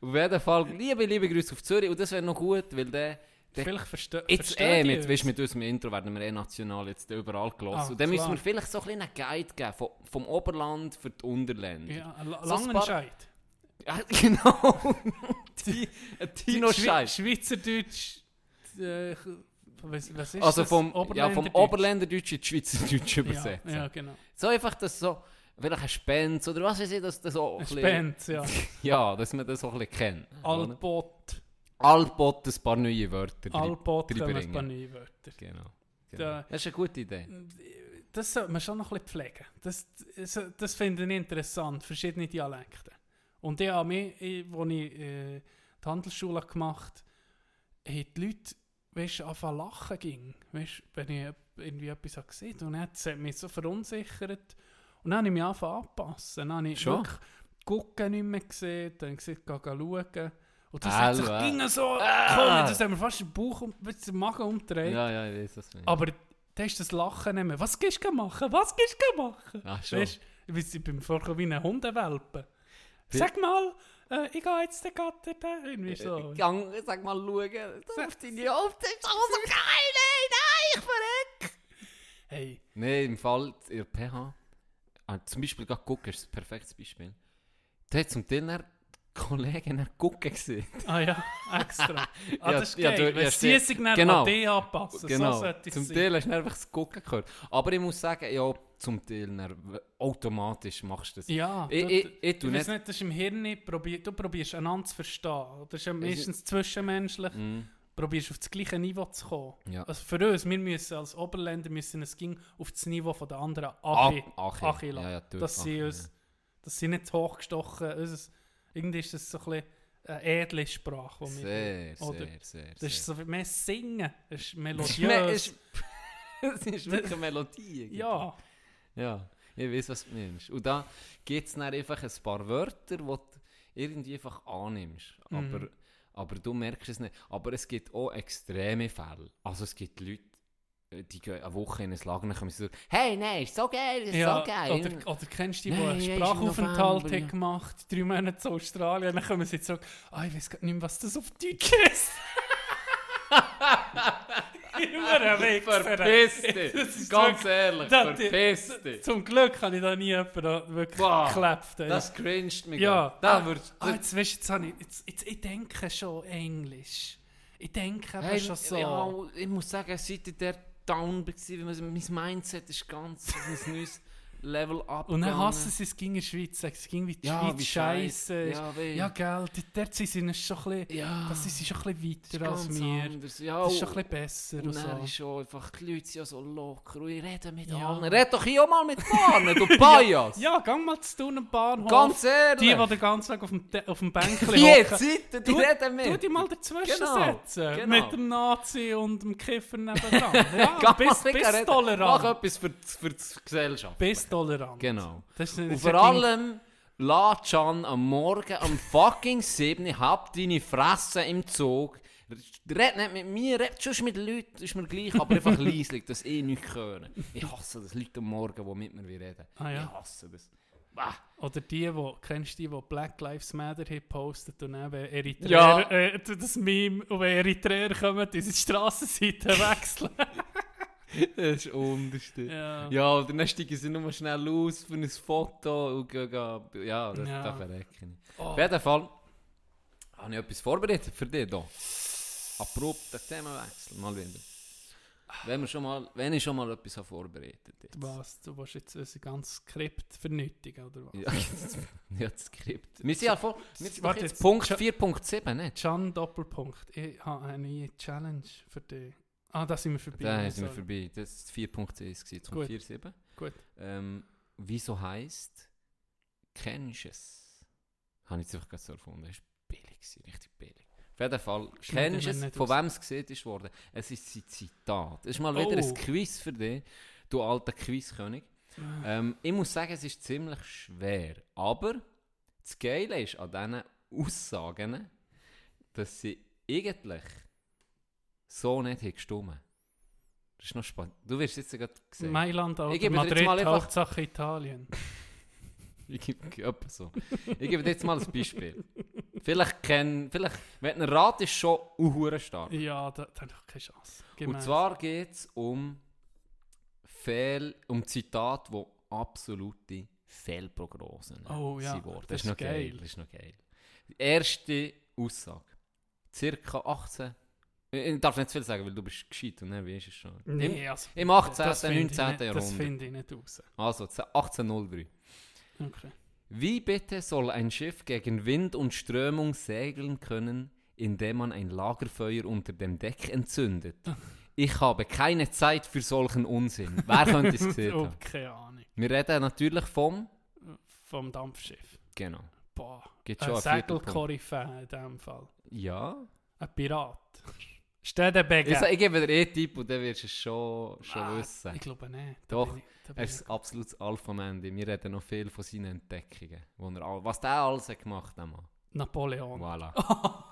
S4: Auf jeden Fall, liebe, liebe Grüße auf Zürich. Und das wäre noch gut, weil der... der
S3: Vielleicht verste
S4: Jetzt eh,
S3: die
S4: mit, weißt, mit unserem Intro werden wir eh national jetzt überall gelassen.
S3: Ah,
S4: und dann müssen
S3: klar.
S4: wir vielleicht so ein einen Guide geben vom, vom Oberland für die Unterländer.
S3: Ja, ein La-
S4: So
S3: Langenscheid.
S4: Ja, [LAUGHS] genau. Tino Scheiß.
S3: Schweizerdeutsch. Äh, was, was ist
S4: Also
S3: das?
S4: vom, ja, vom
S3: Oberländerdeutsch?
S4: Oberländerdeutsch in Schweizerdeutsch
S3: Ja,
S4: übersetzen.
S3: ja, genau.
S4: So einfach, dass so, vielleicht ein Spenz oder was weiß ich, dass das so ein bisschen-
S3: Spenz, ja. [LAUGHS]
S4: Ja, dass man das so ein bisschen kennt. oder?
S3: Albot.
S4: Albot ein paar neue Wörter
S3: kommen ein paar neue Wörter.
S4: Genau.
S3: Da-
S4: genau. Das ist eine gute Idee.
S3: Das sollte man schon noch ein bisschen pflegen. Das, das, das finde ich interessant, verschiedene Dialekte. Und ich habe mich, ich- als ich äh, die Handelsschule gemacht habe, haben die Leute weißt, anfangen zu lachen ging, weißt, wenn ich irgendwie etwas gesehen habe. Und dann hat mich so verunsichert. Und dann habe ich mich angefangen anzupassen. Dann habe ich
S4: Schon?
S3: wirklich Gucken nicht mehr gesehen, dann gesagt, geh schauen. Und das hat sich
S4: Hallo, äh.
S3: ging so,
S4: Ah.
S3: komm, das haben wir fast den Bauch, um- den Magen umgedreht.
S4: Ja, ja, ich weiß das nicht.
S3: Aber da ist das Lachen nicht mehr. Was gehst du machen? Was gehst du machen?
S4: Ach schon.
S3: Weißt du, ich bin Vorkommen wie ein Hundewelpe.
S4: Wie-
S3: Sag mal, äh, ich gehe jetzt den Gatter da. Irgendwie so.
S4: Ich gang, sag mal, schauen. Das auf deine Hälfte ist auch [LAUGHS] so geil. Nein, nein, ich verreck.
S3: Hey,
S4: Nein, im Fall der PH, ah, zum Beispiel gerade gucken, ist ein perfektes Beispiel. Da hat zum Teil dann Kollegen dann gucken gesehen.
S3: Ah ja, extra. Ah, [LAUGHS]
S4: Ja,
S3: das ist
S4: ja,
S3: geil.
S4: du-
S3: Wenn
S4: ja,
S3: sie sich dann
S4: genau.
S3: an dich anpassen.
S4: Genau,
S3: So sollte
S4: zum. Teil hast du einfach das Gucken gehört. Aber ich muss sagen, ja, zum Teil dann, automatisch machst du das.
S3: Ja,
S4: Ich-
S3: du-
S4: ich- ich
S3: ich
S4: nicht-
S3: nicht, das ist im Hirn, probier, du probierst einander zu verstehen. Das ist ja meistens zwischenmenschlich.
S4: Mhm.
S3: Probierst auf das gleiche Niveau zu kommen.
S4: Ja.
S3: Also für uns, wir müssen als Oberländer müssen es ging auf das Niveau von der anderen
S4: Ah,
S3: Achi,
S4: Achi.
S3: Achi.
S4: Ja, ja,
S3: dass sie
S4: Achi,
S3: uns, dass sie nicht hochgestochen, unser, irgendwie ist das so ein bisschen eine edle Sprache. die wir-
S4: Sehr, sehr,
S3: Oder-
S4: sehr, sehr.
S3: Das ist so mehr Singen, das ist melodiös.
S4: Es [LAUGHS] ist wirklich eine Melodie. irgendwie.
S3: ja,
S4: Ja, ich weiß, was du meinst. Und da gibt es dann einfach ein paar Wörter, die du irgendwie einfach annimmst. Aber, aber du merkst es nicht. Aber es gibt auch extreme Fälle. Also es gibt Leute, äh, die gehen eine Woche in ein Lager und kommen so, hey, nein, ist so geil, ist
S3: ja.
S4: so geil.
S3: Oder, oder kennst du die, die einen Sprachaufenthalt haben gemacht drei Monate zu Australien, dann kommen sie jetzt so, ah, ich weiß gar nicht mehr, was das auf Deutsch ist. [LAUGHS] Ein Wichser.
S4: Verpiss dich! [LAUGHS]
S3: ist
S4: Ganz ehrlich, verpiss dich!
S3: Zum Glück habe ich da nie jemanden wirklich ey.
S4: Das cringed mich
S3: ja.
S4: Da
S3: ah,
S4: würdest
S3: ah, jetzt, weißt, du, jetzt, habe ich, jetzt, jetzt, ich denke schon Englisch. Ich denke eben
S4: Hey,
S3: schon so.
S4: ja, ich muss sagen, seit ich der down war, mein Mindset ist ganz [LAUGHS] neues Level ab.
S3: Und dann hassen sie es gegen die Schweiz, sagen sie ging wie die
S4: Ja,
S3: Schweiz
S4: wie
S3: scheiße ist.
S4: Ja, weh.
S3: Ja, gell, dort- sind sie schon ein bisschen,
S4: Ja,
S3: das sie schon ein bisschen
S4: das ist
S3: weiter als wir.
S4: anders. Ja,
S3: Das ist schon
S4: und-
S3: ein bisschen besser und
S4: Und dann
S3: so.
S4: ist schon einfach, die Leute sind ja so locker und ich rede mit
S3: Ja.
S4: allen. Red doch hier auch mal mit Bahnen, du [LAUGHS] Bias!
S3: Ja, gang mal zu tun am Bahnhof.
S4: Ganz ehrlich!
S3: die, die den ganzen Tag auf dem, De- auf dem Bänkchen hocken.
S4: Seiten, die
S3: Du-
S4: reden mit!
S3: Tu dich mal dazwischen
S4: Genau,
S3: setzen.
S4: genau.
S3: Mit dem Nazi und dem Kiffer nebendran. [LAUGHS] Ja,
S4: Geh mal
S3: bis,
S4: mit
S3: bis
S4: reden. Mach
S3: tolerant.
S4: etwas für, die- für die Gesellschaft.
S3: Bis tolerant.
S4: Genau.
S3: Das ist,
S4: Und
S3: das
S4: vor allem, lass Can am Morgen am [LAUGHS] fucking 7. hab deine Fresse im Zug. Red nicht mit mir, red schon mit Leuten, ist mir gleich, aber einfach [LAUGHS] leislich, dass ich nichts hören. Ich hasse das, Leute am Morgen, die mit mir reden.
S3: Ah, ja.
S4: Ich hasse das. Bah.
S3: Oder die, wo, kennst du die, die Black Lives Matter haben postet und dann, wenn Eritreer,
S4: Ja.
S3: äh, das Meme, und wenn Eritreer kommen, diese Strassenseite [LAUGHS] wechseln. [LAUGHS]
S4: Das ist unterste.
S3: ja.
S4: Ja, oder dann steigen sie nur schnell aus für ein Foto und gehen, gehen- ja, das,
S3: Ja.
S4: das verrecke ich.
S3: Oh.
S4: Auf jeden Fall habe ich etwas vorbereitet für dich hier. Abrupt den Themenwechsel, mal wieder. Wenn, wir schon mal, wenn ich schon mal etwas habe vorbereitet jetzt.
S3: Was, du willst jetzt unser ganzes Skript vernötigen, oder was?
S4: Ja, [LAUGHS] ja, das Skript. Wir sind ja vor, wir sind doch
S3: Warte,
S4: jetzt
S3: jetzt-
S4: Punkt
S3: Scha-
S4: 4.7, nicht?
S3: Can Doppelpunkt. Ich habe eine neue Challenge für dich. Ah, da sind wir vorbei.
S4: Da sind wir vorbei. Das war 4.1, gewesen, zum
S3: Gut.
S4: 4.7.
S3: Gut.
S4: Ähm, wieso heisst, kennst du es? Habe ich jetzt einfach gerade so erfunden. Das war billig, richtig billig. Auf jeden Fall, kennst du es? Von wem es gesehen ist worden? Es ist sein Zitat. Es ist mal wieder
S3: Oh.
S4: ein Quiz für dich, du alter Quizkönig. Ähm, ich muss sagen, es ist ziemlich schwer. Aber das Geile ist an diesen Aussagen, dass sie eigentlich so nicht haben gestimmt. Das ist noch spannend. Du wirst jetzt gerade sehen.
S3: Mailand oder
S4: Ich gebe dir jetzt
S3: Madrid,
S4: mal einfach-
S3: Hauptsache Italien. [LAUGHS]
S4: Ich gebe so. Ich gebe dir jetzt mal ein Beispiel. vielleicht kennen, vielleicht, wenn du Rat ist schon uhure stark.
S3: Ja, da, da ich keine Chance. Gib
S4: Und zwar geht es um Fehl, um Zitate, die absolute Fehlprognosen
S3: Oh ja,
S4: sind
S3: das
S4: Das, ist noch geil.
S3: geil.
S4: Das ist noch geil. Die erste Aussage. Circa 18. Ich ich darf nicht zu viel sagen, weil du bist gescheit und dann weißt du es schon.
S3: Nee, also,
S4: Im 18.,
S3: das finde ich
S4: 19.
S3: nicht- Das
S4: Jahrhundert.
S3: finde ich nicht raus.
S4: Also 1803.
S3: Okay.
S4: Wie bitte soll ein Schiff gegen Wind und Strömung segeln können, indem man ein Lagerfeuer unter dem Deck entzündet? [LAUGHS] Ich habe keine Zeit für solchen Unsinn. Wer könnte es [LAUGHS] gesehen haben?
S3: keine Ahnung.
S4: Wir reden natürlich vom...
S3: Vom Dampfschiff.
S4: Genau.
S3: Boah.
S4: Gibt
S3: Ein
S4: schon Viertelpunkt.
S3: Segelkoryphäe in diesem Fall.
S4: Ja.
S3: Ein Pirat. Stedenbeger.
S4: Ich, ich gebe dir eh Tipp und dann wirst du es schon, schon
S3: Ah,
S4: wissen.
S3: Ich glaube nicht.
S4: Doch,
S3: bin ich- da
S4: Er ist ein absolutes Alpha-Mandy. Wir reden noch viel von seinen Entdeckungen. Wo er, was der alles hat gemacht hat.
S3: Napoleon.
S4: Voilà. [LAUGHS]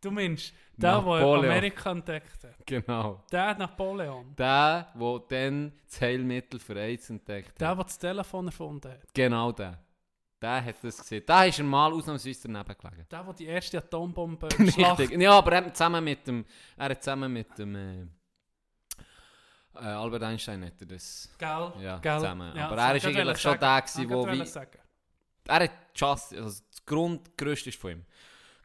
S3: Du meinst, der, der. Amerika entdeckt hat.
S4: Genau.
S3: Der Napoleon.
S4: Der, der dann das Heilmittel für AIDS entdeckt
S3: Der,
S4: hat.
S3: der das Telefon erfunden hat.
S4: Genau der. Der hat das gesehen. Da ist er mal ausnahmsweise daneben gelegen.
S3: Der, der die erste Atombombe. [LAUGHS]
S4: Richtig. Ja, aber er hat zusammen mit dem, er hat zusammen mit dem äh, äh, Albert Einstein hat er das.
S3: Gell?
S4: Ja,
S3: Gell?
S4: zusammen.
S3: Ja,
S4: aber er ist
S3: ich
S4: eigentlich schon der gewesen, wo
S3: gerade
S4: wie...
S3: sagen.
S4: Er hat Just, also das Grundgerüst ist von ihm.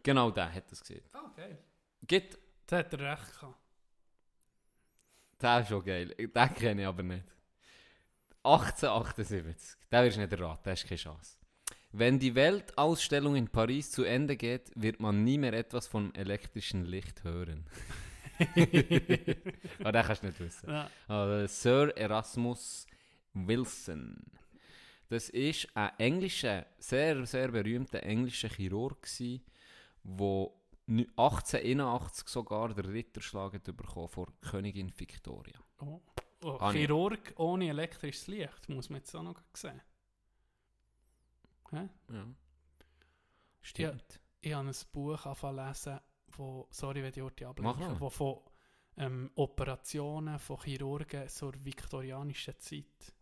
S4: Genau der hat das gesehen.
S3: Ah, geil.
S4: Gibt,
S3: Da hat er recht gehabt.
S4: der ist schon geil. Den kenne ich aber nicht. 1878. Den wirst nicht erraten, der hast keine Chance. Wenn die Weltausstellung in Paris zu Ende geht, wird man nie mehr etwas vom elektrischen Licht hören. [LAUGHS] Aber den kannst du nicht wissen.
S3: Ja.
S4: Also, Sir Erasmus Wilson. Das ist ein englischer, sehr, sehr berühmter englischer Chirurg, der 1881 sogar den Ritterschlag bekommen vor Königin Victoria.
S3: Oh. Oh. Chirurg ohne elektrisches Licht, muss man jetzt auch noch sehen. Hä?
S4: Ja. Stimmt.
S3: Ich habe ein Buch angefangen lesen, wo, sorry, wenn ich
S4: Mach
S3: ablenke, wo von ähm, Operationen von Chirurgen zur viktorianischen Zeit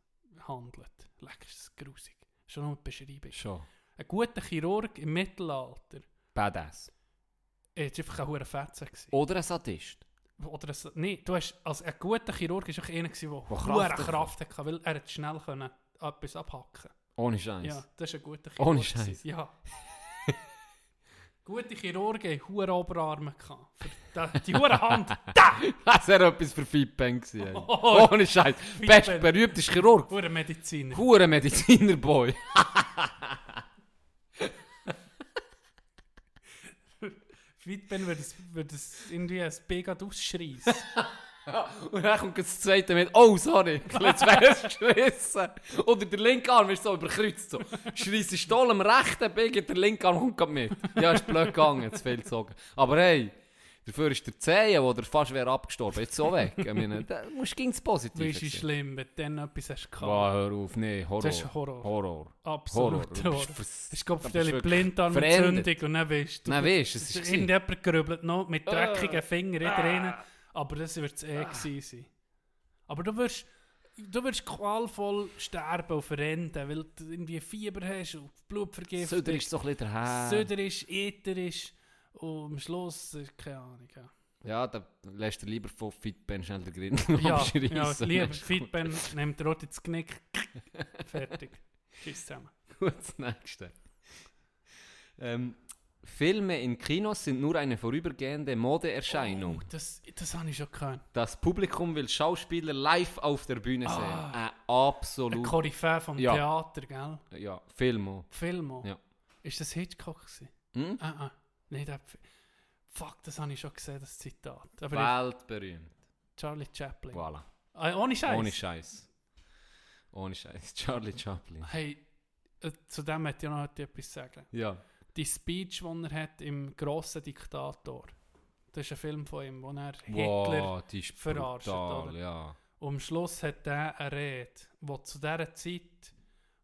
S3: handelt. Leck, ist das grusig. Schon nur die Beschreibung.
S4: Schon.
S3: Ein guter Chirurg im Mittelalter
S4: Badass.
S3: er war einfach ein hoher Fetzer. gewesen.
S4: Oder ein Sadist.
S3: Oder ein, nee, du hast, also ein guter Chirurg war einer, gewesen, der hohe
S4: Kraft hatte.
S3: Weil er hat schnell können etwas abhacken
S4: Ohne Scheiß.
S3: Ja, das ist ein guter Chirurg.
S4: Ohne. Scheiß.
S3: Ja. [LAUGHS] Gute Chirurgen hatten hohe Oberarme. da- Die hohe Hand. [LAUGHS]
S4: Das wäre etwas für Feedbang gewesen. [LAUGHS]
S3: Oh,
S4: Ohne Scheiß. Best berühmtester Chirurg.
S3: hohe Mediziner.
S4: Hure Medizinerboy.
S3: Feedback würde es, würde es irgendwie ein B gerade ausschreissen. [LAUGHS]
S4: Und dann kommt das zweite mit, oh sorry, jetzt wärst du gerissen. Oder der linke Arm ist so überkreuzt. So. Schreissest du Stoll am rechten Bein, der linke Arm kommt mit. Ja, ist blöd gegangen, zu viel gezogen. Aber hey, dafür ist der Zehe, wo der fast wäre abgestorben, jetzt so weg. Ich meine, da musst du gegen das Positive
S3: wie
S4: sehen.
S3: schlimm, wenn du dann etwas hast gehabt.
S4: Boah, hör auf, nee, Horror.
S3: Das ist Horror.
S4: Horror.
S3: Absolut Horror. Es
S4: da
S3: gibt
S4: bist
S3: viele
S4: wirklich
S3: Blinddarmentzündung
S4: verendet.
S3: und dann weißt du,
S4: Nein, weißt du, es ist
S3: irgendjemand grübelt noch mit
S4: Ah.
S3: dreckigen Fingern in drin, aber das wird es eh gewesen sein. Aber du wirst, du wirst qualvoll sterben und verenden, weil du irgendwie Fieber hast und Blutvergiftung.
S4: Söder ist so ein bisschen daher.
S3: Söder ist, und am Schluss, äh, keine Ahnung. Ja,
S4: Ja, da lässt du lieber von Fitben schnell den Grind [LAUGHS]
S3: ja, ja lieber. Fitben nimmt rot ins Knick. [LAUGHS] Fertig. Tschüss zusammen.
S4: Gut, das nächste. Ähm, Filme in Kinos sind nur eine vorübergehende Modeerscheinung.
S3: Oh, das, das habe ich schon gehört.
S4: Das Publikum will Schauspieler live auf der Bühne sehen.
S3: Ah.
S4: Ein
S3: Ein
S4: absolut.
S3: Koryphäe vom
S4: Ja.
S3: Theater, gell?
S4: ja, Film auch.
S3: Film auch.
S4: Ja.
S3: Ist das Hitchcock gewesen?
S4: Hm?
S3: Ah, ah. Nein, der Fuck, das habe ich schon gesehen, das Zitat. Aber
S4: Weltberühmt.
S3: Charlie Chaplin.
S4: Voilà.
S3: Ah, ohne Scheiß.
S4: Ohne Scheiß. Ohne Scheiß. [LAUGHS] Charlie Chaplin.
S3: Hey, äh, zu dem möchte ich noch etwas sagen.
S4: Ja.
S3: Die Speech, die er hat im «Grossen Diktator», das ist ein Film von ihm, wo er Hitler...
S4: Wow, die
S3: verarscht,
S4: brutal,
S3: oder?
S4: ja.
S3: Und am Schluss hat er eine Rede, wo zu dieser Zeit,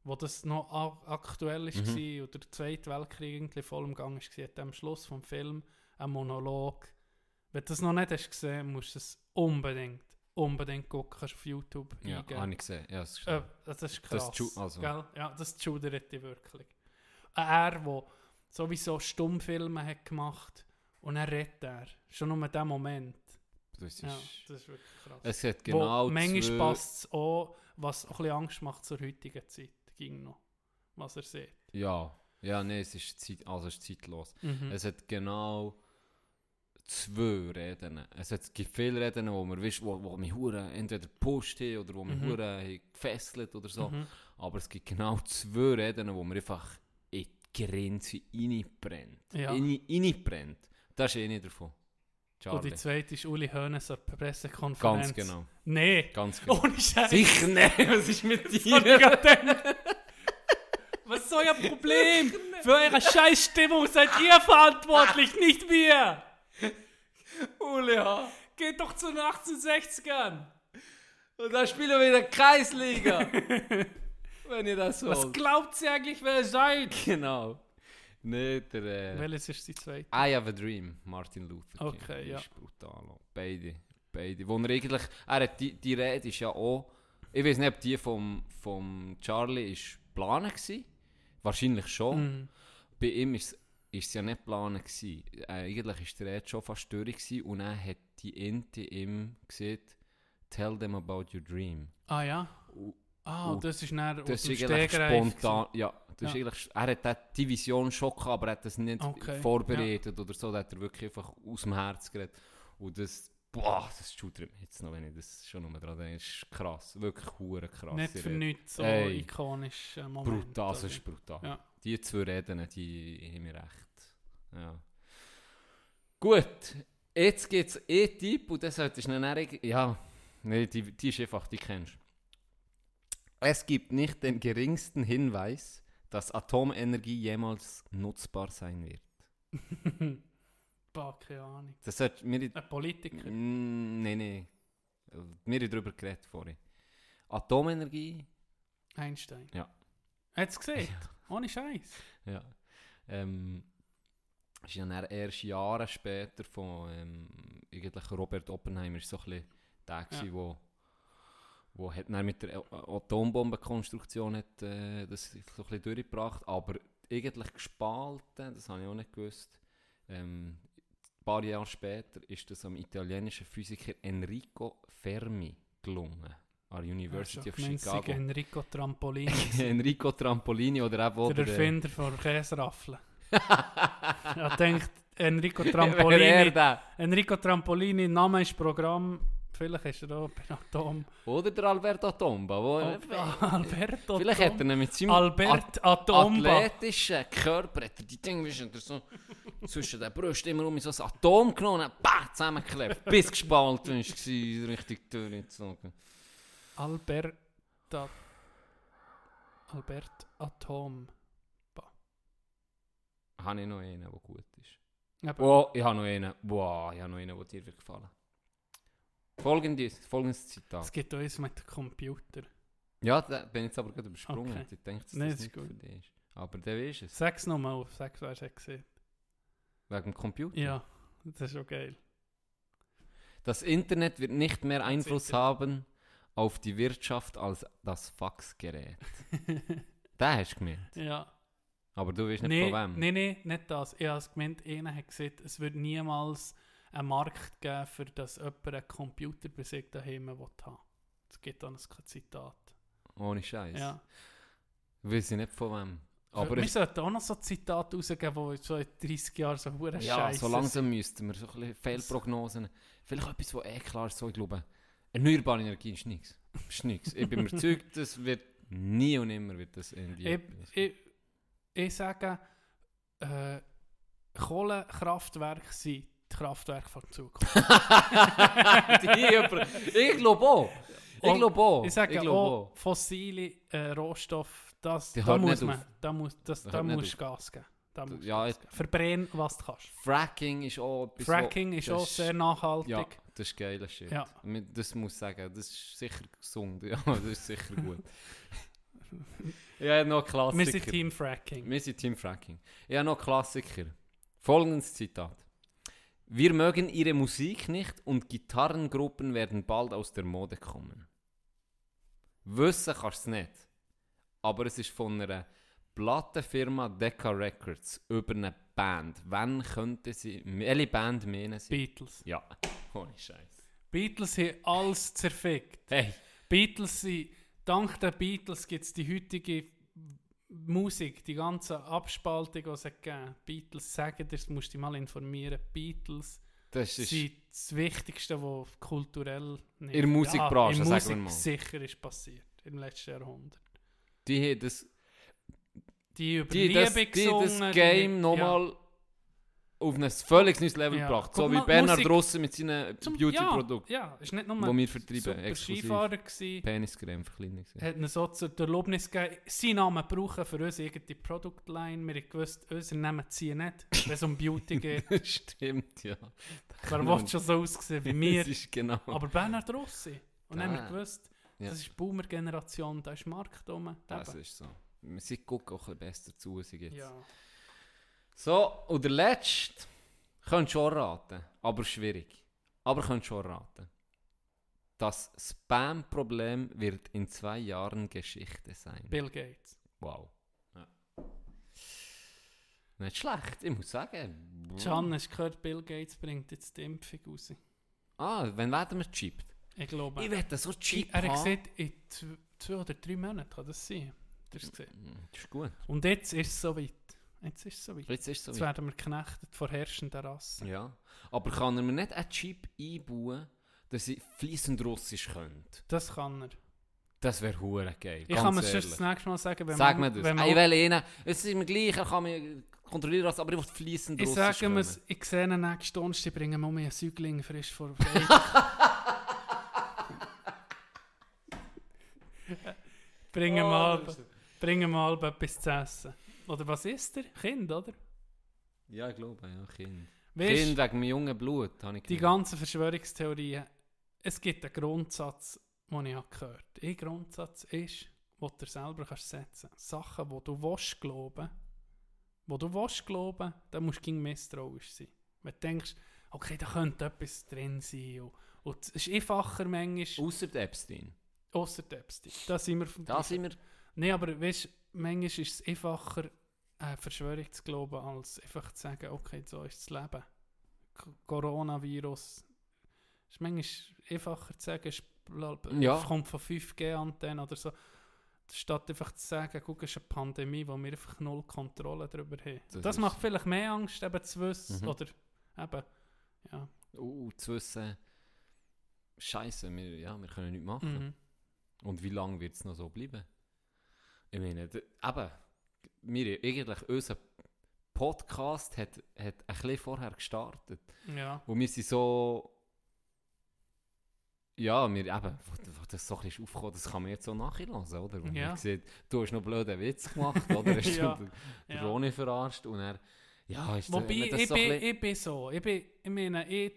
S3: wo das noch aktuell ist,
S4: Mhm.
S3: war, oder der Zweite Weltkrieg irgendwie voll im Gang war, hat am Schluss vom Film einen Monolog. Wenn du das noch nicht hast gesehen, musst du es unbedingt, unbedingt gucken. Kannst auf YouTube
S4: Ja,
S3: eingeben.
S4: habe ich gesehen. Ja, das ist
S3: Äh, das ist krass.
S4: Das also-
S3: gell? Ja, das schudert dich wirklich. Er, der sowieso Stummfilme hat gemacht und er redet er. Schon nur in dem Moment.
S4: das ist,
S3: Ja, das ist wirklich krass.
S4: es hat genau
S3: Wo, manchmal passt es auch, was auch ein bisschen Angst macht zur heutigen Zeit. Ging noch, was er sieht.
S4: Ja, ja, nee, es ist, Zeit, also es ist zeitlos.
S3: Mhm.
S4: Es hat genau zwei Reden. Es hat, viele Reden, wo man wo, wo mich entweder gepusht haben oder wo mich
S3: Mhm.
S4: gefesselt oder so.
S3: Mhm.
S4: Aber es gibt genau zwei Reden, wo man einfach Grenze reinbrennt.
S3: Ja.
S4: Rein- Reinbrennt. Das ist eine davon.
S3: Und
S4: Charlie.
S3: die zweite ist Uli Hoeneß an der Pressekonferenz.
S4: Ganz genau.
S3: Nee,
S4: Ganz [LAUGHS] genau.
S3: ohne Scheiß.
S4: Sicher nicht, [LAUGHS] was ist mit dir? [LAUGHS]
S3: Was ist euer Problem? Für eure Scheißstimmung seid ihr verantwortlich, nicht wir.
S4: Uli, ja.
S3: Geht doch zu den 1860ern.
S4: Und dann spielen wir wieder Kreisliga. Wenn ihr das
S3: Was
S4: wollt.
S3: glaubt ihr eigentlich, wer ihr seid? [LAUGHS]
S4: Genau. Nee, der... Äh,
S3: Welches ist die zweite?
S4: I Have a Dream, Martin Luther King.
S3: Okay, ja.
S4: ist brutal. Beide. Beide. Wo er eigentlich... Er hat die, die Rede ist ja auch... Ich weiß nicht, ob die vom, vom Charlie ist planen war. Wahrscheinlich schon.
S3: Mhm.
S4: Bei ihm ist es ja nicht geplant gewesen. Äh, eigentlich war die Rede schon fast durch gewesen und dann hat die Inti ihm gesagt, «Tell them about your dream.»
S3: Ah ja?
S4: Und,
S3: Ah,
S4: Und
S3: das ist dann aus
S4: Das
S3: dem
S4: ist eigentlich
S3: Stegreif
S4: spontan. Ja, das
S3: Ja.
S4: ist eigentlich, er hat dort die Vision schon gehabt, aber er hat das nicht
S3: Okay,
S4: vorbereitet oder so. Da hat er wirklich einfach aus dem Herz geredet. Und das, boah, das schudert mich jetzt noch, wenn ich das schon nur dran denke. Das ist krass, wirklich hure krass.
S3: Nicht für nichts so
S4: Ey.
S3: ikonisch Moment.
S4: Brutal, das
S3: oder?
S4: ist brutal.
S3: Ja.
S4: Die zwei Reden, die haben mir recht. Ja. Gut, jetzt gibt es Tipp und das solltest du dann Ja, nee, die, die ist einfach, die kennst du. Es gibt nicht den geringsten Hinweis, dass Atomenergie jemals nutzbar sein wird. [LAUGHS]
S3: Bah, keine Ahnung.
S4: Das sollte mir
S3: Ein Politiker.
S4: Nein, nein. Wir haben darüber geredet vorhin. Atomenergie,
S3: Einstein.
S4: Ja.
S3: Hat es gesehen? [LAUGHS] Ohne Scheiß.
S4: ja. Ähm, ist ja dann erst Jahre später von ähm, eigentlich Robert Oppenheimer so ein bisschen der,
S3: Ja.
S4: ja. wo, wo hat dann mit der Atombombenkonstruktion hat, äh, das so ein bisschen durchgebracht, aber eigentlich gespalten, das habe ich auch nicht gewusst. Ähm, ein paar Jahre später ist das am italienischen Physiker Enrico Fermi gelungen, an der University of Chicago.
S3: Enrico Trampolini. [LAUGHS]
S4: Enrico Trampolini oder eben auch
S3: der
S4: der,
S3: Erfinder von Käseraffeln. ich [LAUGHS] denkt Enrico Trampolini. Enrico Trampolini, Name ist Programm. Vielleicht ist er auch bei Atom.
S4: Oder der Alberto Tomba. Wo,
S3: Alberto
S4: vielleicht hat er ihn mit seinem
S3: Albert Atomba.
S4: athletischen Körper hat er die Dinge so zwischen den Brüsten immer um so ein Atom genommen und bah, zusammengeklebt. bis gespalten war, richtig durchgezogen.
S3: Albert Albert Atom.
S4: Habe ich noch einen, der gut ist. Oh, ich habe noch einen. Wow, ich habe noch einen, der dir wird gefallen. Folgendes, folgendes Zitat.
S3: Es gibt auch eins mit dem Computer.
S4: Ja, da bin ich jetzt aber gerade übersprungen.
S3: Okay.
S4: Ich denke, dass
S3: Nein,
S4: das
S3: das ist
S4: nicht
S3: gut.
S4: für dich ist. Aber der ist es.
S3: Sag's nochmal auf, sag's, wer es gesehen
S4: Wegen dem Computer.
S3: Ja, das ist schon geil.
S4: Das Internet wird nicht mehr Einfluss haben auf die Wirtschaft als das Faxgerät. [LAUGHS] Den hast du gemeint.
S3: ja.
S4: Aber du weißt nicht
S3: Nee,
S4: von wem.
S3: nee, nee, nicht das. Ich habe es gemeint, einer hat gesagt, es wird niemals einen Markt geben, für das jemand einen Computer bei sich daheim will haben. Es gibt dann ein Zitat.
S4: Ohne Scheiß.
S3: Ja.
S4: Weiß ich nicht von wem. Aber
S3: wir sollten auch noch so Zitate rausgeben, die so in 30 Jahren so hure
S4: ja,
S3: Scheiße
S4: so langsam müssten wir so ein bisschen Fehlprognosen. Vielleicht etwas, was eh klar ist, so ich glaube. Erneuerbare Energie ist nichts. Ist nichts. Ich bin überzeugt, [LAUGHS] das wird nie und nimmer wird das irgendwie.
S3: Ich, ich, ich sage, äh, Kohlekraftwerke sind [LAUGHS] die Kraftwerke von Zukunft.
S4: Ich glaube auch. Ich glaube auch.
S3: Ich sage
S4: glaube
S3: auch, fossile äh, Rohstoffe, das, da muss man, da muss, das, da musst. Gas geben. Da musst
S4: Ja,
S3: Gas geben. Verbrenn, was du kannst.
S4: Fracking ist auch
S3: Fracking
S4: wo-
S3: ist auch sehr nachhaltig.
S4: Ja, das ist geiler Shit.
S3: Ja.
S4: Das muss ich sagen, das ist sicher gesund. [LAUGHS] Ja, das ist sicher gut. ja, noch Klassiker.
S3: Wir sind Team Fracking.
S4: Wir sind Team Fracking. Ja, noch Klassiker. Folgendes Zitat. Wir mögen ihre Musik nicht und Gitarrengruppen werden bald aus der Mode kommen. Wissen kannst du es nicht. Aber es ist von einer Plattenfirma Decca Records über eine Band. Wann könnte sie... Welche Band meinen sie?
S3: Beatles.
S4: Ja, [LAUGHS] ohne Scheiß.
S3: Beatles haben alles zerfickt.
S4: Hey,
S3: Beatles sind, dank der Beatles gibt es die heutige Musik, die ganze Abspaltung, die es hat gegeben Beatles sagen dir, das musst du dich mal informieren. Beatles
S4: das ist...
S3: sind das Wichtigste, was kulturell nicht,
S4: In der Musikbranche,
S3: ja, in Musik
S4: mal.
S3: sicher ist passiert im letzten Jahrhundert.
S4: Die haben das,
S3: Die über
S4: die,
S3: Liebe
S4: das, die das Game
S3: ja.
S4: Auf ein völlig neues Level
S3: Ja.
S4: gebracht.
S3: Guck
S4: So wie
S3: mal,
S4: Bernhard
S3: Musik-
S4: Russen mit seinen Beauty-Produkten,
S3: Ja, ja, ist nicht nur
S4: die wir vertreiben. Exklusiv.
S3: Skifahrer gewesen.
S4: Peniscreme gewesen.
S3: hat ihnen so zur Erlaubnis gegeben, seinen Namen brauchen für unsere eigene Produktline. Wir haben gewusst, unseren Namen ziehen nicht, wenn es um Beauty [LAUGHS] geht.
S4: Stimmt, ja.
S3: Wer will schon so aussehen wie [LAUGHS]
S4: ist genau.
S3: Aber Bernhard Rossi. Und dann haben wir gewusst,
S4: Ja.
S3: das ist die Boomer-Generation, da ist Markt rum.
S4: Das
S3: Eben.
S4: ist so. Sie gucken auch ein bisschen besser zu sie jetzt.
S3: Ja.
S4: So, und der letzte, könntest du schon raten, aber schwierig. Aber könntest schon raten. Das Spam-Problem wird in zwei Jahren Geschichte sein.
S3: Bill Gates.
S4: Wow. Ja. Nicht schlecht, ich muss sagen.
S3: Can, hast du gehört, Bill Gates bringt jetzt die Impfung raus.
S4: Ah, wann werden wir gechippt?
S3: Ich glaube,
S4: Ich wette so Chip
S3: er hat gesagt, in zw- zwei oder drei Monaten, kann das sein?
S4: Mm, Das ist gut.
S3: Und jetzt ist es soweit. Jetzt ist es soweit.
S4: Jetzt ist so
S3: Jetzt
S4: weit.
S3: werden wir geknechtet von herrschenden Rassen.
S4: Ja. Aber kann er mir nicht einen Chip einbauen, dass ich fließend Russisch könnte?
S3: Das kann er.
S4: Das wäre hure geil.
S3: Ich kann mir sonst das nächste Mal sagen, wenn
S4: Sag
S3: man,
S4: mir das.
S3: Wenn
S4: Ah, ich
S3: man,
S4: will ihnen, es ist mir gleich, er kann mich kontrollieren, lassen, aber ich will fließend
S3: ich
S4: Russisch
S3: sage mir, ich sehe ihn nächsten Donnerstag, bringen wir mir einen Säugling frisch vor [LAUGHS] Bringen
S4: Oh,
S3: mal, bringen mal etwas zu essen. Oder was ist der? Kind, oder?
S4: Ja, ich glaube, ja, Kind.
S3: Weißt,
S4: kind wegen dem jungen Blut, habe ich
S3: die ganzen Verschwörungstheorien, es gibt einen Grundsatz, den ich habe gehört habe. Ein Grundsatz ist, den du selber kannst setzen kannst. Sachen, die du willst glauben, wo du willst glauben, da musst du gegen misstrauisch sein. Wenn du denkst, okay, da könnte etwas drin sein. Und, und es ist einfacher manchmal,
S4: Ausser der Epstein.
S3: außer der Epstein. Da sind wir
S4: Da sind wir...
S3: Nein, aber weißt, manchmal ist es einfacher, eine Verschwörung zu glauben, als einfach zu sagen, okay, so ist das Leben. K Coronavirus. Es ist manchmal einfacher zu sagen, es
S4: Ja.
S3: kommt von 5G-Antennen oder so. Statt einfach zu sagen, guck, es ist eine Pandemie, wo wir einfach null Kontrolle darüber haben.
S4: Das
S3: Das, macht vielleicht mehr Angst, eben zu wissen.
S4: Mhm.
S3: Oder eben, ja.
S4: Uh, zu wissen... Scheiße, wir, ja, wir können nichts machen.
S3: Mhm.
S4: Und wie lange wird es noch so bleiben? Ich meine, eben, wir, eigentlich unser Podcast hat, hat ein bisschen vorher gestartet.
S3: Ja.
S4: Und wir sind so... Ja, wir eben, wo, wo das so ein bisschen aufkommt, das kann man jetzt so nachhören, oder? Wenn
S3: Ja.
S4: man sieht, du hast noch blöden Witz gemacht, oder? [LAUGHS] Hast
S3: Ja,
S4: du den. Ronny verarscht und er... Ja, ist
S3: Wobei,
S4: das
S3: ich,
S4: so
S3: bin, ich bin so. Ich, bin, ich meine, ich,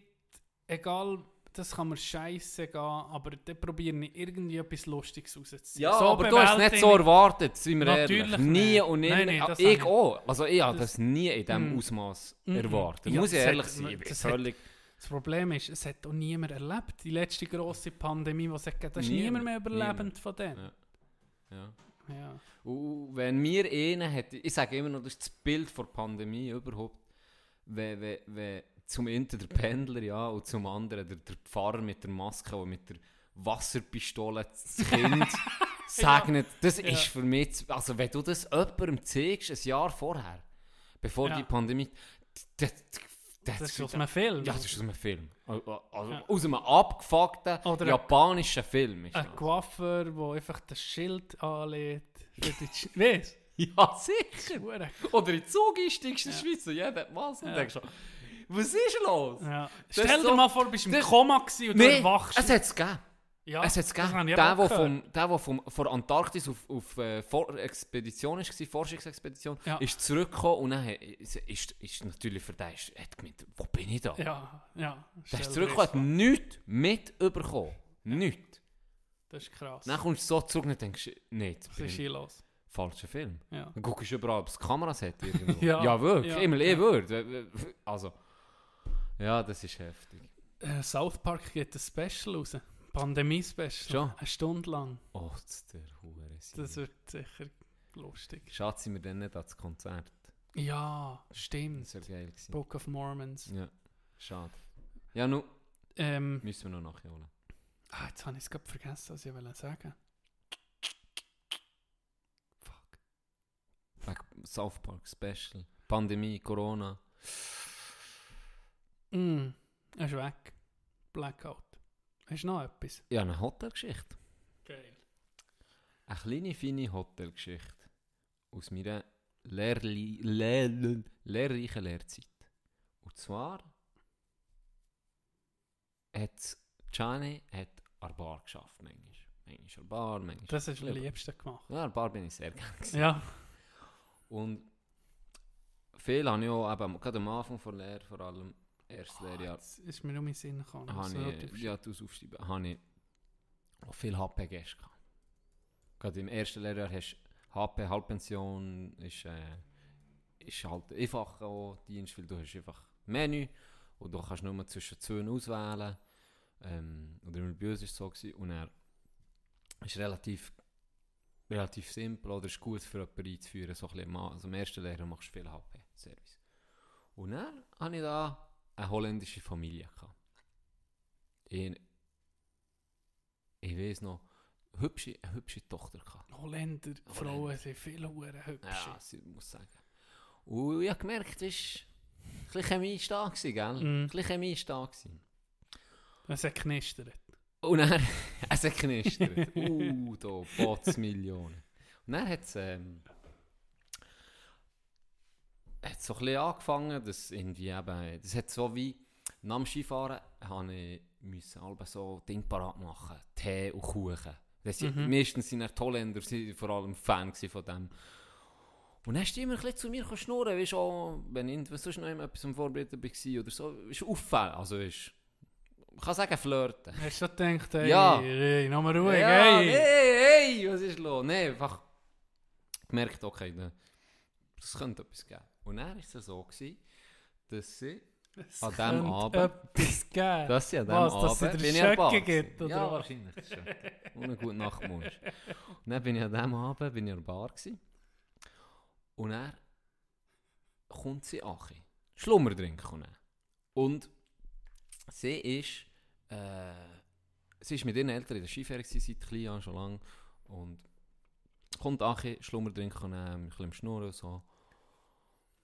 S3: egal, das kann mir scheiße gehen, aber dann probiere ich irgendwie etwas Lustiges rauszuziehen.
S4: Ja,
S3: so
S4: aber du hast es nicht so erwartet, sind wir
S3: Natürlich
S4: ehrlich. Nie
S3: nicht.
S4: und
S3: Nein, nein, das
S4: ich
S3: ich-
S4: auch. Also ich habe
S3: Das-
S4: das nie in diesem
S3: Mm.
S4: Ausmaß
S3: Mm, mm.
S4: erwartet.
S3: Ja,
S4: Muss ich ehrlich
S3: hat-
S4: sein.
S3: Das hat-
S4: völlig...
S3: ich. Das Problem ist, es hat auch niemand erlebt. Die letzte grosse Pandemie, die es gegeben hat, da ist
S4: Niemand.
S3: niemand mehr überlebend
S4: Niemand.
S3: von denen.
S4: Ja. Ja.
S3: Ja.
S4: Und wenn wir einen hätten, ich sage immer noch, das ist das Bild der Pandemie überhaupt, wenn, wenn, wenn zum einen der Pendler ja, und zum anderen der, der Pfarrer mit der Maske und mit der Wasserpistole das Kind [LAUGHS] segnet, das
S3: Ja.
S4: ist für mich, also wenn du das jemandem zeigst, ein Jahr vorher, bevor
S3: Ja.
S4: die Pandemie, das, das,
S3: Das ist aus einem Film.
S4: ja, das ist aus einem Film. Also, also
S3: Ja.
S4: Aus einem abgefuckten
S3: Oder-
S4: japanischen Film. Ist
S3: Ein
S4: das.
S3: Coiffeur, der einfach das Schild anlegt. Weißt [LAUGHS]
S4: Ja, sicher. Oder in den Zug einsteigst in der
S3: Ja.
S4: Schweiz und jeder hat Maske und
S3: Ja.
S4: denkst so, was ist los?
S3: Ja. Stell dir
S4: so-
S3: mal vor, du bist im
S4: das-
S3: Koma gewesen und du
S4: Nein,
S3: erwachst.
S4: es hat es gegeben.
S3: ja,
S4: es hat es
S3: das
S4: gegeben.
S3: ich
S4: Der, der, vom, der, der vom, von Antarktis auf, auf äh, Expedition ist, war, Forschungsexpedition,
S3: Ja.
S4: ist zurückgekommen und dann ist, ist, ist natürlich für den, ist, hat gemeint, wo bin ich da?
S3: Ja, ja.
S4: Der ist zurückgekommen, hat nichts mitbekommen. Nichts.
S3: Das ist krass.
S4: Dann kommst du so zurück und denkst, nee,
S3: Was ist
S4: ich
S3: hier los?
S4: falscher Film.
S3: Ja.
S4: Dann guckst du überall, ob es Kameras hat irgendwo. [LAUGHS]
S3: Ja,
S4: ja, wirklich.
S3: ja,
S4: Immer, ich
S3: ja.
S4: würde. Also, ja, das ist heftig.
S3: Äh, South Park geht ein Special raus. Pandemie-Special.
S4: Schon?
S3: Eine Stunde lang.
S4: Oh, das ist der Hure.
S3: Das wird sicher lustig.
S4: Schade, sind wir dann nicht ans Konzert.
S3: Ja,
S4: Das
S3: stimmt.
S4: wäre geil gewesen.
S3: Book of Mormons.
S4: Ja, schade. Ja, nun
S3: Ähm,
S4: müssen wir noch nachholen.
S3: ah, jetzt habe ich es gerade vergessen, was ich wollte sagen. Fuck.
S4: South Park Special. Pandemie, Corona.
S3: Mm, er ist weg. Blackout. Hast du noch etwas?
S4: Ja, eine Hotelgeschichte.
S3: Geil.
S4: Eine kleine, feine Hotelgeschichte. Aus meiner lehrli lehr lehrreichen Lehrzeit. Und zwar hat Gianni hat an der Bar geschafft, manchmal. Manchmal an der Bar, manchmal...
S3: Das hast du am liebsten gemacht.
S4: Ja, an der Bar bin ich sehr gerne. [LAUGHS]
S3: Ja.
S4: Und viel habe ich auch, eben, gerade am Anfang der Lehre, vor allem erstes Lehrjahr,
S3: Jetzt ist mir nur mein Sinn gekommen.
S4: habe ich, ja, du aufschreiben, habe ich auch viel HP-Gäste gehabt. Gerade im ersten Lehrjahr hast du HP, Halbpension, ist, äh, ist halt einfach auch Dienst, weil du hast einfach Menü und du kannst nur zwischen zwei auswählen. Ähm, oder bei uns war es so, gewesen, und er ist relativ, relativ simpel oder ist gut für jemanden einzuführen. So ein bisschen, also im ersten Lehrjahr machst du viel HP-Service. Und dann hatte ich da eine holländische Familie. Gehabt. Ich, ich weiß noch, hübsche, eine hübsche Tochter gehabt.
S3: Holländer, Frauen sind viel hure hübsch.
S4: Ja, sie muss sagen. Und ich habe gemerkt, es war ein Chemie da gell?
S3: Mhm.
S4: Ein Chemie da.
S3: Es hat knistert.
S4: Und dann, [LAUGHS] es hat knistert. uh, da, Botsmillionen. Und dann hat es, ähm, hat so ein bisschen angefangen, dass irgendwie eben, das hat so wie, nach dem Skifahren habe ich müssen alle so Ding parat machen, Tee und Kuchen. Das sind,
S3: Mhm.
S4: Meistens sind die Holländer sie vor allem Fan von dem. Und dann hast du immer ein bisschen zu mir schnurren, weißt du, auch, wenn ich sonst noch immer etwas am Vorbereiten war oder so, ist auffällig, also ist, ich kann sagen flirten.
S3: Hast du gedacht, ey,
S4: Ja.
S3: ey, nochmal ruhig,
S4: ja,
S3: ey.
S4: hey, hey, was ist los? Nein, einfach gemerkt, okay, das könnte etwas geben. Und dann war es so, gewesen, dass sie
S3: Es
S4: an
S3: könnte
S4: Abend-
S3: etwas geben. [LAUGHS]
S4: Dass sie an diesem
S3: dass
S4: Abend
S3: dir
S4: bin ich an
S3: Schöcke gibt, oder
S4: Ja, wahrscheinlich. Und einen guten Nachtmunsch. Und dann bin ich an diesem Abend bin ich an der Bar gewesen. Und dann kommt sie an. Schlummerdrink kommt. Und sie ist, äh, sie ist mit ihren Eltern in der gewesen, seit klein an, schon lange. Und kommt Achi, Schlummerdrink kommt ein bisschen Schnurren und so.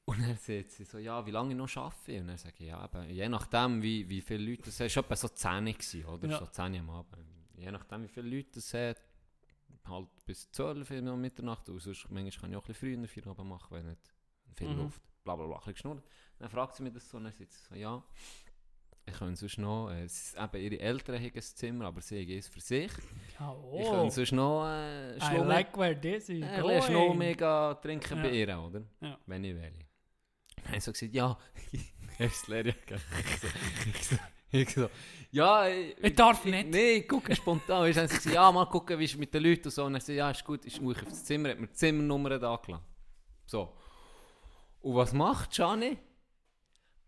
S4: Und dann sagt sie so, ja, wie lange ich noch arbeite. Und dann sage ich, ja, eben, je nachdem, wie, wie viele Leute das Es war etwa so 10 gewesen, oder?
S3: Ja.
S4: So 10 am Abend. Je nachdem, wie viele Leute das hat, halt bis 12 Uhr noch Mitternacht. Und sonst, manchmal kann ich auch ein bisschen früher Feierabend machen, wenn nicht viel
S3: Mhm.
S4: Luft. Bla bla bla, ein bisschen geschnurrt. Dann fragt sie mich das so und dann sagt sie so, ja, ich kann sonst noch, äh, es ist eben ihre Eltern haben ein Zimmer, aber sie haben es für sich.
S3: Ja,
S4: Ich
S3: oh.
S4: kann sonst noch äh,
S3: I like where this is
S4: ein
S3: going.
S4: mega trinken
S3: Ja.
S4: bei ihr, oder?
S3: Ja.
S4: Wenn ich will. Dann habe ich so gesagt, ja, [LAUGHS] hast du Lehrer ich so, ich so, ich so, ja, ich,
S3: Ich darf nicht.
S4: Nee, ich gucke spontan. Haben sie gesagt, ja, mal gucken, wie es mit den Leuten und so. Und dann gesagt, ja, ist gut, ist ruhig auf das Zimmer, hat mir die Zimmernummer da gelassen. So. Und was macht Gianni?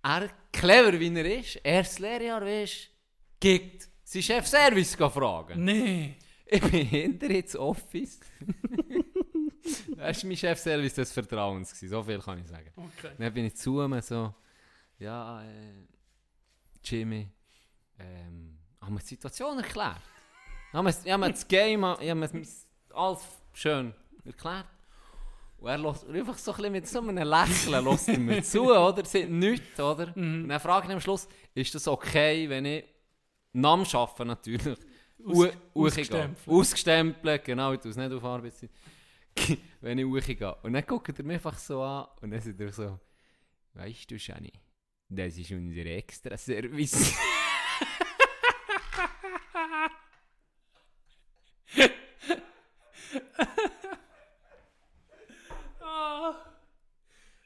S4: Er, clever wie er ist, erstes Lehrjahr, weißt geht seinen Chef-Service fragen.
S3: Nee.
S4: Ich bin hinter ins Office. [LAUGHS] [LAUGHS] das war mein Chefservice des Vertrauens. Gewesen. So viel kann ich sagen.
S3: Okay.
S4: Dann bin ich zu ihm so, ja, äh, Jimmy, ähm, haben wir die Situation erklärt? Haben wir, haben wir das Game, haben wir es alles schön erklärt? Und er lässt einfach so ein bisschen mit so einem Lächeln lässt er mir zu, oder? Sieht nichts, oder? Und dann frage ich am Schluss, ist das okay, wenn ich nach dem Arbeiten natürlich
S3: Aus- ausgestempelt.
S4: Ausgestempelt, genau, ich tue es nicht auf Arbeitszeit. Wenn ich hochgehe. Und dann guckt er mich einfach so an und dann sagt er so, weißt du, Shani, das ist unser Extra-Service. [LAUGHS]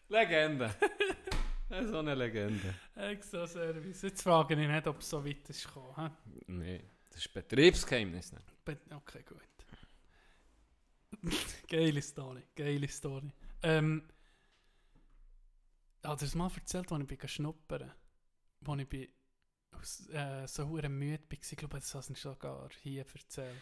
S4: Legende. [LAUGHS] so eine Legende.
S3: Extra Service. Jetzt frage ich nicht, ob es so weit ist gekommen. hä?
S4: Nee, das ist Betriebsgeheimnis. Nicht?
S3: Be- Okay, gut. [LAUGHS] geile Story, geile Story. Ähm, hat er es mal erzählt, als ich bin schnuppern Als ich bin aus, äh, so hure müde war. Ich glaube, das hast du sogar hier erzählt.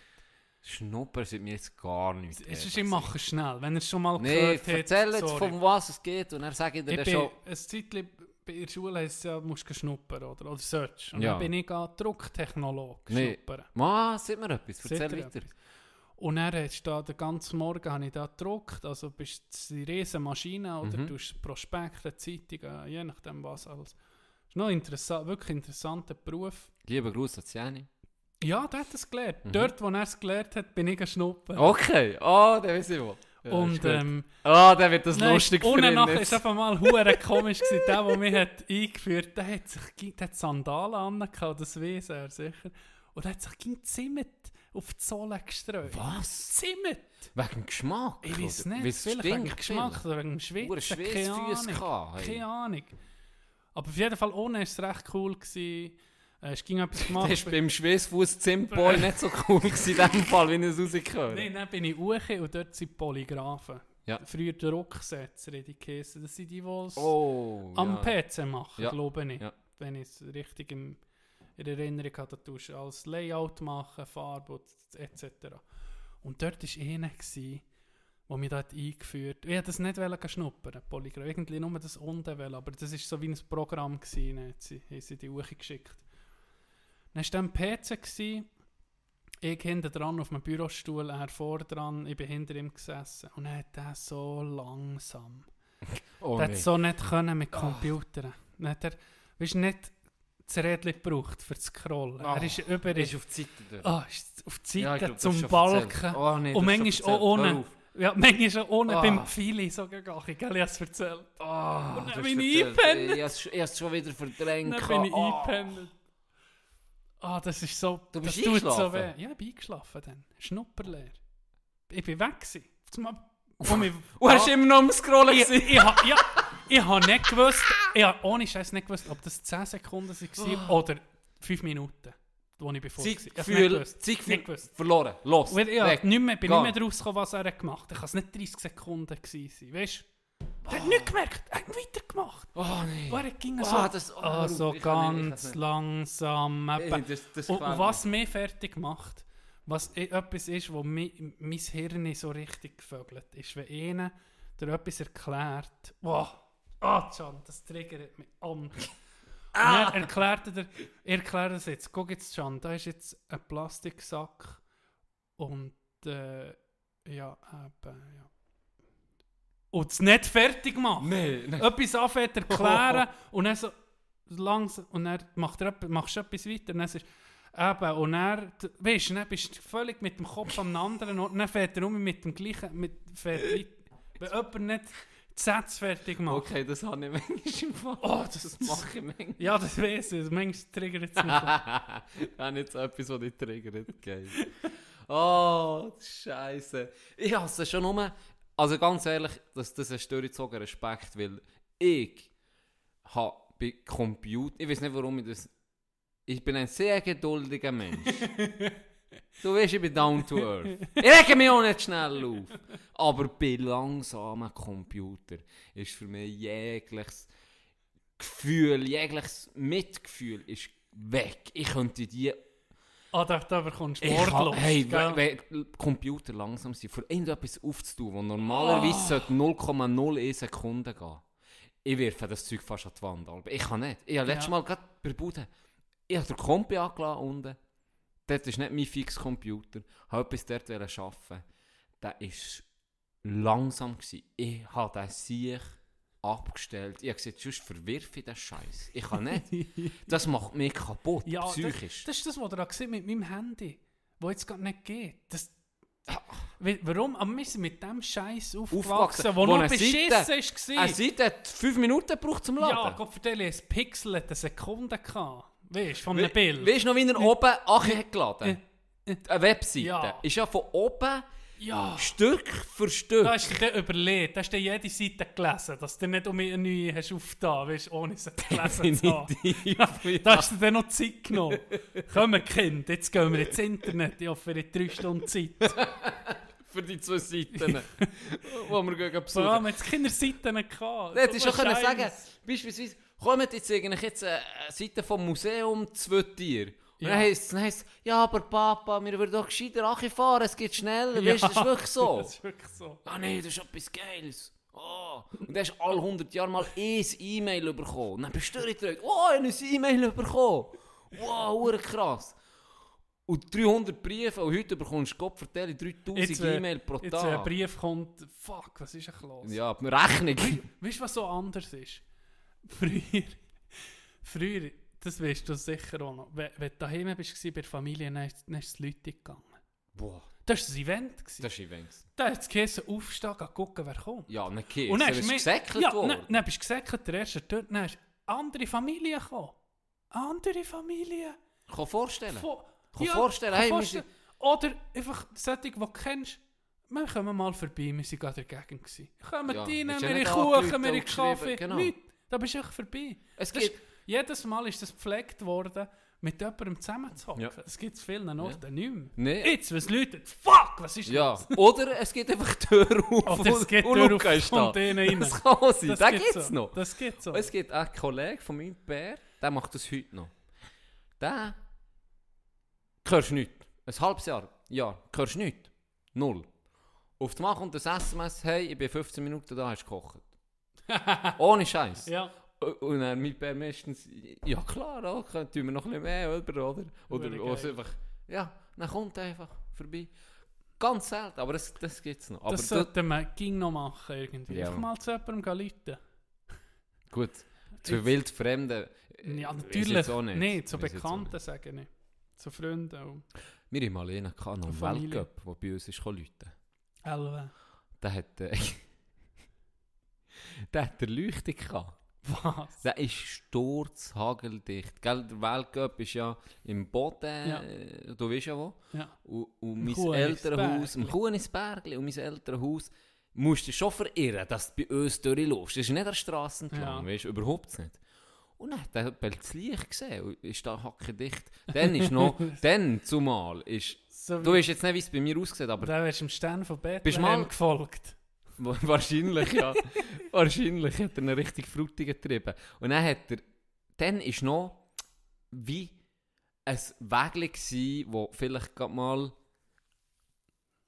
S4: Schnupper sind mir jetzt gar nichts.
S3: Es ist, ich mache schnell. Wenn er es schon mal
S4: Nee,
S3: gehört hat,
S4: erzähl jetzt,
S3: sorry.
S4: von was es geht und dann sage ich dir
S3: Ich bin
S4: schon.
S3: ein Zeitchen bei der Schule heisst es ja, du musst schnuppern oder, oder Search. Und
S4: Ja.
S3: dann bin ich an Drucktechnolog
S4: Nee.
S3: schnuppern.
S4: Ma, sag mir etwas, erzähl
S3: er
S4: weiter.
S3: Und dann hast du da den ganzen Morgen habe ich da gedruckt, also bist du die riesen Maschine oder
S4: Mhm.
S3: du hast Prospekte, Zeitungen, je nachdem was alles. Das ist noch interessant, wirklich interessanter Beruf.
S4: Lieber Gruß an Ziani.
S3: Ja, der hat es gelernt.
S4: Mhm.
S3: Dort, wo er es gelernt hat, bin ich geschnuppert.
S4: Okay, oh, der weiß ich wohl. Ja,
S3: und ähm,
S4: Ah, der wird das
S3: nein,
S4: lustig
S3: und
S4: für ihn
S3: nachher
S4: jetzt.
S3: ist einfach mal hure komisch gewesen. Der, der mich hat eingeführt, der hat sich der hat Sandalen angehabt, das weiß er sicher. Und der hat sich gegen Zimt auf die Sohle gestreut.
S4: Was?
S3: Zimt?
S4: Wegen dem Geschmack?
S3: Ich weiß nicht,
S4: Weil's
S3: vielleicht wegen Geschmack oder wegen dem Schwitzen, keine Ahnung.
S4: hey.
S3: Keine Ahnung. Aber auf jeden Fall ohne war es recht cool. Gewesen. Äh, es ging etwas
S4: Das
S3: gemacht. [LAUGHS]
S4: war beim Schweissfuss Zimtboy nicht so cool gewesen in dem [LAUGHS] Fall, wie ich es rausgehört
S3: Nein, dann bin ich hoch und dort sind Polygraphen.
S4: Ja.
S3: Früher die Rucksetzer, die geheissen. Das sind die, die es
S4: Oh,
S3: am
S4: ja.
S3: PC machen,
S4: Ja.
S3: glaube ich. Wenn ich es richtig im, in Erinnerung habe, dann tust alles Layout machen, Farbe etc. Und dort war einer, der mich hat eingeführt Ich wollte das nicht schnuppern, Polygraph. Irgendwie nur das unten wollen, aber das war so wie ein Programm. Gewesen, hat sie, haben sie die hochgeschickt. Dann war dann PC, gewesen, ich hinten dran auf dem Bürostuhl, er vor dran, ich bin hinter ihm gesessen. Und er hat er so langsam. [LAUGHS]
S4: Oh,
S3: der
S4: nee.
S3: hat so nicht können mit Computern. Dann hat er, weißt nicht das Rädchen gebraucht für das Scrollen.
S4: Ah,
S3: er ist über
S4: Er ist auf die Seite durch.
S3: ah, ist auf die
S4: Ja,
S3: Seite
S4: ich glaub,
S3: zum Balken.
S4: Oh, nee,
S3: Und manchmal auch ohne.
S4: auf.
S3: Ja, manchmal auch ohne
S4: Ah.
S3: beim Fili so gegangen. Ich habe es erzählt.
S4: Ah,
S3: Und dann bin ich eingepennt.
S4: Ich Ich habe es schon wieder verdrängt.
S3: Dann bin ich
S4: Ah.
S3: eingepennt. Ah, das ist so.
S4: Du bist
S3: tut so
S4: eingeschlafen?
S3: weh. Ja, ich bin eingeschlafen dann. Schnupperleer. Ich bin weg gewesen. Mich, [LAUGHS]
S4: Und hast
S3: Ah.
S4: immer noch am Scrollen
S3: ich, ich, ha- ja, ich habe nicht gewusst, ich habe ohne Scheiß nicht gewusst, ob das 10 Sekunden waren oder 5 Minuten, wo ich bevor. Ich nicht
S4: Zeitgefühl. Zeitgefühl
S3: Nicht gewusst.
S4: verloren. Los,
S3: Und ich
S4: weg.
S3: nicht mehr, bin
S4: Geh.
S3: nicht mehr draus gekommen, was er gemacht hat. Ich kann es nicht 30 Sekunden gewesen sein, weißt du? Er hat nichts gemerkt, er hat weitergemacht.
S4: Oh nee.
S3: Und er ging
S4: Ah,
S3: so,
S4: das- oh,
S3: ah, so
S4: nicht,
S3: ganz
S4: nicht.
S3: langsam.
S4: Das- das
S3: und, was mich fertig macht, was etwas ist, wo mi, mein Hirn so richtig gevögelt ist, wenn einer dir etwas erklärt, wow, ah, John, das triggert mich an. [LAUGHS]
S4: Ah!
S3: Er erklärt er, er erklärt es jetzt, guck jetzt, John, da ist jetzt ein Plastiksack und äh, ja, eben, ja. Und es nicht fertig machen
S4: Nee, nee.
S3: etwas anfängt erklären und dann so langsam und dann macht er, etwas- machst du etwas weiter und dann sagst eben, und d- weißt du, dann bist du völlig mit dem Kopf am anderen Ort und dann fährt er um mit dem gleichen, mit, fährt wenn jemand nicht Sätze fertig macht.
S4: Okay, das habe ich [LAUGHS] manchmal im Fall.
S3: Oh, das-
S4: das mache ich manchmal.
S3: Ja, das weiß ich, manchmal triggert es mich. [LAUGHS]
S4: Ich habe nicht so etwas, was dich triggert. Geil. Oh, Scheiße. Ich hasse schon nur. Also ganz ehrlich, das, das ist durchgezogen Respekt, weil ich habe bei Computer. Ich weiß nicht, warum ich das. Ich bin ein sehr geduldiger Mensch. [LAUGHS] du weißt, ich bin down to earth. Ich rege mich auch nicht schnell auf. Aber bei langsamen Computer ist für mich jegliches Gefühl, jegliches Mitgefühl ist weg. Ich könnte die
S3: Ah, da, da bekommst du Wortlos.
S4: hey,
S3: gell?
S4: wenn wenn Computer langsam sind, für irgendetwas aufzutun, wo normalerweise sollte 0,01 Sekunden gehen. Ich werfe das Zeug fast an die Wand. Aber ich kann nicht. Ich habe letztes
S3: Ja.
S4: Mal gerade bei Bude, ich habe den Kompi angelassen unten. Dort ist nicht mein Fixcomputer. Ich wollte etwas dort arbeiten. Der war langsam. Gewesen. Ich habe den Sieg abgestellt. Ich habe gesagt, sonst verwirf ich den Scheiß. Ich kann nicht. [LAUGHS] Das macht mich kaputt,
S3: Ja, das,
S4: psychisch.
S3: das ist das, was ihr mit meinem Handy, wo jetzt gerade nicht geht. Das, Warum? Aber wir sind mit dem Scheiß aufgewachsen, wo
S4: wo eine
S3: beschissen
S4: Seite-
S3: war.
S4: Eine Seite hat 5 Minuten gebraucht zum Laden.
S3: Ja, Gott vertelle, ein Pixel hat eine Sekunde gehabt. Weißt du, von einem Bild.
S4: Weißt du noch, wie er oben Achi hat geladen Eine Webseite.
S3: Ja.
S4: Ist ja von oben
S3: Ja.
S4: Stück für Stück.
S3: Da hast du dir überlegt, da hast du jede Seite gelesen, dass du nicht um eine neue hast aufgetan, weißt, ohne sie [LAUGHS] gelesen zu haben. [LAUGHS] Da hast du dir noch Zeit genommen. Komm, Kind, jetzt gehen wir ins Internet. Ich hoffe, in drei Stunden Zeit. [LAUGHS]
S4: für die zwei Seiten, [LAUGHS] wo wir gehen besuchen.
S3: haben wir jetzt keine Seiten gehabt.
S4: Du hättest
S3: So
S4: schon können
S3: Scheiß.
S4: sagen, beispielsweise, kommt jetzt eigentlich jetzt eine Seite vom Museum zwei Tiere. Und
S3: Ja.
S4: dann heisst es, ja, aber Papa, wir würden doch gescheiter Achi fahren, es geht schneller. Weißt du, das ist wirklich so. [LAUGHS]
S3: Das ist wirklich so.
S4: Ah nee, das ist etwas Geiles. Oh. Und dann hast du alle 100 Jahre mal ein E-Mail bekommen. Und dann bist du durchgedrückt. Oh, ich habe ein E-Mail bekommen. Wow, krass. Und 300 Briefe. Und heute bekommst du Gott vertelle 3000
S3: Jetzt, äh,
S4: E-Mail pro
S3: Jetzt ein
S4: Tag.
S3: Brief kommt, fuck, was ist denn los?
S4: ja, die Rechnung.
S3: Weißt du, was so anders ist? [LAUGHS] Früher, früher, das weißt du sicher auch noch, wenn, wenn du daheim bist bei der Familie, dann ist, dann ist es Leute gegangen.
S4: Boah,
S3: Das war ein Event. gewesen.
S4: das ist Events.
S3: Da hat es geheißen, aufstehen, gucken, wer kommt.
S4: Ja, nicht Kies.
S3: Und dann
S4: ist
S3: ist mir-
S4: gesäckelt
S3: ja,
S4: worden.
S3: Dann, dann bist du gesäckelt, der erste dort, dann ist andere Familie gekommen. Andere Familie.
S4: Kann vorstellen.
S3: Von,
S4: Kann vorstellen, hey,
S3: vorstellen. Oder einfach solche, die du kennst, wir kommen mal vorbei, wir waren gerade in der Gegend. gewesen. Kommen
S4: Ja,
S3: rein, wir Kuchen, wir Kaffee,
S4: genau.
S3: nichts. Da bist du einfach vorbei.
S4: Es
S3: Das
S4: gibt...
S3: ist, jedes Mal ist das gepflegt worden, mit jemandem zusammenzuhocken.
S4: Ja.
S3: Das gibt es vielen Orten nicht mehr.
S4: Nee.
S3: Jetzt, was Leute, fuck, was ist
S4: Ja,
S3: das? [LAUGHS]
S4: oder es geht einfach die Tür auf
S3: Oder es geht
S4: und
S3: Tür
S4: Luca
S3: auf
S4: ist da.
S3: und denen rein. [LAUGHS]
S4: Das kann auch sein,
S3: Das gibt's
S4: gibt es
S3: so.
S4: noch.
S3: Das gibt so.
S4: Es gibt einen Kollegen von meinem Bär, der macht das heute noch. Der hörst nichts. Ein halbes Jahr, ja, hörst nichts. Null. Auf die Mal kommt das SMS, hey, ich bin 15 Minuten da, hast gekocht. [LAUGHS] Ohne Scheiß.
S3: Ja,
S4: Und dann mein Bär meistens, ja klar, auch, tun wir noch ein bisschen mehr, oder? Oder, oder,
S3: geil.
S4: einfach, ja, Dann kommt einfach vorbei. Ganz selten, aber das, das gibt es noch. Aber
S3: das sollte man ging noch machen irgendwie.
S4: Ja.
S3: Einfach mal zu jemandem gehen
S4: gut, zu wildfremden. äh,
S3: Ja, natürlich.
S4: auch nicht.
S3: Nein, zu Bekannten sagen nicht. Zu Freunden auch.
S4: Wir haben mal einen gehabt, noch einen. Weltcup, der bei uns ist rufen.
S3: Elwe.
S4: Der hat, äh, [LAUGHS] der hat Erleuchtung gehabt.
S3: Was?
S4: Der ist sturzhageldicht. Gell, der Weltcup ist ja im Boden,
S3: Ja.
S4: äh, du weißt ja wo.
S3: Ja.
S4: Und, und mein. Elternhaus, im Kuhnisbergli und mein Elternhaus, musst du schon verirren, dass du bei uns durchläufst. Das ist nicht der Straße entlang,
S3: Ja.
S4: weißt du, überhaupt nicht. Und dann hat er das Licht gesehen und ist da hackendicht. Dann ist noch, [LAUGHS] dann zumal, ist,
S3: So
S4: du weißt jetzt nicht, wie es bei mir aussieht, aber
S3: Da wärst du dem Stern von
S4: Bist
S3: Bethlehem
S4: mal-
S3: gefolgt.
S4: Wahrscheinlich, ja. [LAUGHS] Wahrscheinlich hat er einen richtig frutigen getrieben. Und dann hat er, dann ist noch wie ein gsi, wo vielleicht gerade mal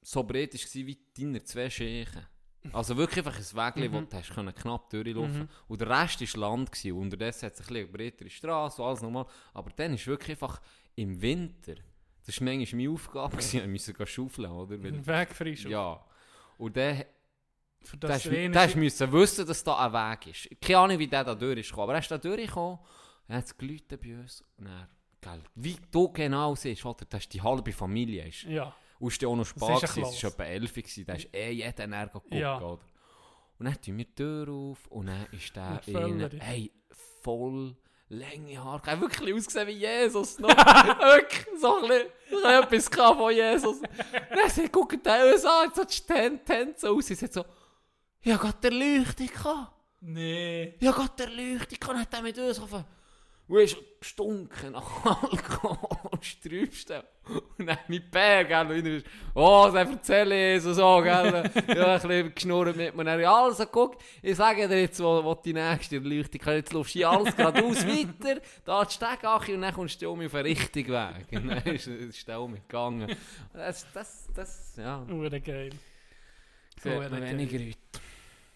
S4: so breit war wie deine zwei Schächen. Also wirklich einfach ein wo
S3: Mhm.
S4: du hast können knapp durchlaufen
S3: Mhm.
S4: Und der Rest war Land. Gewesen. Unterdessen hat es ein bisschen breitere Straße und alles normal. Aber dann ist wirklich einfach im Winter, das war manchmal meine Aufgabe, gewesen, ich musste schaufeln, oder? Weil,
S3: Weg frisch.
S4: ja. Und dann
S3: Für das
S4: du müssen wissen, dass da ein Weg ist. Keine Ahnung, wie der da durch ist. Aber er ist da durchgekommen, er hat es bei uns. Und er, gell, wie du genau siehst, oder, dass die halbe Familie ist.
S3: Ja.
S4: Und es war auch noch spät, gewesen, es war etwa 11 Uhr, da ist eh jeder näher geguckt,
S3: Ja.
S4: oder? Und dann tun wir die Tür auf und dann ist der
S3: Völler.
S4: hey, voll lange Haare. Er hat wirklich ausgesehen wie Jesus noch. [LAUGHS] so ein bisschen, so etwas gehabt von Jesus. Dann sagt, guckt er uns an, so die Tän- Tänze aus, sie sagt so, ja, Gott, der Leuchtung gehabt.
S3: Nee.
S4: Ja, Gott, der Leuchtung kann hat er mit uns auf. Und ist gestunken nach [LAUGHS] Alkohol und Strübsten. Und dann mein Bär, gell, und ist, oh, das erzähle ich so, so, gell. Ja, ein bisschen geschnurrt mit mir. Und dann, also, guck, ich sage dir jetzt, wo, wo die nächste Leuchtung kann. Jetzt laufst du alles geradeaus weiter, da die Stegache und dann kommst du um auf den richtigen Weg. Und dann ist, ist der um gegangen. Das, das, das, ja,
S3: Ure geil.
S4: sieht man
S3: geil.
S4: weniger heute.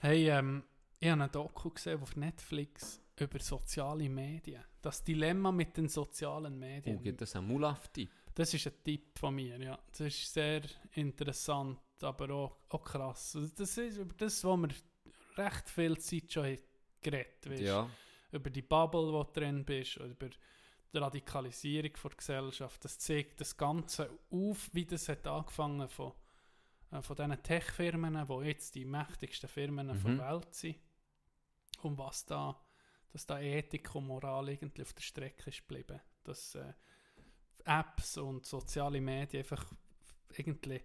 S3: Hey, ähm, ich habe einen Doku gesehen auf Netflix über soziale Medien. Das Dilemma mit den sozialen Medien.
S4: Oh, gibt es einen Mulaf-Tipp?
S3: Das ist ein Tipp von mir, ja. Das ist sehr interessant, aber auch, auch krass. Also Das ist über das, wo wir recht viel Zeit schon geredet haben.
S4: Ja.
S3: Über die Bubble, wo du drin bist, über die Radikalisierung der Gesellschaft. Das zeigt das Ganze auf, wie das hat angefangen von, äh, von diesen Tech-Firmen, die jetzt die mächtigsten Firmen
S4: Mhm.
S3: der Welt sind. Und was da, dass da Ethik und Moral irgendwie auf der Strecke ist geblieben. Dass äh, Apps und soziale Medien einfach irgendwie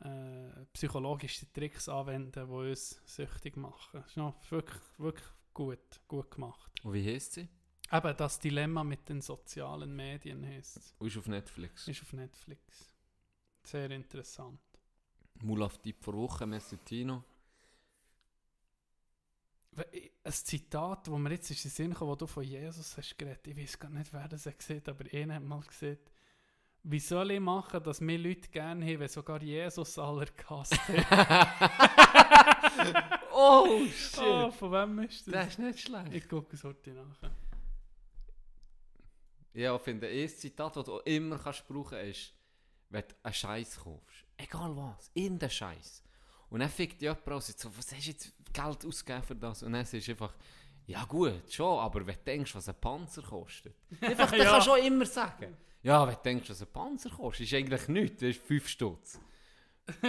S3: äh, psychologische Tricks anwenden, die uns süchtig machen. Das ist noch wirklich, wirklich gut, gut gemacht.
S4: Und wie heisst sie?
S3: Eben das Dilemma mit den sozialen Medien heisst
S4: Und ist auf Netflix.
S3: Ist auf Netflix. Sehr interessant.
S4: Mulaf-Tipp vor Woche, Messi Tino.
S3: We- Ein Zitat, wo mir jetzt ist in den Sinn kam, wo du von Jesus hast geredet. Ich weiß gar nicht, wer das hat gesehen aber einer hat mal gesehen. Wie soll ich machen, dass mir Leute gerne haben, wenn sogar Jesus aller gehasst hat? [LAUGHS]
S4: oh, shit!
S3: oh, von wem ist das?
S4: das ist nicht schlecht.
S3: Ich gucke es heute nachher.
S4: Ja, ich finde, das Zitat, das du immer kannst brauchen ist, wenn du einen Scheiß kaufst. Egal was, irgendein Scheiß. Und dann fickt jemand aus, so, was hast du jetzt Geld ausgegeben für das? Und dann ist einfach, ja gut, schon, aber wenn du denkst, was ein Panzer kostet. [LAUGHS] Einfach, das
S3: Ja.
S4: kannst du auch immer sagen. Ja, wenn du denkst, was ein Panzer kostet, ist eigentlich nichts, das ist 5 Stutz. [LAUGHS]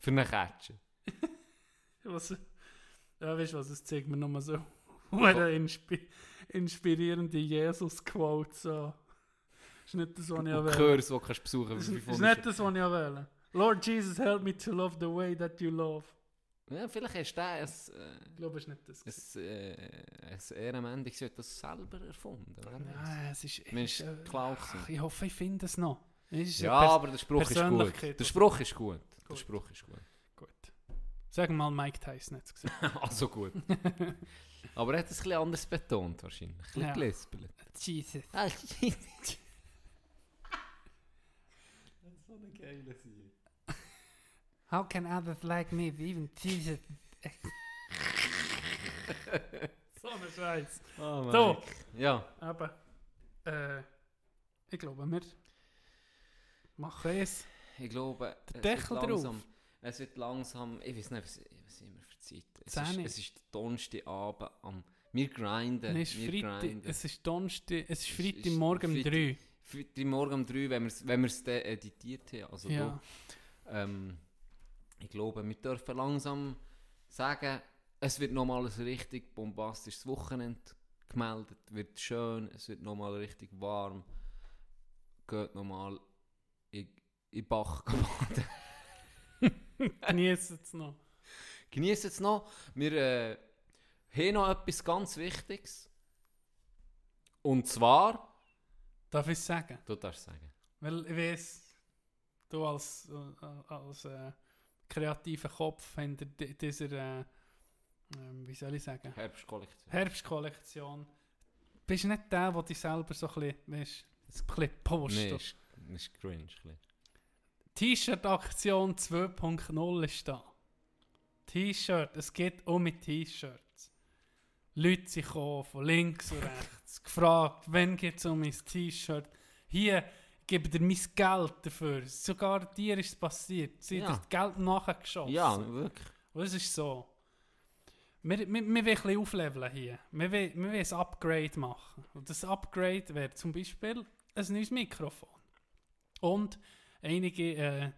S4: für eine Ketsche.
S3: Was, ja, weißt du was, es zeigt mir nochmal so [LAUGHS] eine inspi inspirierende Jesus-Quote. So. Ist nicht das, was ich will.
S4: Kurs, die du besuchen
S3: Ist,
S4: für
S3: ist
S4: 500
S3: nicht das, was ich will. Lord Jesus, help me to love the way that you love.
S4: Ja, vielleicht hast du den als, äh,
S3: Ich glaube, es ist nicht das. gewesen.
S4: ein, äh, ein Ehrenmensch hat das selber erfunden. Oder?
S3: Nein, es ist... Es
S4: ist
S3: ist, äh,
S4: klar
S3: ach. Ich hoffe, ich finde es noch. Es ist
S4: Ja, aber der Spruch ist gut. Der Spruch ist gut. Der
S3: Gut.
S4: Spruch ist gut.
S3: Gut. Sag mal, Mike Tyson hat es gesagt. [LAUGHS]
S4: also gut. [LAUGHS] aber er hat es ein bisschen anders betont wahrscheinlich. Ein bisschen
S3: Ja.
S4: gelispelt.
S3: Jesus.
S4: Ah, shit. [LAUGHS] so eine geile Sieg.
S3: How can others like me, even Jesus... so ein Scheiß.
S4: Oh,
S3: So.
S4: Ja.
S3: Aber, äh, ich glaube, wir... Mach es.
S4: Ich glaube,
S3: Der
S4: es
S3: Deckel
S4: wird
S3: drauf.
S4: langsam, es wird langsam, ich weiß nicht, was, was immer für Zeit. Es ist, es ist der Donnerstagabend am, wir grinden,
S3: Nein, es ist
S4: wir
S3: Freitag,
S4: grinden.
S3: es ist Donnerstag, es ist
S4: Es
S3: Freitag
S4: ist
S3: morgen um
S4: Freitag.
S3: 3.
S4: Freitag morgen um 3, wenn wir es wenn wir's editiert haben. Also
S3: Ja.
S4: da, ähm, ich glaube, wir dürfen langsam sagen, es wird nochmal ein richtig bombastisches Wochenende gemeldet, wird schön, es wird nochmal richtig warm, geht nochmal in, in Bach baden. [LAUGHS]
S3: Genießt es noch.
S4: Genießt es noch. Wir äh, haben noch etwas ganz Wichtiges. Und zwar,
S3: Darf ich es sagen?
S4: du darfst sagen,
S3: Weil ich weiß, du als, äh, als äh, kreativer Kopf hinter di- dieser, äh, ähm, wie soll ich sagen,
S4: Herbstkollektion.
S3: Herbstkollektion, bist du nicht der, der dich selber so ein bisschen, weißt, ein bisschen postet.
S4: Nee, ist, ist cringe.
S3: T-Shirt-Aktion 2.0 ist da. T-Shirt, es geht auch mit T-Shirts. Leute sind gekommen, von links und rechts, gefragt, wann geht es um mein T-Shirt. Hier, gebe dir mein Geld dafür. Sogar dir ist es passiert. Sie
S4: Ja.
S3: hat das Geld nachgeschossen.
S4: Ja, wirklich.
S3: Und es ist so. Wir, wir, wir wollen ein aufleveln hier. Wir wollen, wir wollen ein Upgrade machen. Und das Upgrade wäre zum Beispiel ein neues Mikrofon. Und einige äh,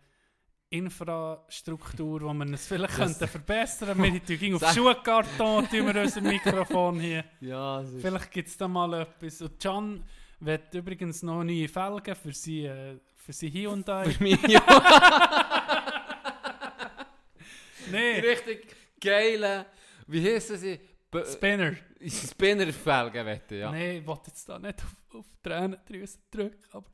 S3: Infrastruktur, wo man es vielleicht
S4: Das-
S3: könnte verbessern könnte. Wir tun auf [LAUGHS] Schuhkarton tun wir unser Mikrofon hier.
S4: Ja.
S3: Vielleicht gibt es da mal etwas. Und Can wird übrigens noch neue Felgen für sie, äh, für sie Hyundai.
S4: Für mich. [LAUGHS]
S3: Nein,
S4: richtig geile, wie heissen sie? Be
S3: Spinner.
S4: Spinnerfelgen, wette, ja.
S3: Nein, ich wollte jetzt da nicht auf, auf Tränendrüsen drücken, aber...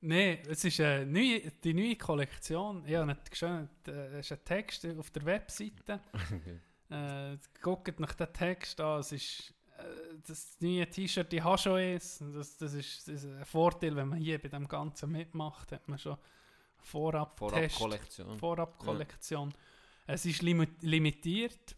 S3: Nein, es ist eine neue, die neue Kollektion. Ich habe nicht gesehen, äh, es ist ein Text auf der Webseite. [LAUGHS] äh, guckt nach den Text an. Es ist das neue T-Shirt, ich habe schon eins. Das, das, ist, das ist ein Vorteil, wenn man hier bei dem Ganzen mitmacht, hat man schon vorab
S4: Vorab
S3: Test,
S4: Kollektion.
S3: vorab Kollektion. Es ist limi limitiert.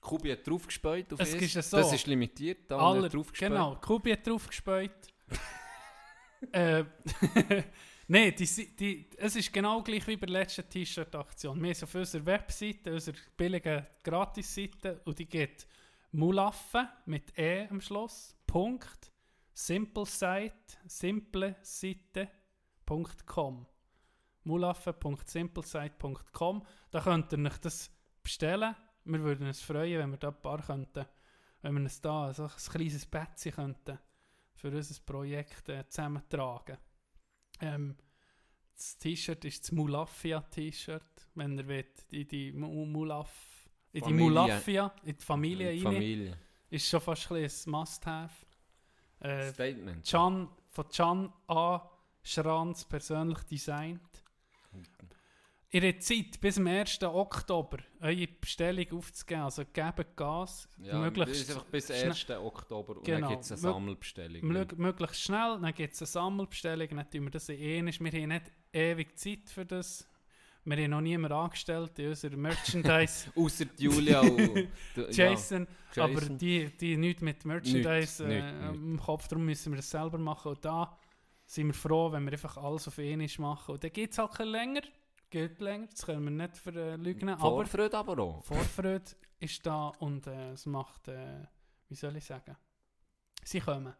S4: Kubi hat draufgespäut auf
S3: Es ist ja so.
S4: Das ist limitiert, da
S3: Aller,
S4: draufgespäut.
S3: genau, Kubi hat drauf gespäut. [LAUGHS] äh, [LAUGHS] Nein, die, die, es ist genau gleich wie bei der letzten T-Shirt-Aktion. Wir sind auf unserer Webseite, unserer billigen Gratis-Seite, und die geht Mulaffe mit E am Schluss, Punkt, simplesite, simpleseite.com mulaffe.simplesite.com Da könnt ihr euch das bestellen. Wir würden uns freuen, wenn wir da ein paar könnten, wenn wir uns da so ein kleines Bettchen könnten für unser Projekt äh, zusammentragen. Ähm, das T-Shirt ist das Mulafia-T-Shirt, wenn ihr wollt, die Mu- Mulaf, in die. Mulafia, in die Familie
S4: Die
S3: rein,
S4: Familie.
S3: ist schon fast ein ein Must-Have. Äh,
S4: Statement.
S3: Can, von Can A. Schranz persönlich designt. Ihre Zeit bis zum 1. Oktober eure Bestellung aufzugeben, also gebt Gas,
S4: Ja,
S3: möglichst,
S4: das ist einfach bis
S3: schnell-
S4: 1. Oktober und
S3: Genau.
S4: dann gibt es eine Sammelbestellung.
S3: mö- möglichst schnell, dann gibt es eine Sammelbestellung, dann tun wir das in ähnlich. Wir haben nicht ewig Zeit für das. Wir haben noch niemanden angestellt in unserer Merchandise. [LAUGHS]
S4: Außer Julia und [LAUGHS]
S3: Jason,
S4: ja,
S3: aber die, die nichts mit Merchandise
S4: Nichts,
S3: äh,
S4: nichts,
S3: im Kopf, darum müssen wir das selber machen. Und da sind wir froh, wenn wir einfach alles auf einmal machen. Und dann geht es halt ein bisschen länger, geht länger, das können wir nicht verleugnen, aber
S4: Vorfreude aber auch.
S3: Vorfreude ist da und äh, es macht, äh, wie soll ich sagen, sie kommen.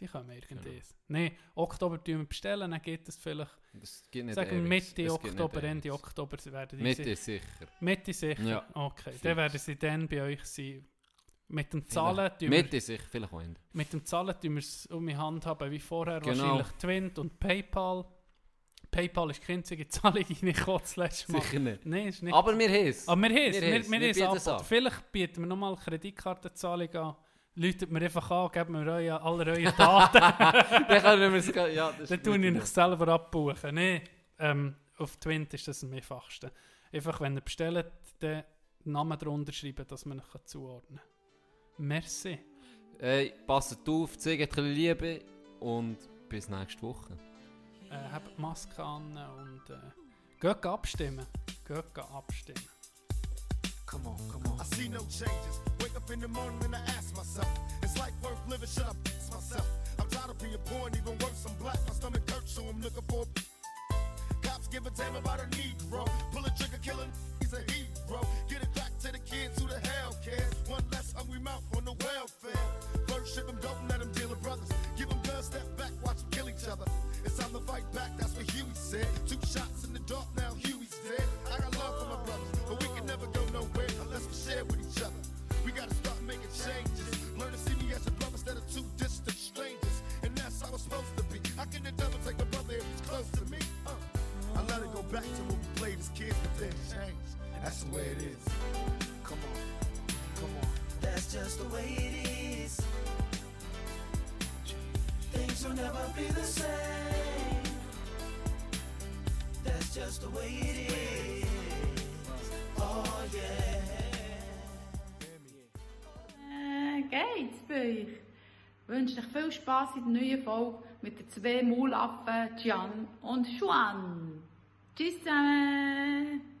S3: Sie kommen irgendwie.
S4: Genau.
S3: Nein, Oktober wir bestellen, dann geht es vielleicht,
S4: Das geht nicht
S3: sagen wir. Mitte
S4: Es nicht
S3: Oktober. Ende Oktober werden die
S4: Mitte ist sicher.
S3: Mitte sicher?
S4: Ja.
S3: Okay,
S4: Fix.
S3: dann werden sie dann bei euch sein. Mit dem Zahlen tun wir,
S4: Mitte sicher, vielleicht auch Ende.
S3: mit dem Zahlen tun wir es um die Hand haben wie vorher,
S4: Genau.
S3: wahrscheinlich Twint und Paypal. Paypal ist die einzige Zahlung, die ich das letzte Mal.
S4: Sicher nicht.
S3: Nein, ist nicht.
S4: Aber wir haben es.
S3: Aber wir haben es,
S4: Wir
S3: wir,
S4: es.
S3: wir,
S4: Wir
S3: es
S4: es an.
S3: Vielleicht bieten wir nochmal Kreditkartenzahlung an. Läutet mir einfach an, geben mir eure, alle eure Daten. [LAUGHS]
S4: Dann können wir es... Ja, das
S3: Dann tue ich mich selber abbuchen. Nein, ähm, auf Twint ist das am einfachsten. Einfach, wenn ihr bestellt, den Namen drunter schreiben, dass man euch zuordnen kann. Merci.
S4: Hey, passt auf, zeigt ein Liebe und bis nächste Woche.
S3: Äh, habt Maske an und äh, geht abstimmen. Geht abstimmen.
S4: Come on, come on.
S6: I see no changes. Wake up in the morning and I ask myself, is life worth living? Should I fix myself? I'm tired of being poor and even worse, I'm black. My stomach hurts, so I'm looking for. Cops give a damn about a Negro. Pull a trigger, kill a he's a hero. Get it back to the kids who the hell cares. One less hungry mouth on the welfare. First ship 'em, don't let 'em deal with brothers. Give 'em guns, step back, watch 'em kill each other. It's time to fight back, that's what Huey said. Two shots in the dark, now Huey's dead. I got love for my brothers, back to when we played as kids, but then changed. That's the way it is. Come on, come on.
S7: That's just the way it is. Things will never be the same. That's just the way it is. Oh yeah.
S1: Äh, geht's bei euch? Ich wünsche euch viel Spaß in der neuen Folge mit den zwei Maulaffen Gian und Juan. Tschüss zusammen!